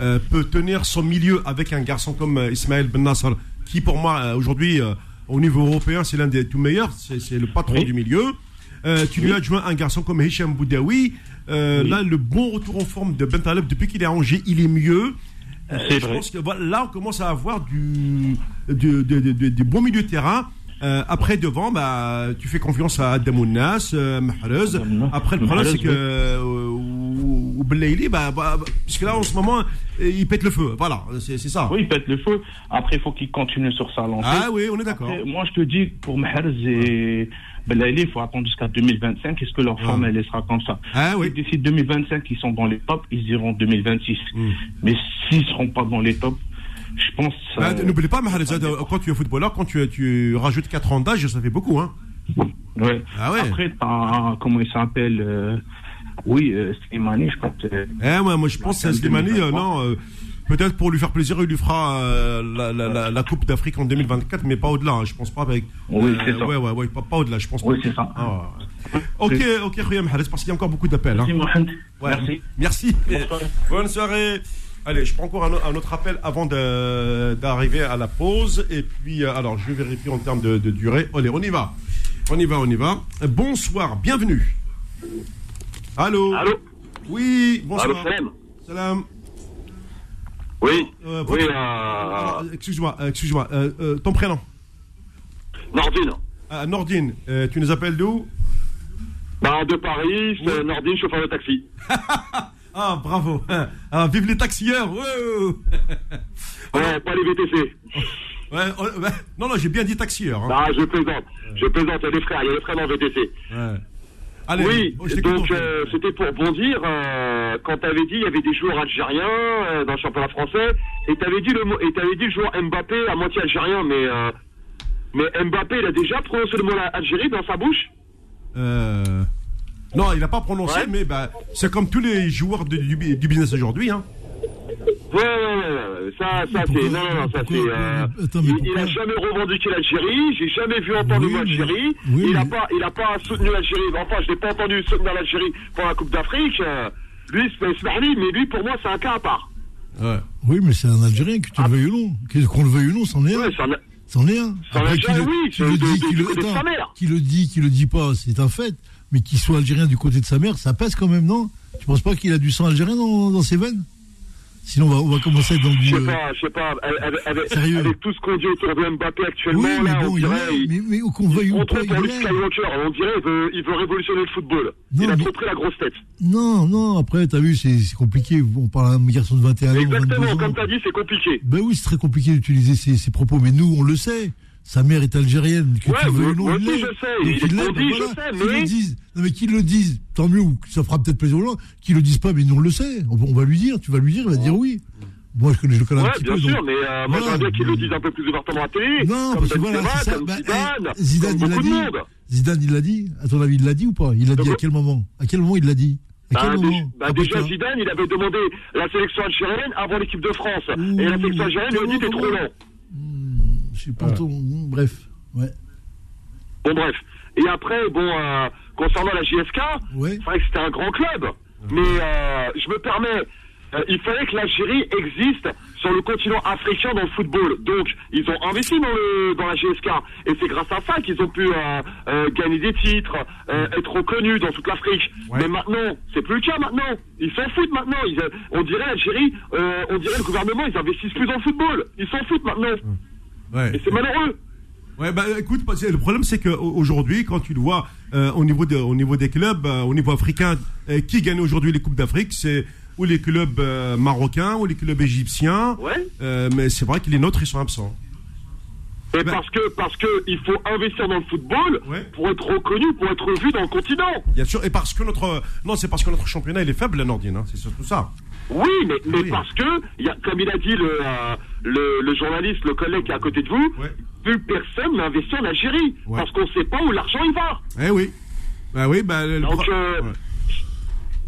S2: euh, peut tenir son milieu avec un garçon comme Ismaël Ben Nasser, qui pour moi aujourd'hui au niveau européen c'est l'un des tout meilleurs, c'est le patron
S7: Oui.
S2: du milieu. Tu lui as adjoint un garçon comme Hicham Boudaoui.
S7: Oui.
S2: Là, le bon retour en forme de Ben Taleb depuis qu'il est à Angers, il est mieux. Euh, je
S7: vrai.
S2: pense que voilà, là, on commence à avoir du, du, du, du- bon milieu de terrain. Euh, après, devant, bah, tu fais confiance à Damounas, euh, Mahrez. Après, le problème, c'est que. euh, ou, Belaïli, bah, bah, puisque là, en ce moment, euh, il pète le feu. Voilà, c'est ça.
S7: Oui, il pète le feu. Après, il faut qu'il continue sur sa lancée.
S2: Ah oui, on est d'accord.
S7: Moi, je te dis, pour Mahrez et Belaïli, il faut attendre jusqu'à 2025. Est-ce que leur forme,
S2: Ah.
S7: elle sera comme ça?
S2: Ah oui.
S7: D'ici 2025, ils sont dans les tops, ils iront en 2026.
S2: Mm.
S7: Mais s'ils ne seront pas dans les tops, je pense.
S2: Bah,
S7: euh,
S2: N'oublie pas, Mahrez, euh, quand tu es footballeur, quand tu, tu rajoutes 4 ans d'âge, ça fait beaucoup. Hein.
S7: ouais.
S2: Ah ouais.
S7: Après, un- comment il s'appelle euh, Oui, euh, Slimani, je pense.
S2: Eh, moi, moi, je pense que Slimani, euh,
S7: 2023.
S2: non. euh, Peut-être pour lui faire plaisir, il lui fera la, la, la, la Coupe d'Afrique en 2024, mais pas au-delà. hein, je pense pas avec.
S7: Oui, c'est ça.
S2: Ouais, ouais, ouais, pas, pas au-delà. Je pense.
S7: Oui,
S2: pas.
S7: c'est ça.
S2: Ah, ouais. Ok, ok, Khouya Mahrez, parce qu'il y a encore beaucoup d'appels. Hein.
S7: Merci, Mohamed.
S2: Ouais.
S7: Merci.
S2: Merci.
S7: Bonne soirée.
S2: Bonne soirée. Allez, je prends encore un, autre appel avant d'arriver à la pause. Et puis, alors, je vérifie en termes de, de durée. Allez, on y va. On y va, on y va. Bonsoir, bienvenue. Allô
S6: Allô
S2: Oui,
S6: Allô,
S2: bonsoir.
S6: Salam
S2: Salam.
S6: Oui,
S2: Euh,
S6: oui, euh,
S2: Excuse-moi, euh, excuse-moi. euh, euh, ton prénom
S6: Nordine.
S2: Ah, Nordine. tu nous appelles d'où
S6: Bah, de Paris, c'est Nordine, chauffeur de taxi. [laughs]
S2: Ah, bravo. [laughs] Ah, vive les taxieurs. Ouais, [laughs]
S6: Ouais, pas les VTC.
S2: ouais, oh, ouais. Non, non, j'ai bien dit taxieurs. hein.
S6: Ah, je plaisante. Je plaisante, il y a des frères, il y a des frères dans le VTC.
S2: Ouais. Allez,
S6: oui,
S2: oh,
S6: donc euh, c'était pour bondir euh, quand t'avais dit il y avait des joueurs algériens euh, dans le championnat français et t'avais dit le mot et t'avais dit le joueur Mbappé à moitié algérien mais mais Mbappé il a déjà prononcé le mot Algérie dans sa bouche?
S2: Non, il n'a pas prononcé,
S6: Ouais.
S2: mais bah, c'est comme tous les joueurs de- du, du business aujourd'hui. Hein.
S6: Ouais, ouais, ça, ça c'est non, non, non, ça c'est. euh, il, il
S3: pourquoi-
S6: a jamais revendiqué l'Algérie. J'ai jamais vu entendre
S3: Oui,
S6: le mot
S3: mais-
S6: Algérie.
S3: oui,
S6: il a
S3: mais-
S6: pas, il a pas soutenu l'Algérie. Enfin, je l'ai pas entendu soutenir l'Algérie pendant la Coupe d'Afrique. Euh, Lui, c'est mais lui, pour moi, c'est un cas à part.
S2: Ouais.
S3: Oui, mais c'est un Algérien, que tu le veuilles ou non. Qu'on le veuille ou non, c'en est un.
S6: Ouais, c'est un-
S3: C'en est un.
S6: C'est un
S3: Après, qui
S6: Algérien,
S3: le,
S6: oui,
S3: qui le dit, qui le, attends, qui le dit, qui le dit pas, c'est un fait. Mais qu'il soit algérien du côté de sa mère, ça pèse quand même, non? Tu penses pas qu'il a du sang algérien dans, dans ses veines? Sinon, on va, on va commencer dans
S8: Je
S3: du.
S8: sais
S3: euh,
S8: pas, je sais pas, avec, avec-
S3: Sérieux
S8: avec tout ce qu'on dit autour de Mbappé actuellement,
S3: Oui, mais
S8: là, on
S3: bon, il
S8: dirait, il,
S3: Mais, mais qu'on veuille ou
S8: on
S3: pas, il.
S8: Skywalker, on dirait il veut, il veut révolutionner le football.
S3: Non,
S8: il a
S3: mais-
S8: trop pris la grosse tête.
S3: Non, non, après, t'as vu, c'est compliqué. On parle à un garçon de 21 ans, 22
S8: Exactement, comme t'as dit, c'est compliqué.
S3: Ben oui, c'est très compliqué d'utiliser ces, ces propos, mais nous, on le sait. Sa mère est algérienne, que
S8: Ouais,
S3: tu veuilles
S8: moi- aussi, je sais,
S3: Donc,
S8: il est
S3: il l'est,
S8: qu'on dit, je
S3: voilà.
S8: sais,
S3: Qu'ils
S8: mais-
S3: le disent. Non, mais qu'ils le disent, tant mieux, ou ça fera peut-être plaisir aux gens. Qu'ils le disent pas, mais nous, on le sait. On, on va lui dire, tu vas lui dire, il va dire oui. Moi, je connais, je le connais un
S8: Ouais,
S3: petit
S8: bien
S3: peu.
S8: sûr,
S3: donc-
S8: mais euh, moi j'aimerais bien qu'ils le disent un peu plus ouvertement à la télé.
S3: Non,
S8: comme
S3: parce que voilà, c'est ça. Bah,
S8: Zidane,
S3: eh, Zidane, il l'a dit. Zidane, il l'a dit. À ton avis, il l'a dit ou pas? Il l'a dit à quel moment? À quel moment il l'a dit? À quel
S8: Bah,
S3: moment?
S8: déjà, bah, déjà, Zidane, il avait demandé la sélection algérienne avant l'équipe de France.
S3: Ouh,
S8: Et la sélection algérienne lui a dit t'es trop lent.
S3: Je sais pas ton. Bref. Ouais.
S8: Bon, bref. Et après, bon, euh, concernant la JSK,
S3: Ouais.
S8: c'est vrai que c'était un grand club. Mais euh, je me permets, euh, il fallait que l'Algérie existe sur le continent africain dans le football. Donc, ils ont investi dans, le, dans la GSK. Et c'est grâce à ça qu'ils ont pu euh, euh, gagner des titres, être reconnus dans toute l'Afrique.
S2: Ouais.
S8: Mais maintenant, c'est plus le cas maintenant. Ils s'en foutent maintenant. Ils, on dirait l'Algérie, on dirait le gouvernement, ils investissent plus dans le football. Ils s'en foutent maintenant.
S2: Ouais.
S8: Et c'est malheureux.
S2: Ouais, bah écoute, le problème c'est qu'aujourd'hui, quand tu le vois euh, au niveau de, au niveau des clubs, euh, au niveau africain, euh, qui gagne aujourd'hui les coupes d'Afrique, c'est ou les clubs marocains ou les clubs égyptiens.
S8: Ouais.
S2: Mais c'est vrai que les nôtres ils sont absents.
S8: Et
S2: Ben-
S8: parce que parce que il faut investir dans le football
S2: Ouais.
S8: pour être reconnu, pour être vu dans le continent.
S2: Bien sûr, et parce que notre non, c'est parce que notre championnat il est faible, la Nordine, hein, c'est surtout ça.
S8: Oui, mais, mais
S2: Oui.
S8: parce que, il y a, comme il a dit le, euh, le, le journaliste, le collègue qui est à côté de vous,
S2: Ouais.
S8: plus personne n'investit en Algérie.
S2: Ouais.
S8: Parce qu'on ne sait pas où l'argent il va.
S2: Eh oui. Bah oui, bah le
S8: Donc, euh,
S2: ouais.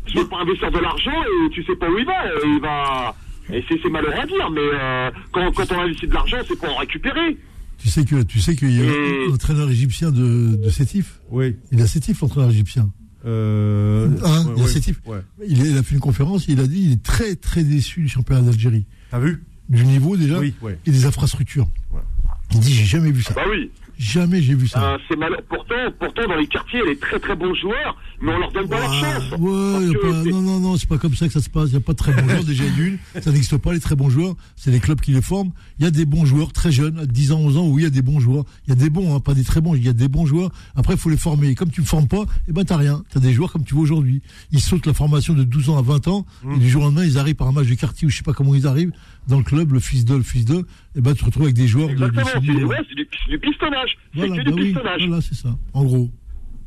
S8: Tu peux pas investir de l'argent et tu sais pas où il va. Et il va. Et c'est c'est malheureux à dire, mais euh, quand, quand on investit de l'argent, c'est pour en récupérer.
S3: Tu sais que tu sais qu'il y a
S8: Et-
S3: un entraîneur égyptien de, de Sétif.
S2: Oui.
S3: Il a Sétif, l'entraîneur égyptien.
S2: Euh, ouais,
S3: il a
S2: ouais,
S3: Sétif.
S2: ouais.
S3: Il, a- il a fait une conférence, il a dit il est très très déçu du championnat d'Algérie.
S2: T'as vu?
S3: Du niveau déjà
S2: Oui, ouais.
S3: et des infrastructures.
S2: Ouais.
S3: Il dit j'ai jamais vu ça.
S8: Bah oui.
S3: Jamais j'ai vu ça.
S8: Euh, c'est mal... pourtant, pourtant, dans les quartiers, il y a des très très bons joueurs, mais on leur donne pas leur chance.
S3: Ouais, pas- non, non, non, c'est pas comme ça que ça se passe. Il n'y a pas de très bons joueurs, déjà d'une. Ça n'existe pas, les très bons joueurs. C'est les clubs qui les forment. Il y a des bons joueurs très jeunes, à 10 ans, 11 ans, oui, il y a des bons joueurs. Il y a des bons, hein, pas des très bons, il y a des bons joueurs. Après, il faut les former. Et comme tu ne formes pas, eh ben, t'as rien. T'as des joueurs comme tu vois aujourd'hui. Ils sautent la formation de 12 ans à 20 ans,
S8: Mmh.
S3: et du jour au lendemain, ils arrivent par un match de quartier ou je sais pas comment ils arrivent, dans le club, le fils de, le fils de, et ben, tu te retrouves avec des joueurs de, de
S8: Exactement,
S3: ce
S8: c'est
S3: niveau.
S8: ouais, c'est du, c'est du pistonnage.
S3: Voilà,
S8: c'est que
S3: bah
S8: du
S3: oui,
S8: pistonnage.
S3: voilà, c'est ça. En gros.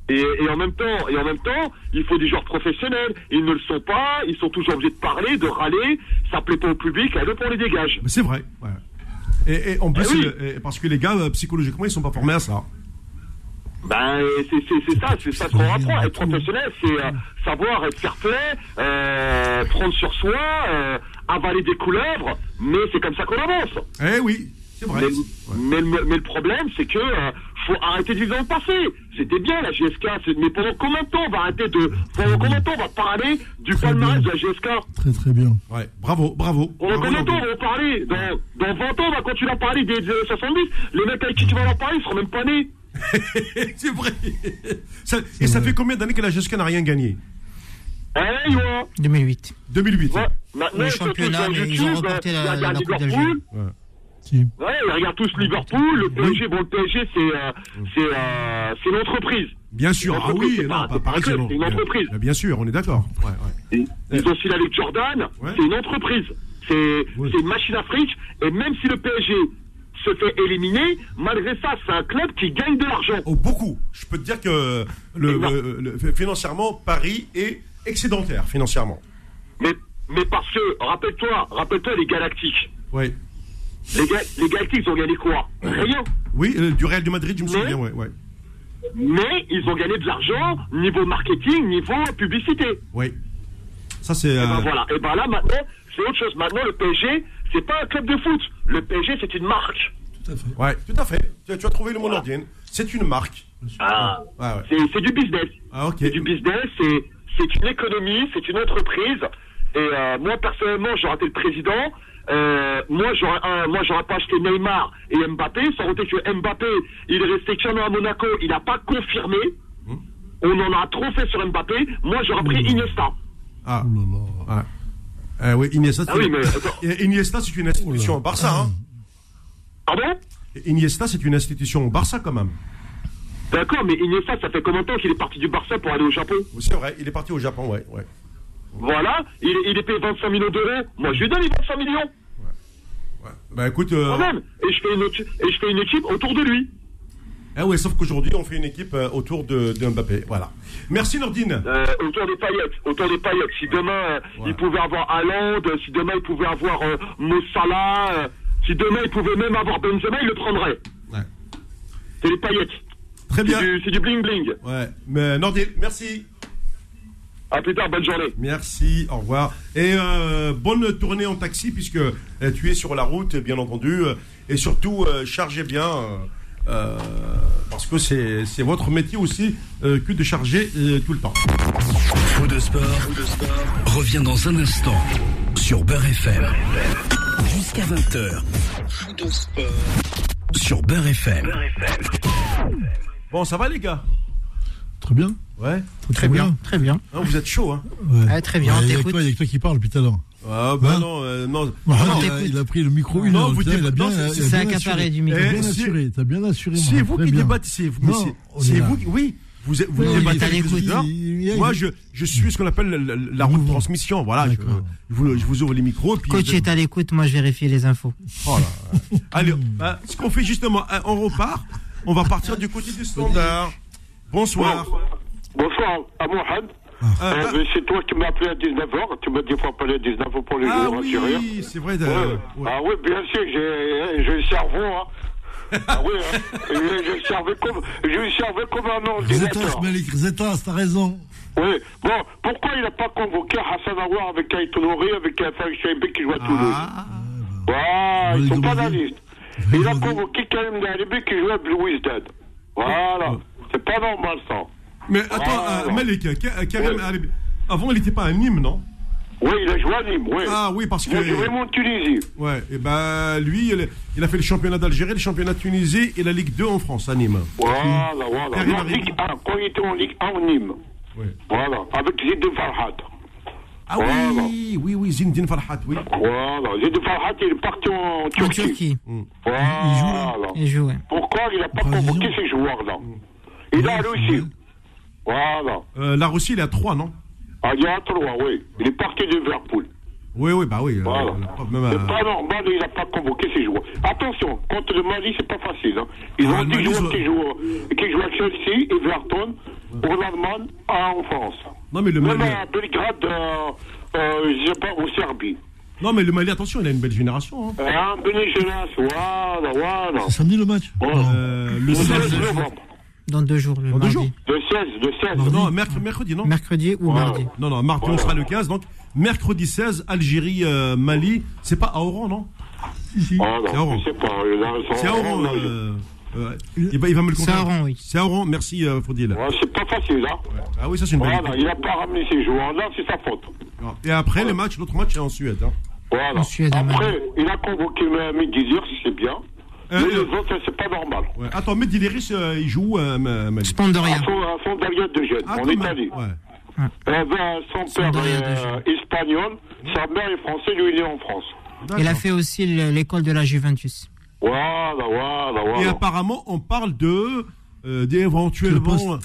S8: Et, et en même temps, et en même temps, il faut des joueurs professionnels. Ils ne le sont pas. Ils sont toujours obligés de parler, de râler. Ça plaît pas au public. Allez, on les dégage.
S2: Mais c'est vrai. ouais. Et, et en plus,
S8: oui.
S2: euh, et parce que les gars, euh, psychologiquement, ils sont pas formés à ça.
S8: Ben, c'est c'est- c'est ça, c'est ça qu'on apprend. Être professionnel, c'est euh, savoir être fair play, euh, prendre sur soi, euh, avaler des couleuvres. Mais c'est comme ça qu'on avance.
S2: Eh oui, c'est vrai.
S8: Mais,
S2: Ouais.
S8: mais, le- mais le problème, c'est que euh, faut arrêter de vivre dans le passé. C'était bien la GSK, mais pendant combien de temps on va arrêter de, pendant combien de temps on va parler du
S3: Très
S8: palmarès de la GSK
S3: Très, très bien.
S2: Ouais, bravo, bravo.
S8: Pendant combien de temps on va parler? Dans, dans 20 ans, on va continuer à parler des, des 70. Les mecs avec qui tu vas en parler, ils seront même pas nés. [laughs]
S2: c'est vrai. Ça- et ça fait combien d'années que la GSK n'a rien gagné?
S8: Hey, ouais.
S4: 2008.
S2: 2008.
S8: Ouais. Maintenant,
S4: Le championnat, mais
S8: YouTube,
S4: ils ont remporté
S8: euh,
S4: la- la
S8: regardent
S4: Coupe
S8: Liverpool.
S4: d'Algérie.
S2: Ouais.
S3: Si.
S8: Ouais, ils regardent tous Liverpool. Le PSG, bon, le PSG, c'est euh, c'est euh, c'est une entreprise.
S2: Bien sûr. Ah oui,
S8: c'est
S2: non,
S8: pas-
S2: pas,
S8: c'est une entreprise.
S2: bien, bien sûr, on est d'accord. Ouais, ouais.
S8: Ils ont signé avec Jordan,
S2: Ouais.
S8: c'est une entreprise. C'est une machine afrique. Et même si le PSG se fait éliminer, malgré ça, c'est un club qui gagne de l'argent.
S2: Oh, beaucoup. Je peux te dire que le, le- le- financièrement, Paris est excédentaire financièrement.
S8: Mais, mais parce que, rappelle-toi, rappelle-toi les Galactiques.
S2: Ouais.
S8: Les, Ga- les Galactiques, ils ont gagné quoi? Rien.
S2: Oui, euh, du Real de Madrid, je me
S8: Mais-
S2: souviens. Ouais, ouais.
S8: Mais ils ont gagné de l'argent niveau marketing, niveau publicité.
S2: Ouais. Ça c'est.
S8: Et ben
S2: euh,
S8: voilà. Et ben là, maintenant, c'est autre chose. Maintenant, le PSG, c'est pas un club de foot. Le PSG, c'est une marque.
S3: Tout à fait.
S2: Ouais, tout à fait. Tu, as- tu as trouvé le mot nordienne. C'est une marque.
S8: Ah.
S2: Ouais, ouais.
S8: C'est c'est du business.
S2: Ah, ok.
S8: C'est du business, c'est c'est une économie, c'est une entreprise. Et euh, moi, personnellement, j'aurais été le président. Euh, moi, j'aurais un- moi, j'aurais pas acheté Neymar et Mbappé. Aurait été que Mbappé, il est resté qu'un an à Monaco, il n'a pas confirmé.
S2: Hmm.
S8: On en a trop fait sur Mbappé. Moi, j'aurais pris Iniesta.
S2: Ah. Ah oui, Iniesta,
S8: Ah oui, mais
S2: Iniesta, c'est une institution au Barça. Hein.
S8: Pardon?
S2: Iniesta, c'est une institution au Barça quand même.
S8: D'accord, mais Iniesta, ça fait combien de temps qu'il est parti du Barça pour aller au Japon?
S2: C'est vrai, il est parti au Japon, ouais. ouais.
S8: Voilà, il, il est payé 25 millions d'euros. Moi, je lui donne les 25 millions.
S2: Bah écoute. euh,
S8: Quand même. Et je fais une, et je fais une équipe autour de lui.
S2: Ah ouais, sauf qu'aujourd'hui, on fait une équipe euh, autour de, de Mbappé. Voilà. Merci Nordine.
S8: Euh, autour des paillettes, autour des paillettes. Si demain il pouvait avoir Haaland, euh, si demain il pouvait avoir Mo Salah, euh, si demain il pouvait même avoir Benzema, il le prendrait.
S2: Ouais.
S8: C'est les paillettes.
S2: Très bien.
S8: C'est du, c'est du bling bling.
S2: Ouais. Mais Nordine, merci.
S8: À plus tard, bonne journée.
S2: Merci, au revoir. Et euh, bonne tournée en taxi, puisque euh, tu es sur la route, bien entendu. euh, et surtout, euh, chargez bien, parce que c'est c'est votre métier aussi euh, que de charger euh, tout le temps.
S1: Faux de sport, revient dans un instant sur Beurre FM. Jusqu'à 20h. Faux de sport sur Beurre FM.
S2: Bon, ça va les gars?
S3: Très bien.
S2: Ouais.
S4: Très bien, très bien.
S2: Hein, vous êtes chaud, hein
S3: Ouais.
S4: Ah, très bien, on
S3: il y a que toi, il y a que toi qui parle depuis tout à l'heure.
S2: Ah, bah
S3: Hein
S2: non, euh, non.
S3: Mohamed,
S2: non,
S3: il, a, il a pris le micro une
S2: Non,
S3: heure.
S2: vous
S3: putain, il a
S2: dites-
S3: bien,
S2: c'est-
S3: bien
S4: accaparé du micro.
S2: Eh,
S3: bien
S2: c'est-
S3: assuré, t'as bien assuré.
S2: C'est vous qui débattez, c'est vous qui. Oui, vous, vous
S3: Oui,
S2: débattez avec les Moi, je, je suis ce qu'on appelle la, la- la route de transmission. Voilà, je, vous, je vous ouvre les micros. Puis
S4: Coach est à l'écoute, moi je vérifie les infos.
S2: Oh là. Allez, hein, ce qu'on fait justement, hein, on repart. On va partir du côté du standard. Bonsoir.
S6: Bonsoir, à Mohamed.
S2: Ah,
S6: Euh,
S2: ah,
S6: c'est toi qui m'as appelé à 19h. Tu m'as dit qu'il faut appeler à 19h pour les
S2: ah
S6: jours algériens.
S2: oui, c'est vrai. de- Ouais.
S6: Ah oui, bien sûr, j'ai j'ai le cerveau. Hein. ah oui, hein. [laughs] je, je le servais comme, je le servais comme un ordinateur.
S3: Zetas, Malik, Zetas, t'as raison.
S6: Oui. Bon, pourquoi il n'a pas convoqué Hassan Aouar avec Aït Nouri, avec Chaibé qui joue à Toulouse
S2: Ah,
S6: Voilà, ils sont pas dans la liste. Il a convoqué Karim Dalibi qui joue à Blue Wizard. Voilà. C'est pas normal ça.
S2: mais attends,
S6: Ah,
S2: euh. Malik, Ka- Karim avant il n'était pas à Nîmes, non?
S6: Oui, il a joué à Nîmes, oui.
S2: Ah oui, parce
S6: Il a joué
S2: que.
S6: en Tunisie.
S2: Ouais, et ben lui, il, il a fait le championnat d'Algérie, le championnat de Tunisie et la Ligue 2 en France, à Nîmes.
S6: Voilà, voilà.
S2: Karim
S6: Non,
S2: Dalibi.
S6: Ligue 1, quand il était en Ligue 1 en Nîmes.
S2: Ouais.
S6: Voilà, avec Zidane Farhat.
S2: Ah
S6: Voilà.
S2: oui, oui, oui, Zinedine Farhat, oui.
S6: Voilà, Zidane Farhat, il est parti en
S4: En
S6: Turquie.
S4: Turquie,
S6: Voilà.
S4: il joue, ouais.
S6: Pourquoi il n'a pas convoqué ces joueurs-là? Il a réussi. Voilà.
S2: Euh, la Russie, il est à 3, non
S6: Ah, il y a trois, oui. Il est parti de Liverpool.
S2: Oui, oui, bah oui. euh,
S6: Voilà.
S2: même,
S6: C'est
S2: euh,
S6: pas normal, il n'a pas convoqué ces joueurs. Attention, contre le Mali, c'est pas facile. Hein. Ils
S2: Ah,
S6: ont
S2: le
S6: 10
S2: Mali,
S6: joueurs qui jouent, qui jouent à Chelsea, Everton, en Allemagne, en France.
S2: Non, mais le
S6: Même
S2: Mali.
S6: à Belgrade, euh, euh, je sais pas, en Serbie.
S2: Non, mais le Mali, attention, il a une belle génération. Hein.
S6: Hein, Benégenas, voilà, voilà.
S3: C'est samedi le match
S6: Ouais.
S2: Euh, le
S6: Le
S2: 16.
S6: 16 novembre.
S4: Dans deux jours, le
S2: Dans deux jours
S6: Le 16, le 16.
S2: Non, mercredi, mercredi, non
S4: Mercredi ou
S6: Ouais.
S4: mardi.
S2: Non, non, mardi, on sera le 15. Donc, mercredi 16, Algérie, euh, Mali. C'est pas à Oran, non Si, si.
S6: Ah
S2: c'est à
S6: non,
S2: Oran.
S6: Là, sont
S2: C'est à Oran.
S6: là,
S2: euh, euh, il, va, il va me le
S4: C'est à. Oran, oui.
S2: C'est à Oran, merci, euh, Faudil.
S6: Ouais, c'est pas facile, hein.
S2: Ah oui, ça, c'est une belle
S6: Voilà,
S2: équipe.
S6: il n'a pas ramené ces joueurs-là, c'est sa faute.
S2: Et après, le match, l'autre match, c'est en Suède. Hein.
S6: Voilà.
S4: En Suède,
S6: Après, il a convoqué Médidir, c'est bien.
S2: Euh,
S6: Mais les
S2: euh,
S6: autres, c'est pas normal.
S2: ouais. Attends, Medileris, euh, il joue euh, Ma- Mali.
S4: Spandoria.
S6: À son, à son derrière de jeunes,
S2: Ah,
S6: en. Italie.
S2: Ouais.
S6: Eh ben, son père est euh, espagnol, sa mère est française, lui il est en France.
S4: Il a fait aussi le- l'école de la Juventus.
S6: Voilà, voilà,
S2: Et
S6: voilà.
S2: apparemment, on parle de euh,
S3: Le
S2: d'éventuellement.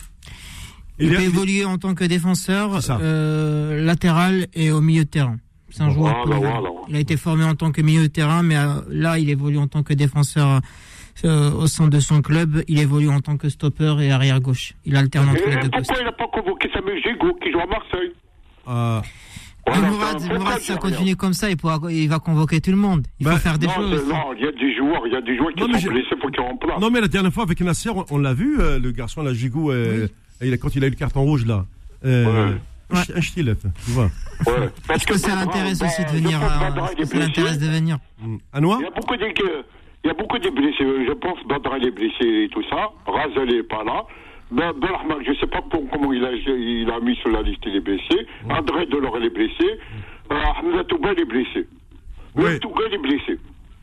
S4: Il
S2: Il
S4: peut
S2: est-
S4: évoluer en tant que défenseur, euh, latéral et au milieu de terrain. C'est un joueur
S6: Voilà, voilà.
S4: Il a été formé en tant que milieu de terrain, mais euh, là, il évolue en tant que défenseur euh, au sein de son club. Il évolue en tant que stopper et arrière gauche. Il alterne entre
S6: Et
S4: les deux postes.
S6: pourquoi il n'a pas convoqué Samuel Gigot qui joue à Marseille
S2: euh,
S4: Mais
S6: Voilà,
S4: Mourad,
S6: peu
S4: Mourad, ça continue comme ça, il, pourra, il va convoquer tout le monde. Il
S2: Bah,
S4: faut faire des
S6: Non,
S4: choses.
S6: non, il y a des joueurs, il y a des joueurs qui
S2: Non,
S6: sont blessés, faut qu'ils remplacent.
S2: Non, mais la dernière fois avec Nasser, on, on l'a vu, euh, le garçon, la euh, il a, quand il a eu le carton rouge, là. Euh,
S4: Ouais.
S2: Un ch'tilef, tu vois.
S6: Ouais. Parce
S4: Est-ce que ça l'intéresse aussi de
S6: je
S4: venir à...
S6: Est
S4: que ça l'intéresse de venir
S2: Mm. Anois
S6: Il y a beaucoup de, il y a beaucoup de blessés. Je pense Badra est blessé et tout ça. Razel n'est pas là. Ben, Belrahman, je ne sais pas pour- comment il a, il a mis sur la liste, il est blessé. André Delors, est blessé. Euh, Hamza Touba, est blessé.
S2: Ouais.
S6: Touba, est blessé.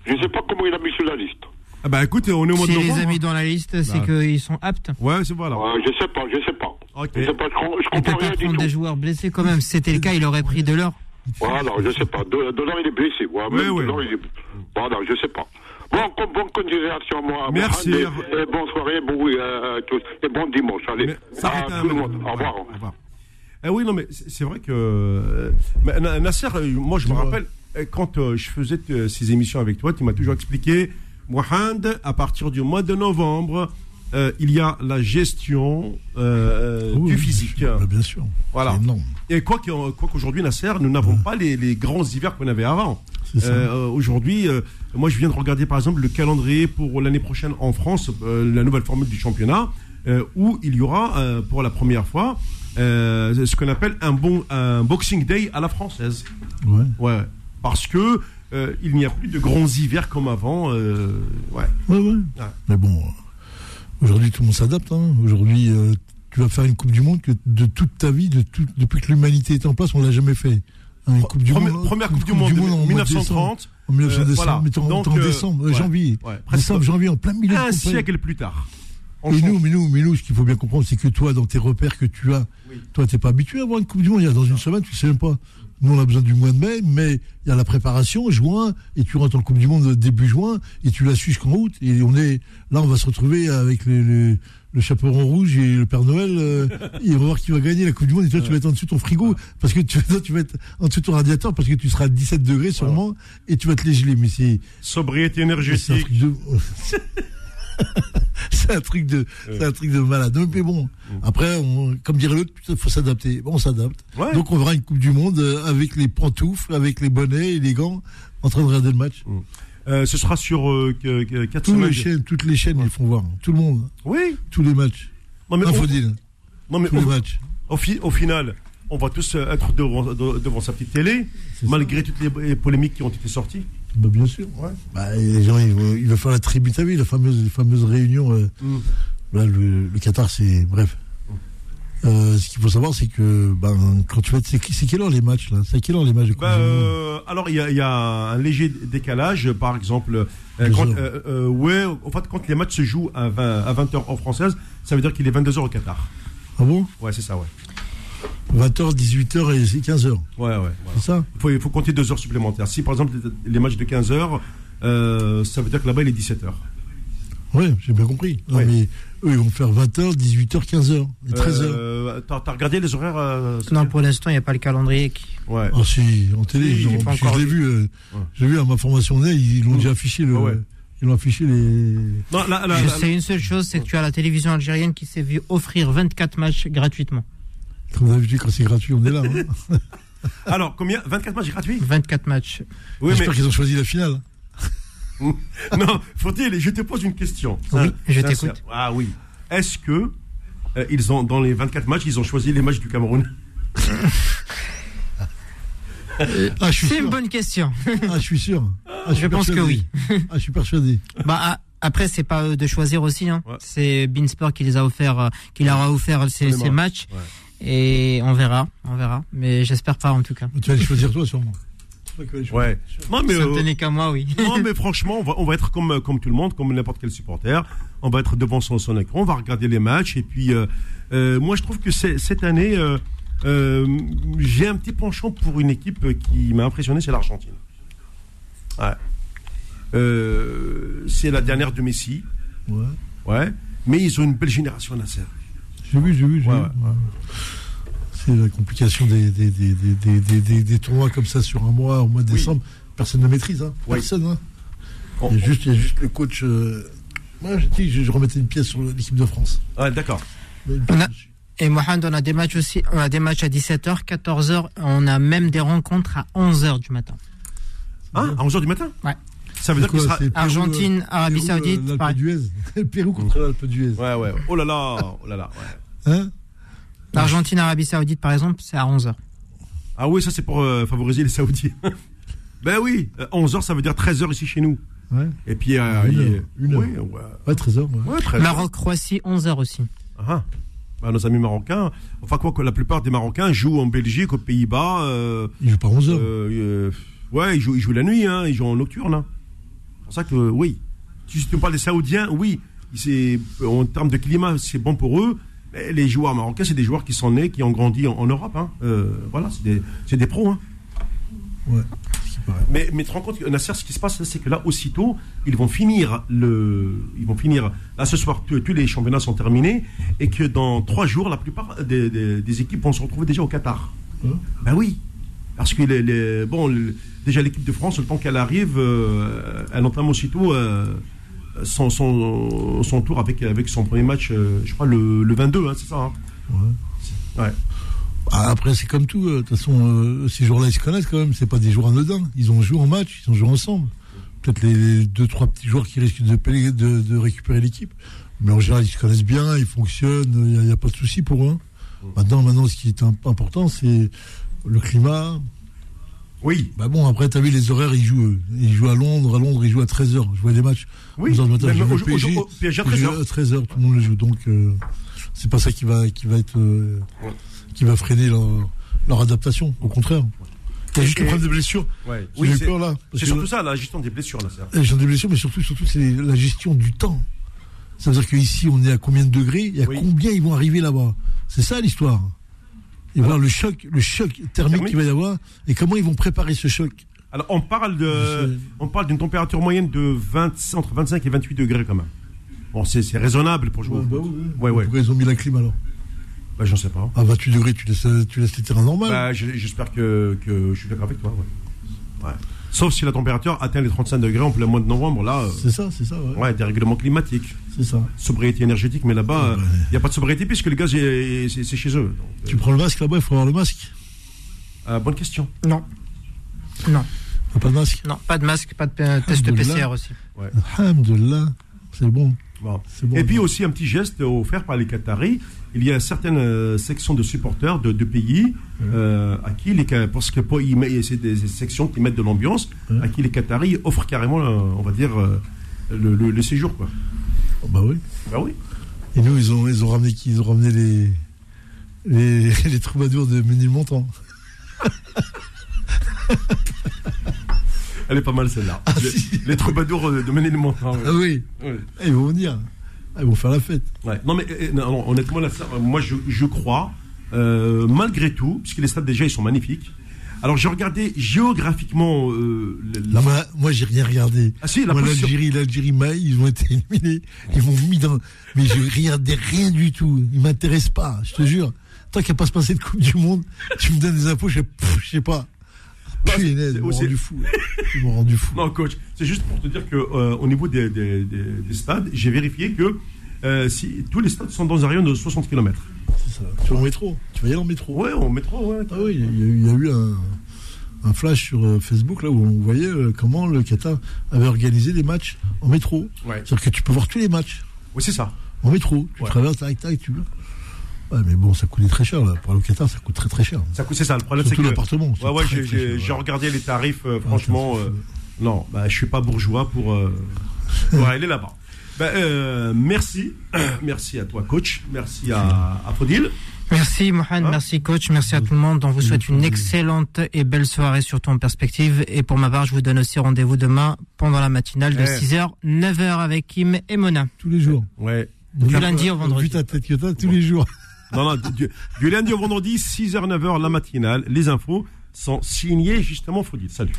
S6: Je ne sais pas comment il a mis sur la liste.
S2: Ah bah écoute, on est au mois de
S4: Si les
S2: novembre.
S4: a mis
S2: hein.
S4: dans la liste, c'est
S2: Bah.
S4: qu'ils sont aptes.
S2: Ouais, c'est voilà.
S6: Euh, je ne sais pas, je ne sais pas.
S2: Ok.
S6: Je sais pas, je,
S4: peut
S6: comprends
S4: pas
S6: rien du
S4: prendre
S6: tout.
S4: des joueurs blessés quand même. Si c'était le cas, il aurait pris de l'or.
S6: Voilà, je sais pas. De- Delors, il est blessé. Ouais,
S2: Ouais,
S6: même
S2: ouais.
S6: Delors, il est... Voilà, je sais pas. Bon, bonne continuation, moi.
S2: Merci.
S6: Et, et bonne soirée, bon, oui, euh, tous. Et bon dimanche. Allez,
S2: Mais ça
S6: à tout le monde. Au revoir.
S2: Au revoir. Eh oui, non, mais c'est vrai que. euh, mais Na- Nasser, euh, moi, je me rappelle, euh, quand je faisais ces émissions avec toi, tu m'as toujours expliqué, Mohamed, à partir du mois de novembre, euh, il y a la gestion euh,
S3: Oui,
S2: du physique.
S3: bien sûr. Bien sûr.
S2: Voilà. Et quoi qu'aujourd'hui, Nasser, nous n'avons pas les, les grands hivers qu'on avait avant. Euh, Aujourd'hui, moi, je viens de regarder par exemple le calendrier pour l'année prochaine en France, la nouvelle formule du championnat, où il y aura pour la première fois ce qu'on appelle un bon un Boxing Day à la française.
S3: Ouais.
S2: Ouais, parce que euh, il n'y a plus de grands hivers comme avant. euh, ouais.
S3: Ouais, ouais.
S2: Ouais.
S3: Mais bon, euh, aujourd'hui, tout le monde s'adapte. hein. Aujourd'hui, euh, tu vas faire une Coupe du Monde que de toute ta vie, de tout- depuis que l'humanité est en place, on l'a jamais fait. Hein, une coupe du
S2: Première,
S3: monde,
S2: première Coupe du Monde,
S3: en mois de
S2: 1930.
S3: décembre. En 1930,
S2: Euh, voilà.
S3: mais t'es en, décembre, janvier. décembre, janvier, en plein milieu
S2: Un siècle plus tard.
S3: Et nous, mais nous, mais nous, ce qu'il faut bien comprendre, c'est que toi, dans tes repères que tu as,
S2: Oui.
S3: toi, t'es pas habitué à voir une Coupe du Monde. Il y a dans une semaine, tu sais même pas. Nous, on a besoin du mois de mai, mais il y a la préparation, juin, et tu rentres en Coupe du Monde début juin, et tu la suis jusqu'en août. Et on est, là, on va se retrouver avec le, chaperon rouge et le Père Noël, euh, et on va voir qui va gagner la Coupe du Monde. Et toi, tu vas être en dessous de ton frigo, parce que tu, toi, tu vas être en dessous de ton radiateur, parce que tu seras à 17 degrés sûrement, et tu vas te les geler. Mais c'est,
S2: Sobriété énergétique. [laughs] [laughs]
S3: c'est un truc de, c'est un truc de malade. Mais bon, après, on- comme dirait l'autre, il faut s'adapter. Bon, on s'adapte.
S2: Ouais.
S3: Donc, on verra une Coupe du Monde euh, avec les pantoufles, avec les bonnets et les gants, en train de regarder le match.
S2: Euh, ce sera sur euh, que- que- quatre
S3: Toutes
S2: semaines.
S3: les chaînes, toutes les chaînes, ils font voir. Tout le monde,
S2: Oui.
S3: tous les matchs.
S2: Non mais, au,
S3: Infodile,
S2: non, mais
S3: tous les matchs.
S2: au, fi- au final, on va tous euh, être devant, de- devant sa petite télé, malgré toutes les polémiques qui ont été sorties.
S3: Bah, bien sûr. Bah, et les gens, ils vont, ils vont faire la tribu, t'as vu, la fameuse, les fameuses réunions. euh,
S2: Mm.
S3: Là, le, le Qatar, c'est. Bref. Euh, ce qu'il faut savoir, c'est que ben, quand tu vas. C'est c'est quelle heure les matchs, là? C'est quelle heure les matchs de
S2: Bah, euh, alors, il y, a- il y a un léger décalage, par exemple. euh, quand, euh, euh, ouais, en fait, quand les matchs se jouent à 20, à 20h en française, ça veut dire qu'il est 22h au Qatar.
S3: Ah bon?
S2: Ouais, c'est ça, ouais.
S3: 20h, 18h et 15h.
S2: Ouais, ouais.
S3: C'est ça?
S2: Il faut, il faut compter deux heures supplémentaires. Si, par exemple, les, matchs de 15h, euh, ça veut dire que là-bas, il est 17h.
S3: Oui, j'ai bien compris. Non,
S2: Ouais.
S3: mais eux, ils vont faire 20h, 18h, 15h et 13h.
S2: Euh, T'as t'as regardé les horaires euh,
S4: Non, pour l'instant, il n'y a pas le calendrier qui.
S2: Ouais.
S3: Ah si, en télé, je l'ai vu, euh,
S2: Ouais.
S3: j'ai vu à ma formation ils l'ont déjà affiché le,
S2: Ouais, ouais.
S3: ils l'ont affiché les.
S2: Non, là, là,
S4: Je
S2: là-
S4: sais une seule chose, c'est que tu as la télévision algérienne qui s'est vue offrir 24 matchs gratuitement.
S3: Comme d'habitude, quand c'est gratuit, on est là. hein. [laughs]
S2: Alors, combien? 24 matchs gratuits
S4: 24 matchs.
S2: Oui,
S3: J'espère
S2: mais.
S3: qu'ils ont choisi la finale. [laughs]
S2: non, faut-il, je te pose une question.
S4: Oui, je
S2: Sincère.
S4: t'écoute.
S2: Ah oui. Est-ce que, euh, ils ont, dans les 24 matchs, ils ont choisi les matchs du Cameroun? [laughs]
S3: Ah, je suis
S4: C'est
S3: sûr.
S4: une bonne question.
S3: Ah, je suis sûr. Ah,
S4: Je
S3: suis
S4: pense que
S3: persuadé.
S4: oui.
S3: Ah, je suis persuadé.
S4: Bah, ah, après, c'est pas eux de choisir aussi. Hein.
S2: Ouais.
S4: C'est Beansport qui les a offert, euh, qui leur a offert ces, matchs.
S2: Ouais.
S4: Et on verra, on verra. Mais j'espère pas en tout cas.
S3: Tu vas les choisir toi, sûrement.
S2: Ouais. Non, mais,
S4: Ça
S2: euh,
S4: ne tenait qu'à moi, oui.
S2: non, mais [laughs] franchement, on va, on va être comme, comme tout le monde, comme n'importe quel supporter. On va être devant son, son écran, on va regarder les matchs. Et puis, euh, euh, moi, je trouve que cette année, euh, euh, j'ai un petit penchant pour une équipe qui m'a impressionné, c'est l'Argentine. Ouais. Euh, c'est la dernière de Messi.
S3: Ouais.
S2: Ouais. Mais ils ont une belle génération, Nasser.
S3: J'ai vu, j'ai vu, j'ai
S2: Ouais,
S3: vu.
S2: ouais.
S3: C'est la complication des, des, des, des, des, des, des- des tournois comme ça sur un mois, au mois de
S2: Oui.
S3: décembre. Personne ne maîtrise, hein. Personne, hein.
S2: On-
S3: Il y a juste, il y a juste le coach. euh, Moi, je dis, je, je remettais une pièce sur l'équipe de France.
S2: Ouais, d'accord.
S4: Et Mohamed, on a des matchs aussi. On a des matchs à 17h, 14h. On a même des rencontres à 11h du matin.
S2: Hein, à 11h du matin
S4: Ouais.
S2: Ça veut dire
S3: quoi,
S2: sera.
S4: Argentine,
S3: euh,
S4: Arabie
S3: Pérou,
S4: Saoudite,
S3: euh, l'Alpe
S4: pareil.
S3: d'Huez. Le [laughs] Pérou contre l'Alpe d'Huez.
S2: Ouais, ouais. Oh là là, oh là là. ouais.
S3: Hein
S4: L'Argentine, Arabie Saoudite, par exemple, c'est à 11h.
S2: Ah oui, ça c'est pour euh, favoriser les Saoudiens. [laughs] ben oui, 11h ça veut dire 13h ici chez nous.
S3: Ouais.
S2: Et puis. euh,
S3: Une
S2: il-
S3: heure, une heure.
S2: Oui, ouais.
S3: Ouais, 13 heures. Ouais.
S2: Ouais, 13
S4: Maroc-Croatie, 11h aussi.
S2: Ah, bah, nos amis marocains, enfin quoi que la plupart des Marocains jouent en Belgique, aux Pays-Bas. Euh,
S3: Il joue pas 11 heures.
S2: euh, euh, ouais, ils jouent, ils jouent la nuit, hein, ils jouent en nocturne. hein. C'est pour ça que oui. Si tu parles des Saoudiens, oui, c'est en termes de climat, c'est bon pour eux. Les joueurs marocains, c'est des joueurs qui sont nés, qui ont grandi en, en Europe. Hein. Euh, voilà, c'est des, c'est des pros. Hein.
S3: Ouais.
S2: Mais, mais tu te rends compte, Nasser, ce qui se passe, c'est que là, aussitôt, ils vont finir le. Ils vont finir. Là, ce soir, tous les championnats sont terminés et que dans trois jours, la plupart des, des- des équipes vont se retrouver déjà au Qatar. Ben oui. Parce que les, les- bon, le- déjà l'équipe de France, le temps qu'elle arrive, euh, elle entame aussitôt euh, son, son, son tour avec, avec son premier match, euh, je crois, le, le 22, hein, c'est ça hein Ouais.
S3: Ah, Après, c'est comme tout. euh, De toute façon, euh, ces joueurs-là, ils se connaissent quand même. C'est pas des joueurs anodins. Ils ont joué en match, ils ont joué ensemble. Peut-être les, deux, trois petits joueurs qui risquent de, payer- de, de récupérer l'équipe. Mais en général, ils se connaissent bien, ils fonctionnent. Il n'y a, a pas de souci pour eux. hein. Maintenant, maintenant, ce qui est im- important, c'est le climat.
S2: Oui.
S3: Bah bon, après, tu as vu les horaires, ils jouent, ils jouent à Londres. À Londres, ils jouent à 13h. Je vois des matchs.
S2: Oui,
S3: 11 heures du matin, je
S2: au-
S3: PSG,
S2: au- au- PSG à
S3: ils jouent
S2: 13h.
S3: à 13h, tout le monde le joue. Donc, euh, c'est pas ça qui va, qui va être, euh, qui va freiner leur, leur adaptation. Au contraire. A juste le problème de blessures.
S2: Ouais. Oui, c'est-
S3: que-
S2: surtout ça, la gestion des blessures, là.
S3: la gestion des blessures, mais surtout, surtout, c'est la gestion du temps. Ça veut dire qu'ici, on est à combien de degrés et à
S2: Oui.
S3: combien ils vont arriver là-bas. C'est ça l'histoire. Et voir le choc, le choc thermique
S2: Thermique.
S3: qu'il va y avoir et comment ils vont préparer ce choc.
S2: Alors, on parle de, on parle d'une température moyenne de 20, entre 25 et 28 degrés quand même. Bon, c'est c'est raisonnable pour jouer.
S3: bah
S2: Ouais, ouais.
S3: Pourquoi ils ont mis la clim alors?
S2: Bah, j'en sais pas.
S3: À 28 degrés, tu laisses, tu laisses les terrains normaux.
S2: Bah, j'espère que, que je suis d'accord avec toi. Ouais. Ouais. Sauf si la température atteint les 35 degrés en plein mois de novembre, là. euh,
S3: C'est ça, c'est ça, ouais.
S2: Ouais, dérèglement climatique.
S3: C'est ça.
S2: Sobriété énergétique, mais là-bas, il
S3: Ouais.
S2: n'y a pas de sobriété puisque le gaz, est- c'est c'est chez eux. Donc, euh,
S3: Tu prends le masque là-bas, il faut avoir le masque.
S2: euh, bonne question.
S4: Non. Non.
S3: T'as pas de masque
S4: Non, pas de masque, pas de euh, test. PCR aussi.
S3: Alhamdulillah, c'est bon.
S2: Bon.
S3: C'est bon.
S2: Et puis aussi un petit geste offert par les Qataris. Il y a certaines euh, sections de supporters de, de pays euh, à qui les parce que pour y met- c'est des, sections qui mettent de l'ambiance à qui les Qataris offrent carrément, euh, on va dire, le, le- le séjour quoi.
S3: Oh, bah oui.
S2: Bah oui.
S3: Et nous, ils ont, ils ont ramené qui? Ils ont ramené les, les, [laughs] les troubadours de Ménilmontant.
S2: Elle est pas mal celle-là. les,
S3: si.
S2: les troubadours de Ménilmontant.
S3: Ah oui. Ah, ils vont venir. Ils vont faire la fête.
S2: Ouais. Non mais euh, non, non, honnêtement là, ça, moi je, je crois euh, malgré tout, puisque les stades déjà ils sont magnifiques. Alors j'ai regardé géographiquement euh, la
S3: Moi, moi j'ai rien regardé.
S2: Ah si, la
S3: l'Algérie, l'Algérie, Maï, ils ont été éliminés. Ils m'ont mis dans. Mais je regardais rien du tout. Ils m'intéressent pas, je te jure. Tant qu'il n'y a pas se passer de Coupe du Monde, tu me donnes des infos, je, pff, je sais pas. Punaise,
S2: c'est-
S3: ils m'ont rendu fou. Ils m'ont rendu fou.
S2: Non, coach, c'est juste pour te dire que euh, au niveau des, des- des- des stades, j'ai vérifié que euh, si, tous les stades sont dans un rayon de 60 km.
S3: C'est ça. Tu vas en métro. Tu vas y aller en métro.
S2: Ouais, en métro, ouais.
S3: Ah oui, il y, a eu- il y a eu un, un flash sur euh, Facebook là où on voyait comment le Qatar avait organisé des matchs en métro.
S2: Ouais.
S3: C'est-à-dire que tu peux voir tous les matchs
S2: Oui, c'est ça.
S3: en métro. Tu
S2: Ouais.
S3: traverses, tac, tac, tu veux. Ouais, mais bon, ça coûtait très cher là. Pour au Qatar, ça coûte très très cher.
S2: Ça coûte, c'est ça. Le problème, c'est que.
S3: l'appartement.
S2: Ouais, ouais, j'ai- regardé les tarifs, euh, franchement. euh, non, bah, je suis pas bourgeois pour, euh, [laughs] pour aller là-bas. Euh, merci. [clears throat] merci à toi, coach. Merci à, à Fodil.
S4: Merci Mohamed,
S2: Hein
S4: merci coach, merci à tout le monde. On vous souhaite une excellente et belle soirée surtout en perspective. Et pour ma part, je vous donne aussi rendez-vous demain pendant la matinale de
S2: Eh.
S4: 6h, 9h avec Kim et Mona.
S3: Tous les jours.
S2: Ouais.
S4: Du lundi au vendredi.
S3: Vu ta tête que tous les jours. [laughs]
S2: Non, non, du, du lundi au vendredi, 6h, 9h, la matinale. Les infos sont signées justement Fodil. Salut.